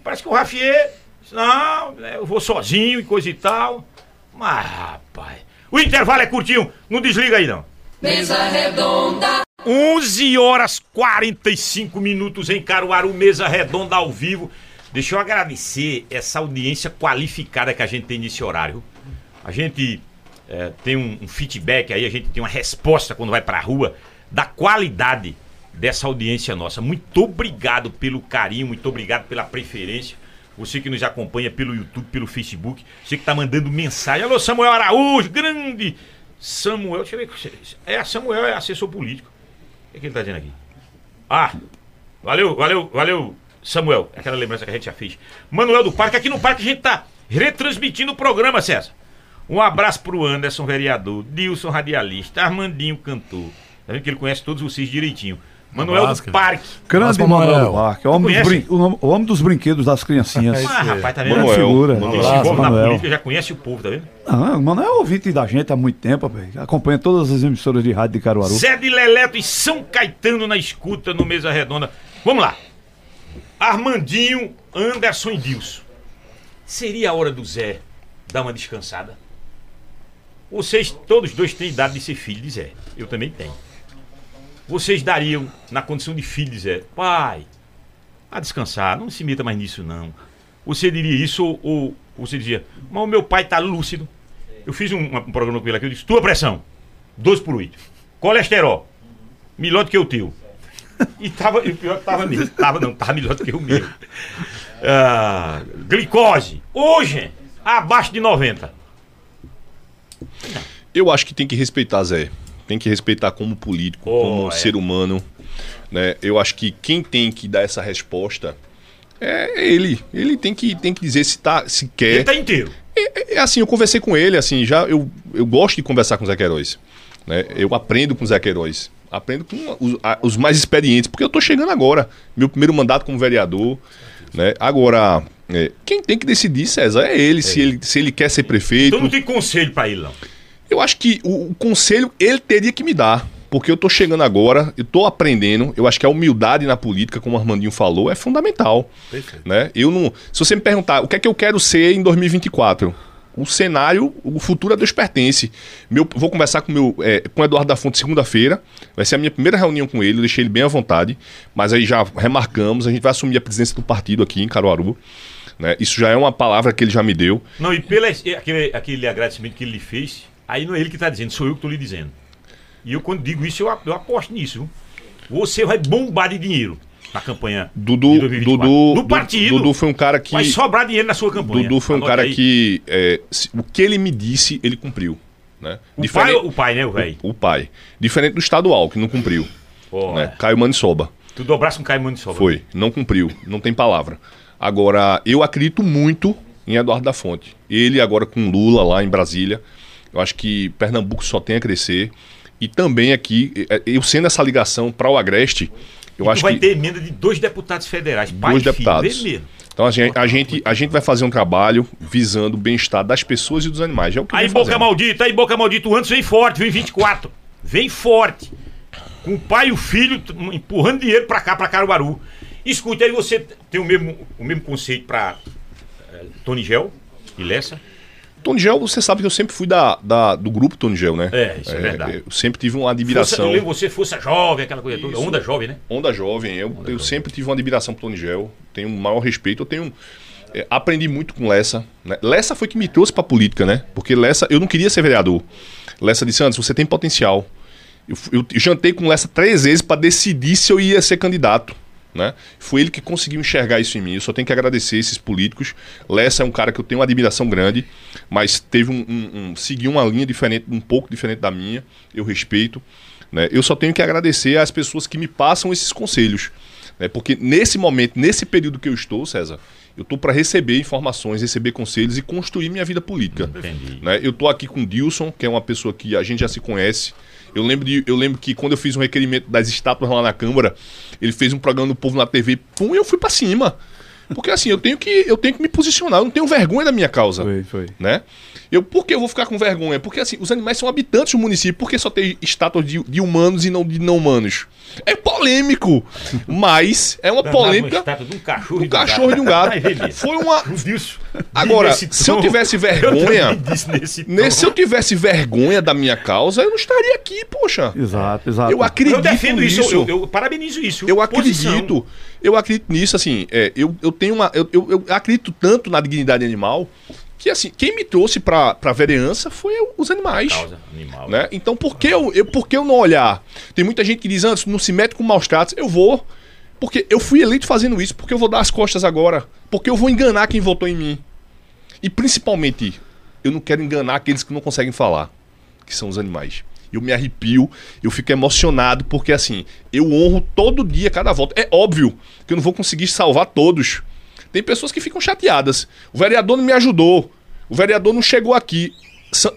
Parece que o Rafier. disse, Não, né, eu vou sozinho e coisa e tal. Mas, rapaz. O intervalo é curtinho, não desliga aí não. Mesa redonda, 11 horas 45 minutos em Caruaru, mesa redonda ao vivo. Deixa eu agradecer essa audiência qualificada que a gente tem nesse horário. A gente é, tem um, um feedback aí, a gente tem uma resposta quando vai pra rua da qualidade dessa audiência nossa. Muito obrigado pelo carinho, muito obrigado pela preferência. Você que nos acompanha pelo YouTube, pelo Facebook, você que tá mandando mensagem. Alô, Samuel Araújo, grande Samuel. Deixa eu ver. É, Samuel é assessor político. Que, é que ele tá dizendo aqui? Ah, valeu, valeu, valeu, Samuel. Aquela lembrança que a gente já fez. Manuel do Parque, aqui no Parque a gente tá retransmitindo o programa, César. Um abraço pro Anderson, vereador, Dilson, radialista, Armandinho, cantor. Tá vendo que ele conhece todos vocês direitinho. Manuel do. Parque. Grande Manuel Manuel. do Parque, o homem, dos conhece? brin- o nome- o homem dos brinquedos das criancinhas. Ah, rapaz, tá vendo? Manuel, figura. Manuel. Manuel. política, já conhece o povo, tá vendo? Ah, Manuel é ouvinte da gente há muito tempo, velho. acompanha todas as emissoras de rádio de Caruaru. Zé de Leleto e São Caetano na escuta no Mesa Redonda. Vamos lá. Armandinho, Anderson e Dilson. Seria a hora do Zé dar uma descansada? Vocês, todos dois, têm idade de ser filho de Zé. Eu também tenho. Vocês dariam, na condição de filho de Zé, pai, a descansar, não se meta mais nisso, não. Você diria isso ou, ou você dizia, mas o meu pai tá lúcido. Eu fiz um, um programa com ele aqui, eu disse, tua pressão, 12 por 8. Colesterol, melhor do que o teu. E tava, e o pior que tava mesmo. Tava não, tava melhor do que o meu. Ah, glicose, hoje, abaixo de 90. Eu acho que tem que respeitar, Zé. Tem que respeitar como político, Oh, como é. ser humano. Né? Eu acho que quem tem que dar essa resposta é ele. Ele tem que, tem que dizer se, tá, se quer. Ele tá inteiro. É, é assim, eu conversei com ele, assim, já eu, eu gosto de conversar com o Zé Queiroz. Né? Eu aprendo com o Zé Queiroz. Aprendo com os, a- os mais experientes, porque eu tô chegando agora. Meu primeiro mandato como vereador. Né? Agora, é, quem tem que decidir, César, é ele, Se, ele se ele quer ser prefeito. Então não tem conselho pra ele, não. Eu acho que o, o conselho ele teria que me dar. Porque eu tô chegando agora, eu tô aprendendo. Eu acho que a humildade na política, como o Armandinho falou, é fundamental. Né? Eu não. Se você me perguntar o que é que eu quero ser em 2024, o cenário, o futuro a Deus pertence. Meu, vou conversar com, meu, é, com o Eduardo da Fonte segunda-feira. Vai ser a minha primeira reunião com ele, eu deixei ele bem à vontade. Mas aí já remarcamos, a gente vai assumir a presidência do partido aqui em Caruaru. Né? Isso já é uma palavra que ele já me deu. Não, e pelo aquele, aquele agradecimento que ele lhe fez, aí não é ele que tá dizendo, sou eu que tô lhe dizendo. E eu, quando digo isso, eu, eu aposto nisso. Você vai bombar de dinheiro na campanha Dudu, de 2024. Dudu, do partido. Dudu foi um cara que. Vai sobrar dinheiro na sua campanha. Dudu foi um Anote cara aí. que é, se- o que ele me disse, ele cumpriu. Né? O Diferente- pai, o pai, né, o velho? o pai. Diferente do estadual, que não cumpriu. Ó, né? Caio Manissoba. Tu dobrasse um caimão de sobra. Foi, não cumpriu, não tem palavra. Agora, eu acredito muito em Eduardo da Fonte. Ele agora com Lula lá em Brasília, eu acho que Pernambuco só tem a crescer. E também aqui, eh, eu sendo essa ligação para o Agreste, eu acho vai que ter emenda de dois deputados federais. Dois e deputados. Então a gente, a, gente, a gente vai fazer um trabalho visando o bem-estar das pessoas e dos animais. É o que Aí, boca fazendo. maldita, aí, boca maldita, o Antes vem forte, vem 24. Vem forte. Com o pai e o filho empurrando dinheiro pra cá, pra Caruaru. Escute, aí você tem o mesmo, o mesmo conceito pra eh, Tony Gel e Lessa. Tony Gel, você sabe que eu sempre fui da, da- do grupo Tony Gel, né? É, isso é verdade. Eu sempre tive uma Força, admiração. eu lembro você força jovem, aquela coisa toda. Isso. Onda jovem, né? Onda jovem, eu, eu sempre tive uma admiração por Tony Gel, tenho um maior respeito, eu tenho. é, aprendi muito com Lessa. Né? Lessa foi que me trouxe pra política, né? Porque Lessa, eu não queria ser vereador. Lessa disse, antes, você tem potencial. Eu, eu jantei com Lessa três vezes pra decidir se eu ia ser candidato. Né? Foi ele que conseguiu enxergar isso em mim. Eu só tenho que agradecer esses políticos. Lessa é um cara que eu tenho uma admiração grande, mas teve um, um- um- seguiu uma linha diferente, um pouco diferente da minha. Eu respeito. Né? Eu só tenho que agradecer às pessoas que me passam esses conselhos. Né? Porque nesse momento, nesse período que eu estou, César, eu estou para receber informações, receber conselhos e construir minha vida política. Entendi. Né? Eu estou aqui com o Dilson, que é uma pessoa que a gente já se conhece. Eu lembro, de, eu lembro que quando eu fiz um requerimento das estátuas lá na Câmara, ele fez um programa do Povo na TV, pum, e eu fui para cima. Porque assim, eu tenho, que, eu tenho que me posicionar, eu não tenho vergonha da minha causa Foi, foi. né? Eu, por que eu vou ficar com vergonha? Porque assim, os animais são habitantes do município, por que só tem estátuas de, de humanos e não de não humanos? É polêmico, mas é uma polêmica um cachorro do de cachorro e de um gato. Foi uma. Agora, se eu tivesse vergonha, se eu tivesse vergonha da minha causa, eu não estaria aqui, poxa. Exato, exato. Eu acredito Eu defendo nisso. isso, eu, eu parabenizo isso. Eu Posição. acredito, eu acredito nisso, assim, é, eu, eu tenho uma. Eu, eu, eu acredito tanto na dignidade animal que assim, quem me trouxe pra, pra vereança foi eu- os animais. Causa animal. Né? Então por que, eu, eu, por que eu não olhar? Tem muita gente que diz, antes, não se mete com maus tratos. Eu vou. Porque eu fui eleito fazendo isso, porque eu vou dar as costas agora. Porque eu vou enganar quem votou em mim. E principalmente, eu não quero enganar aqueles que não conseguem falar, que são os animais. eu me arrepio, eu fico emocionado, porque assim, eu honro todo dia cada voto. É óbvio que eu não vou conseguir salvar todos. Tem pessoas que ficam chateadas. O vereador não me ajudou. O vereador não chegou aqui.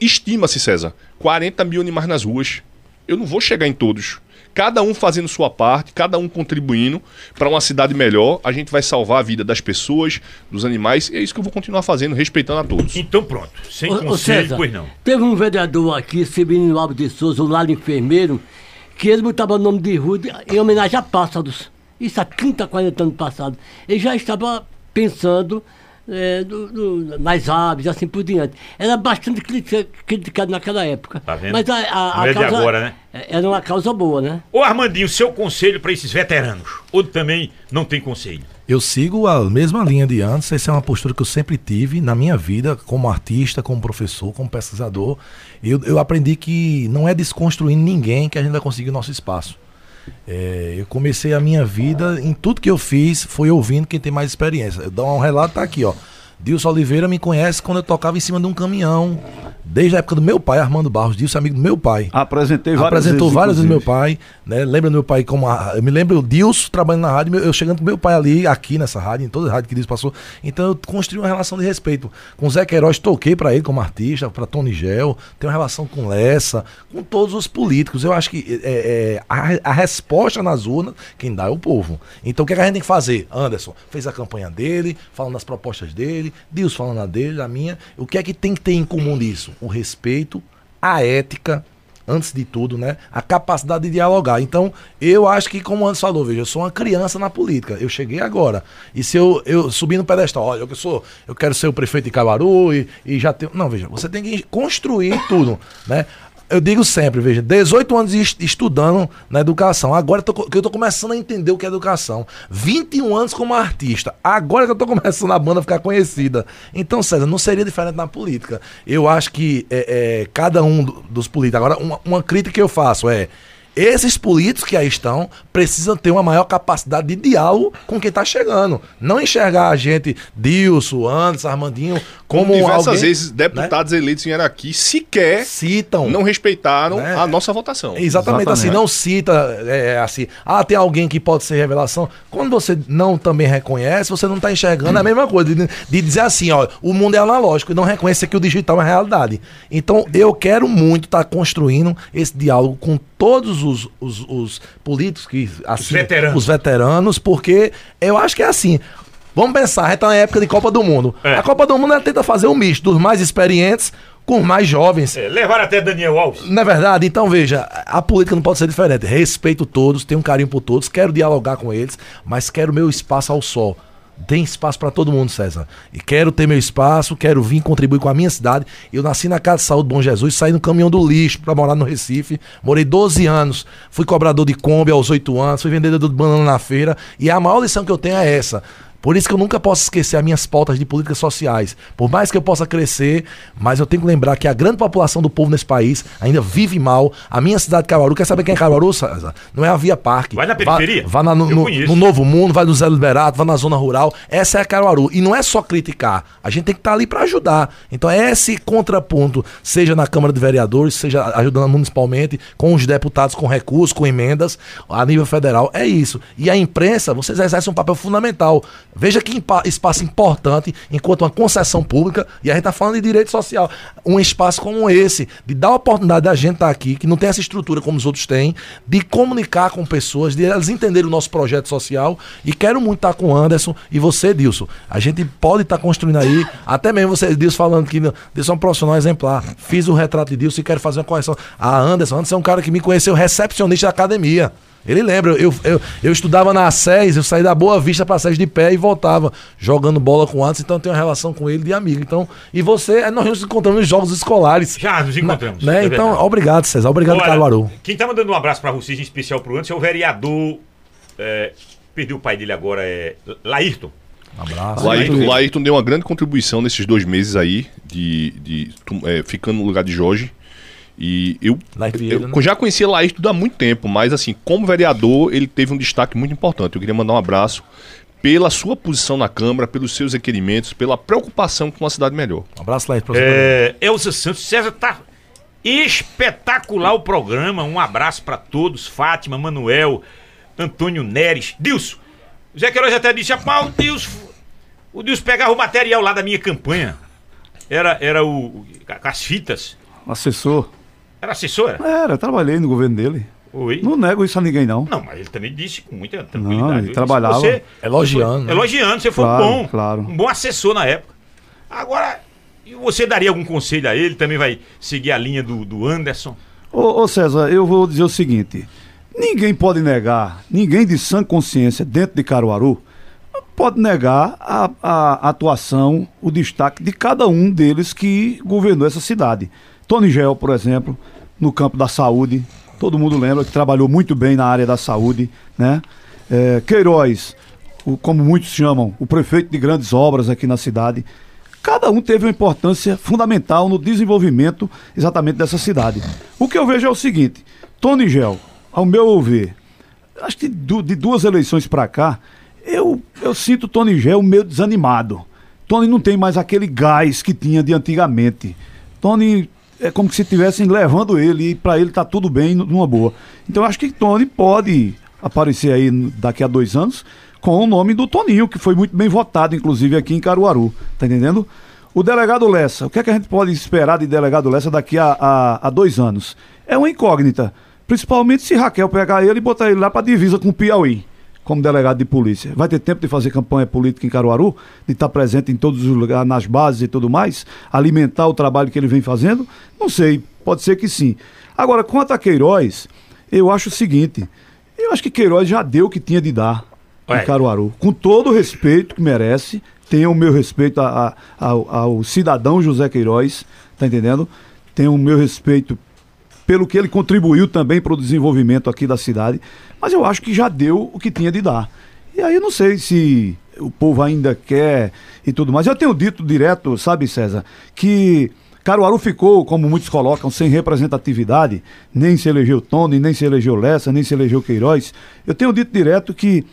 Estima-se, César, 40 mil animais nas ruas. Eu não vou chegar em todos. Cada um fazendo sua parte, cada um contribuindo para uma cidade melhor, a gente vai salvar a vida das pessoas, dos animais, e é isso que eu vou continuar fazendo, respeitando a todos. Então pronto. Sem Ô, conselho, César, pois não. Teve um vereador aqui, Severino Alves de Souza, o Lalo Enfermeiro, que ele botava o nome de rua em homenagem a pássaros. Isso há 30, 40 anos passados. Ele já estava pensando eh, do- do- nas aves, assim por diante. Era bastante criti- criticado naquela época. Tá vendo? Mas a, a- a é causa agora, né? Era uma causa boa, né? Ô Armandinho, seu conselho para esses veteranos? Ou também não tem conselho? Eu sigo a mesma linha de antes, essa é uma postura que eu sempre tive na minha vida, como artista, como professor, como pesquisador. Eu, eu aprendi que não é desconstruindo ninguém que a gente vai conseguir o nosso espaço. É, eu comecei a minha vida, em tudo que eu fiz, foi ouvindo quem tem mais experiência. Eu dou um relato, tá aqui, ó. Dilson Oliveira me conhece quando eu tocava em cima de um caminhão. Desde a época do meu pai, Armando Barros. Dilson é amigo do meu pai. Apresentei várias Apresentou vezes, várias vezes meu pai, né? Lembra do meu pai como. a- eu me lembro o Dilson trabalhando na rádio, eu chegando com meu pai ali, aqui nessa rádio, em toda a rádio que Dilson passou. Então eu construí uma relação de respeito. Com o Zé Queiroz, toquei pra ele como artista, pra Tony Gel, tenho uma relação com Lessa, com todos os políticos. Eu acho que é, é, a, a resposta nas urnas, quem dá é o povo. Então o que, é que a gente tem que fazer? Anderson fez a campanha dele, falando das propostas dele, Dilson falando a dele, a minha. O que é que tem que ter em comum nisso? O respeito, a ética, antes de tudo, né? A capacidade de dialogar. Então, eu acho que, como o Anderson falou, veja, eu sou uma criança na política. Eu cheguei agora. E se eu, eu subir no pedestal, olha, eu, sou, eu quero ser o prefeito de Caruaru e, e já tenho. Não, veja, você tem que construir tudo, né? Eu digo sempre, veja, 18 anos est- estudando na educação. Agora tô que eu tô começando a entender o que é educação. 21 anos como artista. Agora que eu tô começando a banda ficar conhecida. Então, César, não seria diferente na política. Eu acho que é, é, cada um do- dos políticos. Agora, uma, uma crítica que eu faço é. Esses políticos que aí estão precisam ter uma maior capacidade de diálogo com quem está chegando. Não enxergar a gente, Dilson, Anderson, Armandinho, como diversas alguém, vezes deputados eleitos vieram aqui sequer citam. não respeitaram Né? a nossa votação. Exatamente, assim, Exatamente. não cita é, é, assim, ah, tem alguém que pode ser revelação. Quando você não também reconhece, você não está enxergando é a mesma coisa, de, de dizer assim, ó, o mundo é analógico e não reconhece que o digital é realidade. Então, eu quero muito estar construindo esse diálogo com todos os, os, os políticos que assim, veteranos. os veteranos, porque eu acho que é assim. Vamos pensar, a gente tá na época de Copa do Mundo. É. A Copa do Mundo ela tenta fazer um misto dos mais experientes com os mais jovens. É, levaram até Daniel Alves. Não é verdade? Então veja, a política não pode ser diferente. Respeito todos, tenho um carinho por todos, quero dialogar com eles, mas quero meu espaço ao sol. Tem espaço para todo mundo, César. E quero ter meu espaço, quero vir contribuir com a minha cidade. Eu nasci na Casa de Saúde Bom Jesus, saí no caminhão do lixo para morar no Recife. Morei 12 anos, fui cobrador de Kombi aos 8 anos, fui vendedor de banana na feira. E a maior lição que eu tenho é essa. Por isso que eu nunca posso esquecer as minhas pautas de políticas sociais. Por mais que eu possa crescer, mas eu tenho que lembrar que a grande população do povo nesse país ainda vive mal. A minha cidade de Caruaru, quer saber quem é Caruaru, César? Não é a Via Parque. Vai na periferia? Vá, vá no, no- no Novo Mundo, vai no Zé Liberato, vai na zona rural. Essa é a Caruaru. E não é só criticar. A gente tem que estar ali para ajudar. Então é esse contraponto, seja na Câmara de Vereadores, seja ajudando municipalmente, com os deputados com recursos, com emendas, a nível federal. É isso. E a imprensa, vocês exercem um papel fundamental. Veja que espaço importante, enquanto uma concessão pública, e a gente está falando de direito social, um espaço como esse, de dar a oportunidade da gente estar aqui, que não tem essa estrutura como os outros têm, de comunicar com pessoas, de elas entenderem o nosso projeto social. E quero muito estar com o Anderson e você, Dilson. A gente pode estar construindo aí, até mesmo você, Dilson, falando que Dilson é um profissional exemplar. Fiz o retrato de Dilson e quero fazer uma correção. A Anderson, Anderson é um cara que me conheceu recepcionista da academia. Ele lembra, eu, eu, eu estudava na SES, eu saí da Boa Vista pra SES de pé e voltava jogando bola com o Anderson, então eu tenho uma relação com ele de amigo. Então, e você, eh, nós nos encontramos nos jogos escolares. Já nos encontramos. Né? é então, verdade. obrigado, César. Obrigado, Olha, Caruaru. Quem tá mandando um abraço pra vocês, em especial pro Anderson, é o vereador. É, perdeu o pai dele agora, é Laírton. Um abraço. Laírton, Laírton deu uma grande contribuição nesses dois meses aí, de, de é, ficando no lugar de Jorge. E eu, Laírton eu Vieira, né? já conhecia Laírton há muito tempo, mas assim, como vereador, ele teve um destaque muito importante. Eu queria mandar um abraço pela sua posição na Câmara, pelos seus requerimentos, pela preocupação com uma cidade melhor. Um abraço, Laírton. É, Elza Santos, César tá Espetacular o programa. Um abraço pra todos. Fátima, Manuel, Antônio Neres, Dilson. O Zé Queiroz até disse: rapaz, o Dilson. O Dilson pegava o material lá da minha campanha. Era, era o. o- as fitas. Assessor. Era assessora? Era, trabalhei no governo dele. Oi. Não nego isso a ninguém, não. Não, mas ele também disse com muita Não, tranquilidade. ele Ele trabalhava. Você, Elogiando, você né? Elogiando, você foi Claro, bom. claro. Um bom assessor na época. Agora, você daria algum conselho a ele? Também vai seguir a linha do, do Anderson? Ô, ô, César, eu vou dizer o seguinte: ninguém pode negar, ninguém de sã consciência dentro de Caruaru pode negar a, a atuação, o destaque de cada um deles que governou essa cidade. Tony Gel, por exemplo, no campo da saúde, todo mundo lembra que trabalhou muito bem na área da saúde, né? É, Queiroz, o- como muitos chamam, o prefeito de grandes obras aqui na cidade. Cada um teve uma importância fundamental no desenvolvimento exatamente dessa cidade. O que eu vejo é o seguinte: Tony Gel, ao meu ver, acho que de duas eleições para cá, eu, eu sinto Tony Gel meio desanimado. Tony não tem mais aquele gás que tinha de antigamente. Tony é como se estivessem levando ele e para ele tá tudo bem, numa boa. Então eu acho que Tony pode aparecer aí daqui a dois anos com o nome do Toninho, que foi muito bem votado, inclusive aqui em Caruaru. Tá entendendo? O delegado Lessa, o que, é que a gente pode esperar de delegado Lessa daqui a, a, a dois anos? É uma incógnita. Principalmente se Raquel pegar ele e botar ele lá para divisa com o Piauí, como delegado de polícia. Vai ter tempo de fazer campanha política em Caruaru, de estar presente em todos os lugares, nas bases e tudo mais, alimentar o trabalho que ele vem fazendo? Não sei, pode ser que sim. Agora, quanto a Queiroz, eu acho o seguinte: eu acho que Queiroz já deu o que tinha de dar Ué. em Caruaru. Com todo o respeito que merece, tenha o meu respeito a- a- ao, ao cidadão José Queiroz, tá entendendo? Tenha o meu respeito pelo que ele contribuiu também para o desenvolvimento aqui da cidade, mas eu acho que já deu o que tinha de dar. E aí eu não sei se o povo ainda quer e tudo mais. Eu tenho dito direto, sabe, César, que Caruaru ficou, como muitos colocam, sem representatividade, nem se elegeu Tony, nem se elegeu Lessa, nem se elegeu Queiroz. Eu tenho dito direto que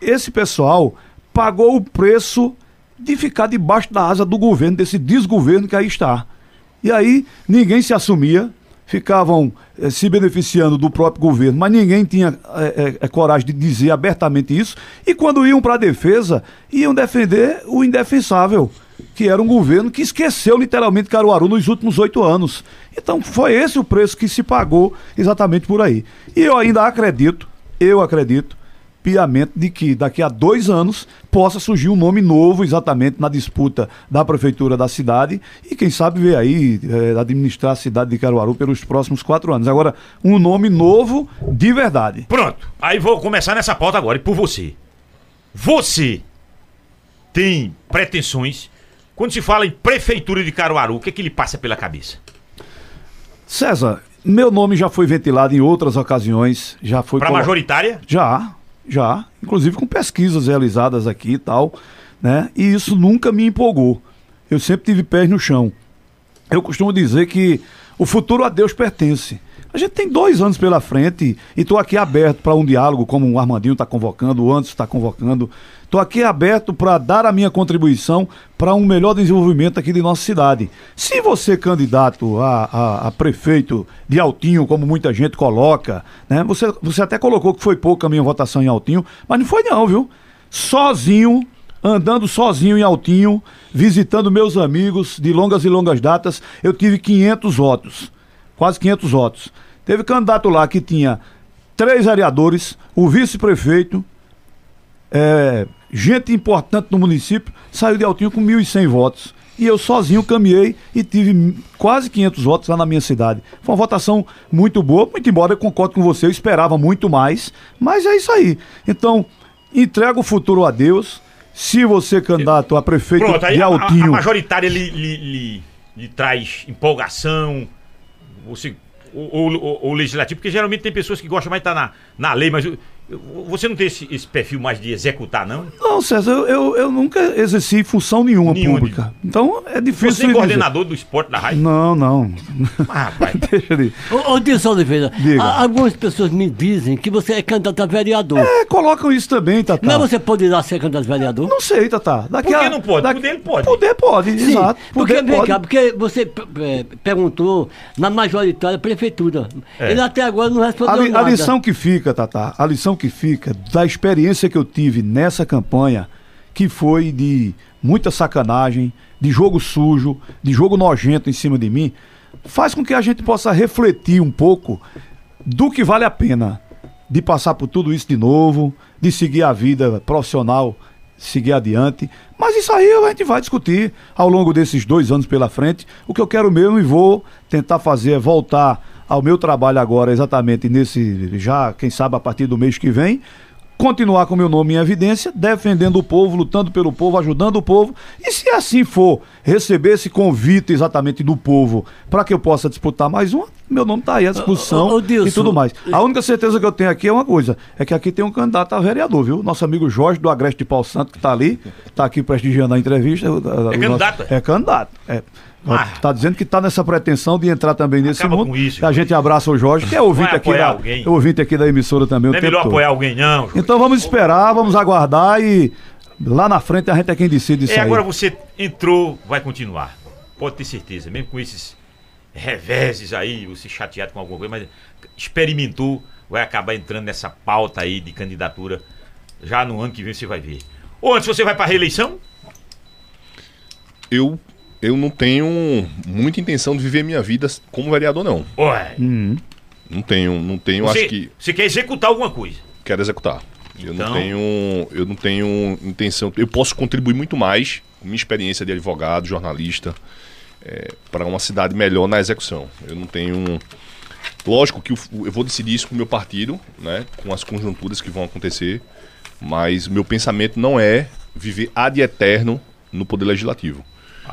esse pessoal pagou o preço de ficar debaixo da asa do governo, desse desgoverno que aí está. E aí ninguém se assumia, ficavam eh, se beneficiando do próprio governo, mas ninguém tinha eh, eh, coragem de dizer abertamente isso. E quando iam para a defesa, iam defender o indefensável, que era um governo que esqueceu literalmente Caruaru nos últimos oito anos. Então foi esse o preço que se pagou exatamente por aí. E eu ainda acredito, eu acredito, piamente de que daqui a dois anos possa surgir um nome novo exatamente na disputa da prefeitura da cidade e quem sabe ver aí eh, administrar a cidade de Caruaru pelos próximos quatro anos. Agora, um nome novo de verdade. Pronto. Aí vou começar nessa pauta agora. E por você. Você tem pretensões. Quando se fala em prefeitura de Caruaru, o que é que lhe passa pela cabeça? César, meu nome já foi ventilado em outras ocasiões, já foi Pra colo- majoritária? Já, já. Inclusive com pesquisas realizadas aqui e tal, né? E isso nunca me empolgou. Eu sempre tive pés no chão. Eu costumo dizer que o futuro a Deus pertence. A gente tem dois anos pela frente e estou aqui aberto para um diálogo, como o Armandinho está convocando, o Anderson está convocando. Estou aqui aberto para dar a minha contribuição para um melhor desenvolvimento aqui de nossa cidade. Se você, candidato a, a- a prefeito de Altinho, como muita gente coloca, né? Você, você até colocou que foi pouca a minha votação em Altinho, mas não foi não, viu? Sozinho, andando sozinho em Altinho, visitando meus amigos de longas e longas datas, eu tive 500 votos, quase 500 votos. Teve candidato lá que tinha três vereadores, o vice-prefeito, é, gente importante no município, saiu de Altinho com 1.100 votos. E eu sozinho caminhei e tive quase 500 votos lá na minha cidade. Foi uma votação muito boa, muito embora eu concordo com você, eu esperava muito mais, mas é isso aí. Então, entrega o futuro a Deus. Se você, candidato a prefeito Pronto, de a, a- a Altinho. majoritária lhe, lhe- lhe- lhe traz empolgação, você, ou, ou- ou- legislativo, porque geralmente tem pessoas que gostam mais de estar na, na lei, mas Você não tem esse, esse perfil mais de executar, não? Não, César, eu, eu, eu nunca exerci função nenhuma, Nenhuma, pública. Então é difícil. Você é de dizer. coordenador do esporte da rádio? Não, não. Ah, rapaz. Deixa ali. Ô, Dilson Oliveira, Diga. a- algumas pessoas me dizem que você é candidato a vereador. É, colocam isso também, Tatá. Mas você poderá ser candidato a vereador? Não sei, Tatá. Daqui Por que a- não pode? daqui- Poder ele pode. Poder pode, Sim, exato. porque, Poder vem pode. cá, porque você é, perguntou na majoritária prefeitura. É. Ele até agora não A, respondeu li- a nada. lição que fica, Tatá, a lição que fica da experiência que eu tive nessa campanha, que foi de muita sacanagem, de jogo sujo, de jogo nojento em cima de mim, faz com que a gente possa refletir um pouco do que vale a pena de passar por tudo isso de novo, de seguir a vida profissional, seguir adiante. Mas isso aí a gente vai discutir ao longo desses dois anos pela frente. O que eu quero mesmo e vou tentar fazer é voltar ao meu trabalho agora, exatamente nesse, já, quem sabe, a partir do mês que vem. Continuar com meu nome em evidência, defendendo o povo, lutando pelo povo, ajudando o povo. E se assim for, receber esse convite exatamente do povo para que eu possa disputar mais uma, meu nome está aí à disposição Ô, ô, ô, Dilson, e tudo mais. A única certeza que eu tenho aqui é uma coisa: é que aqui tem um candidato a vereador, viu? Nosso amigo Jorge do Agreste de Paulo Santo, que está ali, está aqui prestigiando a entrevista. É candidato, É candidato. É. Ah. Tá dizendo que está nessa pretensão de entrar também nesse Acaba mundo. com isso, a gente abraça o Jorge, que é ouvinte aqui da, alguém. é ouvinte aqui da emissora também. Não o é tempo melhor todo. apoiar alguém, não. Jorge. Então vamos esperar, vamos aguardar e lá na frente a gente é quem decide isso É, aí. agora você entrou, vai continuar. Pode ter certeza, mesmo com esses reveses aí, você chateado com alguma coisa, mas experimentou, vai acabar entrando nessa pauta aí de candidatura. Já no ano que vem você vai ver. Ou antes você vai pra reeleição? Eu, eu não tenho muita intenção de viver minha vida como vereador, não. Ué, Não tenho, não tenho, você, acho que você quer executar alguma coisa. quero executar. Eu Então- não tenho, eu não tenho intenção. Eu posso contribuir muito mais com minha experiência de advogado, jornalista, para uma cidade melhor na execução. Eu não tenho. Lógico que o- eu vou decidir isso com o meu partido, né, com as conjunturas que vão acontecer, mas meu pensamento não é viver ad eterno no poder legislativo.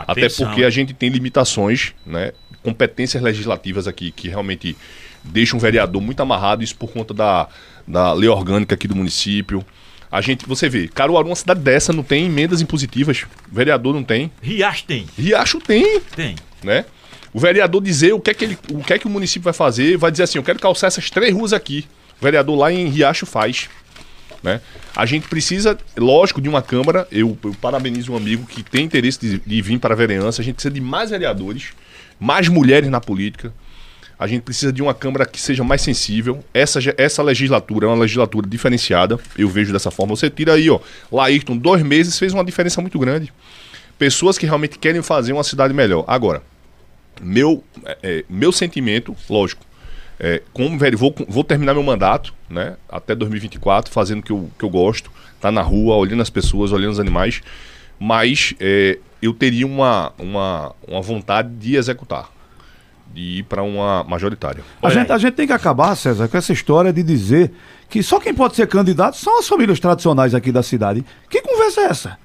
Até Atenção. porque a gente tem limitações, né? Competências legislativas aqui que realmente deixam um vereador muito amarrado, isso por conta da, da lei orgânica aqui do município. A gente, você vê, Caruaru, uma cidade dessa, não tem emendas impositivas. Vereador não tem. Riacho tem, Riacho tem, tem. né? O vereador dizer o que é que, ele, o que, é que o município vai fazer, vai dizer assim, eu quero calçar essas três ruas aqui. O vereador lá em Riacho faz. Né? A gente precisa, lógico, de uma Câmara. Eu, eu parabenizo um amigo que tem interesse de, de vir para a vereança. A gente precisa de mais vereadores, mais mulheres na política. A gente precisa de uma Câmara que seja mais sensível. Essa, essa legislatura é uma legislatura diferenciada. Eu vejo dessa forma. Você tira aí, ó, Laírton, dois meses fez uma diferença muito grande. Pessoas que realmente querem fazer uma cidade melhor. Agora, meu, é, é, meu sentimento, lógico, é, como velho, vou, vou terminar meu mandato, né? Até 2024, fazendo o que eu, que eu gosto, tá na rua, olhando as pessoas, olhando os animais, mas é, eu teria uma, uma, uma vontade de executar, de ir para uma majoritária. A gente, a gente tem que acabar, César, com essa história de dizer que só quem pode ser candidato são as famílias tradicionais aqui da cidade. Que conversa é essa?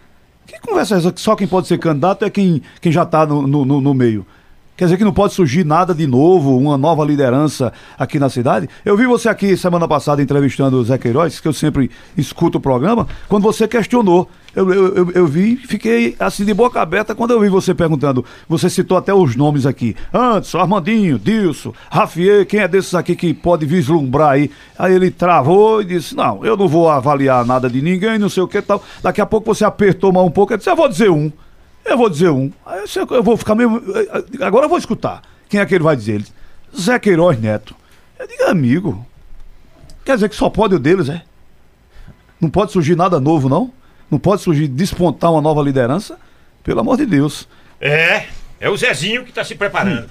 Que conversa é essa? Que só quem pode ser candidato é quem, quem já está no, no- no meio. Quer dizer que não pode surgir nada de novo, uma nova liderança aqui na cidade? Eu vi você aqui semana passada entrevistando o Zé Queiroz, que eu sempre escuto o programa, quando você questionou. Eu, eu, eu, eu vi, fiquei assim de boca aberta quando eu vi você perguntando. Você citou até os nomes aqui: Anderson, Armandinho, Dilson, Rafier, quem é desses aqui que pode vislumbrar aí? Aí ele travou e disse: Não, eu não vou avaliar nada de ninguém, não sei o que tal. Daqui a pouco você apertou mais um pouco e disse: Eu vou dizer um. Eu vou dizer um. Aí eu vou ficar mesmo. Agora eu vou escutar. Quem é que ele vai dizer? Ele diz, Zé Queiroz Neto. Eu digo, amigo. Quer dizer que só pode o deles, é? Não pode surgir nada novo, não? Não pode surgir, despontar uma nova liderança? Pelo amor de Deus. É, é o Zezinho que tá se preparando.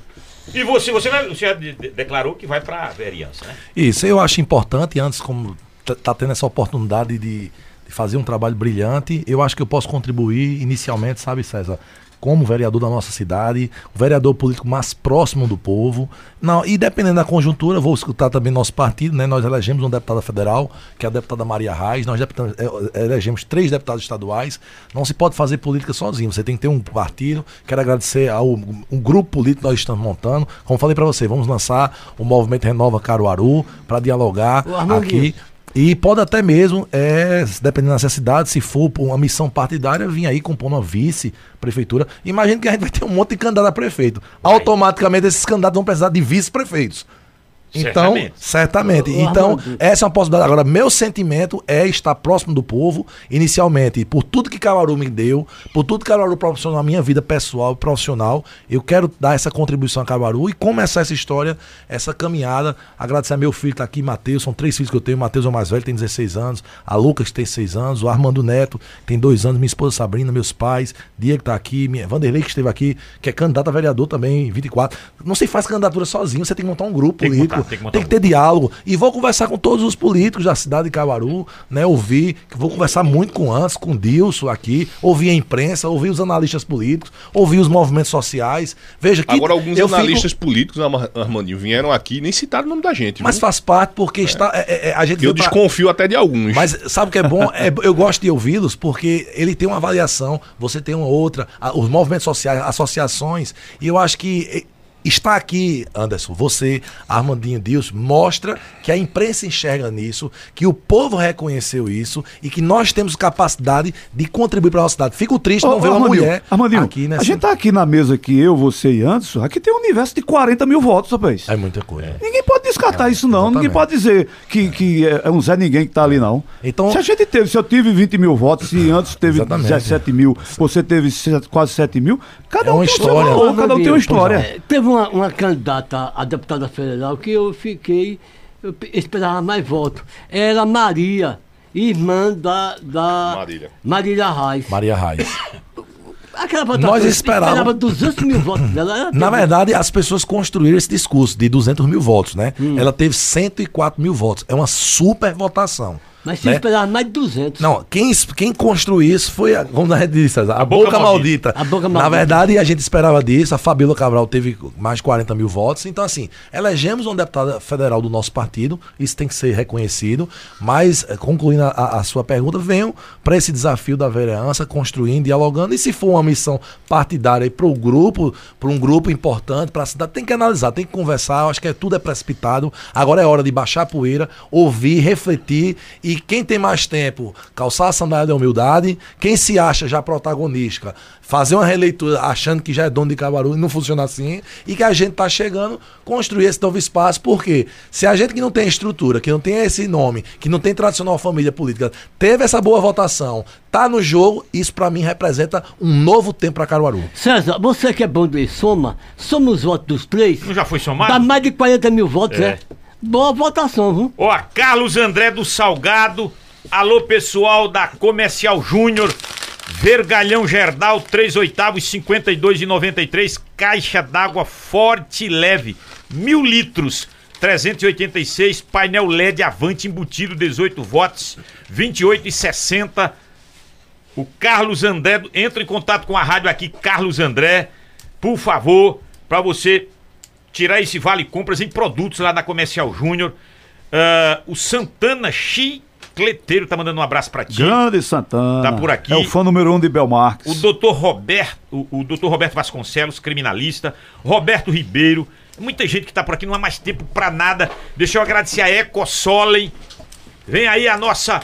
E você, você, vai- você já de- de- declarou que vai pra vereança, né? Isso, eu acho importante, antes, como t- tá tendo essa oportunidade de, fazer um trabalho brilhante, eu acho que eu posso contribuir inicialmente, sabe, César? Como vereador da nossa cidade, o vereador político mais próximo do povo. Não, e dependendo da conjuntura, vou escutar também nosso partido, né? Nós elegemos uma deputada federal, que é a deputada Maria Reis, nós deputa- eh, elegemos três deputados estaduais. Não se pode fazer política sozinho, você tem que ter um partido. Quero agradecer ao um grupo político que nós estamos montando. Como falei para você, vamos lançar o movimento Renova Caruaru para dialogar aqui E pode até mesmo, é, dependendo da necessidade, se for por uma missão partidária, vir aí compondo uma vice-prefeitura. Imagina que a gente vai ter um monte de candidato a prefeito. Automaticamente esses candidatos vão precisar de vice-prefeitos. Então, Certamente. certamente. Então, essa é uma possibilidade. Agora, meu sentimento é estar próximo do povo, inicialmente, por tudo que Caruaru me deu, por tudo que Caruaru proporcionou na minha vida pessoal e profissional. Eu quero dar essa contribuição a Caruaru e começar essa história, essa caminhada. Agradecer a meu filho que está aqui, Matheus. São três filhos que eu tenho. Matheus é o mais velho, tem 16 anos. A Lucas, que tem 6 anos. O Armando Neto, que tem 2 anos. Minha esposa Sabrina, meus pais. Diego que está aqui. Minha, Vanderlei, que esteve aqui, que é candidato a vereador também, 24. Não se faz candidatura sozinho, você tem que montar um grupo Tem que político. Montar, tem que montar um ter diálogo. E vou conversar com todos os políticos da cidade de Caruaru, né? Ouvir, que vou conversar muito com Antes, com o Dilson aqui, ouvir a imprensa, ouvir os analistas políticos, ouvir os movimentos sociais. Veja que Agora, alguns eu fico- analistas políticos, Arma- Armandinho, vieram aqui e nem citaram o nome da gente. mas viu? faz parte porque está. é, é, é, a gente Eu veio pra- desconfio até de alguns. Mas sabe o que é bom? É, eu gosto de ouvi-los porque ele tem uma avaliação, você tem uma outra, os movimentos sociais, associações, e eu acho que está aqui, Anderson, você, Armandinho Dias, mostra que a imprensa enxerga nisso, que o povo reconheceu isso e que nós temos capacidade de contribuir para a nossa cidade. Fico triste Ô, não ver ô, uma Armandinho, mulher Armandinho, aqui nessa... a gente tá aqui na mesa aqui, eu, você e Anderson, aqui tem um universo de 40 mil votos, rapaz. É muita coisa. Ninguém pode descartar isso, não. exatamente. Ninguém pode dizer que, que é é um Zé Ninguém que tá ali, não. Então- se a gente teve, se eu tive 20 mil votos, se antes teve Exatamente. 17 mil, você teve se- quase 7 mil, cada É um uma tem seu história. valor, cada um tem uma história. É, teve uma, uma candidata a deputada federal que eu fiquei, eu pe- esperava mais votos. Era Maria, irmã da, da Marília. Marília Reis. Maria Raiz. Aquela votação, Nós esperávamos- esperava 200 mil votos dela. Ela Na verdade, as pessoas construíram esse discurso de 200 mil votos, né? Hum. Ela teve 104 mil votos. É uma super votação. Mas se né? esperava mais de 200. Não, quem, quem construiu isso foi, a, como a gente disse, a, A boca, boca maldita. maldita. A boca Na maldita. verdade, a gente esperava disso. A Fabíola Cabral teve mais de 40 mil votos. Então, assim, elegemos uma deputada federal do nosso partido. Isso tem que ser reconhecido. Mas, eh, concluindo a, a- a sua pergunta, venham para esse desafio da vereança, construindo, dialogando. E se for uma missão partidária para o grupo, para um grupo importante, para a cidade, tem que analisar, tem que conversar. Eu acho que é, tudo é precipitado. Agora é hora de baixar a poeira, ouvir, refletir. E quem tem mais tempo, calçar a sandália da humildade. Quem se acha já protagonista, fazer uma releitura achando que já é dono de Cabaru e não funciona assim. E que a gente tá chegando, construir esse novo espaço. Porque se a gente que não tem estrutura, que não tem esse nome, que não tem tradicional família política, teve essa boa votação, tá no jogo, isso para mim representa um novo tempo para Caruaru. César, você que é bom de soma, soma os votos dos três. Não já foi Dá somado? mais de 40 mil votos, É. é. Boa votação, viu? Ó, Carlos André do Salgado. Alô, pessoal da Comercial Júnior. Vergalhão Gerdal, 3 oitavos, 52 e 93. Caixa d'água forte e leve, mil litros. 386, painel LED Avante embutido, 18 watts, 28 e 60. O Carlos André, entra em contato com a rádio aqui, Carlos André, por favor, para você tirar esse vale compras em produtos lá da Comercial Júnior. Ah, o Santana Chicleteiro tá mandando um abraço pra ti. Grande Santana. Tá por aqui. É o fã número um de Belmarx. O doutor Roberto, o, o doutor Roberto Vasconcelos, criminalista, Roberto Ribeiro, muita gente que tá por aqui, não há mais tempo pra nada. Deixa eu agradecer a Ecosolen. Vem aí a nossa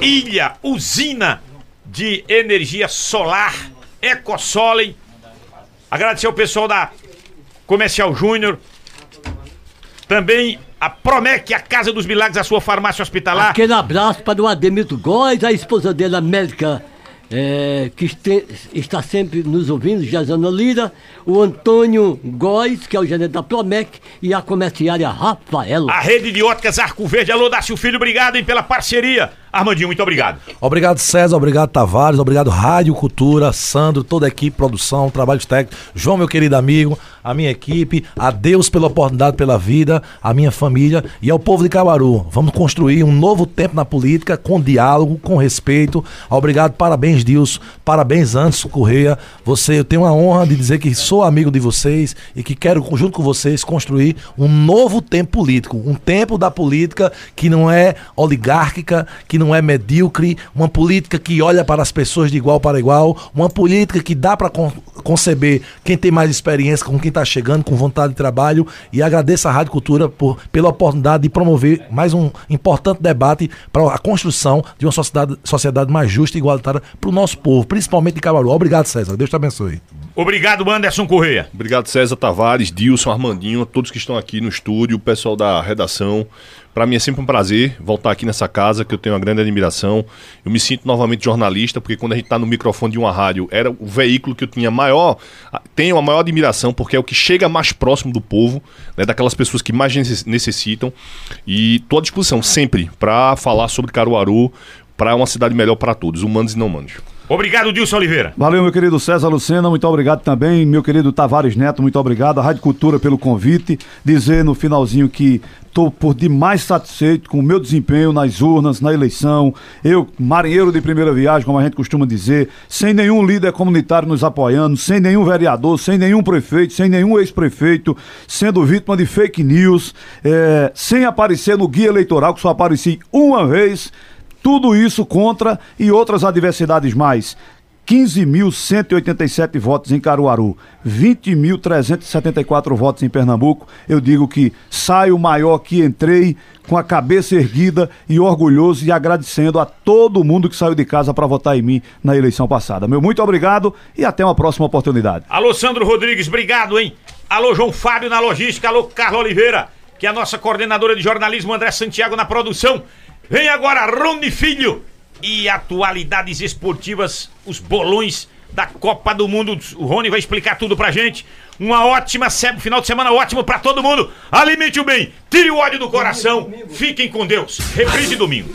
ilha, usina de energia solar, Ecosolen. Agradecer ao pessoal da Comercial Júnior. Também a Promec, a Casa dos Milagres, a sua farmácia hospitalar. Aquele abraço para o Ademito Góes, a esposa dele, América, é, que este- está sempre nos ouvindo, Jazana Lira, o Antônio Góes, que é o gerente da Promec, e a comerciária Rafaela. A rede de óticas Arco Verde. Alô, Dácio Filho, obrigado hein, pela parceria. Armandinho, muito obrigado. Obrigado, César. Obrigado, Tavares. Obrigado, Rádio Cultura, Sandro, toda a equipe, produção, trabalhos técnicos. João, meu querido amigo, a minha equipe. A Deus pela oportunidade, pela vida, a minha família e ao povo de Cabaru. Vamos construir um novo tempo na política, com diálogo, com respeito. Obrigado, parabéns, Deus. Parabéns, Anderson Correia. Você, eu tenho a honra de dizer que sou amigo de vocês e que quero, junto com vocês, construir um novo tempo político. Um tempo da política que não é oligárquica, que não não é medíocre, uma política que olha para as pessoas de igual para igual, uma política que dá para con conceber quem tem mais experiência com quem está chegando, com vontade de trabalho. E agradeço à Rádio Cultura por, pela oportunidade de promover mais um importante debate para a construção de uma sociedade, sociedade mais justa e igualitária para o nosso povo, principalmente de Cabaru. Obrigado, César. Deus te abençoe. Obrigado, Anderson Correia. Obrigado, César Tavares, Dilson, Armandinho, todos que estão aqui no estúdio, o pessoal da redação. Para mim é sempre um prazer voltar aqui nessa casa, que eu tenho uma grande admiração. Eu me sinto novamente jornalista, porque quando a gente está no microfone de uma rádio, era o veículo que eu tinha maior, tenho a maior admiração, porque é o que chega mais próximo do povo, né, daquelas pessoas que mais necessitam. E estou à disposição sempre para falar sobre Caruaru, para uma cidade melhor para todos, humanos e não humanos. Obrigado, Dilson Oliveira. Valeu, meu querido César Lucena, muito obrigado também. Meu querido Tavares Neto, muito obrigado. A Rádio Cultura pelo convite. Dizer no finalzinho que estou por demais satisfeito com o meu desempenho nas urnas, na eleição. Eu, marinheiro de primeira viagem, como a gente costuma dizer, sem nenhum líder comunitário nos apoiando, sem nenhum vereador, sem nenhum prefeito, sem nenhum ex-prefeito, sendo vítima de fake news, é, sem aparecer no guia eleitoral, que só apareci uma vez tudo isso contra e outras adversidades mais. 15.187 votos em Caruaru, 20.374 votos em Pernambuco. Eu digo que saio maior que entrei, com a cabeça erguida e orgulhoso e agradecendo a todo mundo que saiu de casa para votar em mim na eleição passada. Meu muito obrigado e até uma próxima oportunidade. Alô, Sandro Rodrigues, obrigado, hein? Alô, João Fábio na logística, alô, Carlos Oliveira, que é a nossa coordenadora de jornalismo, André Santiago na produção. Vem agora Rony Filho e atualidades esportivas, os bolões da Copa do Mundo. O Rony vai explicar tudo pra gente. Uma ótima final de semana ótimo para todo mundo. Alimente o bem, tire o ódio do coração. Fiquem com Deus. Reprise domingo.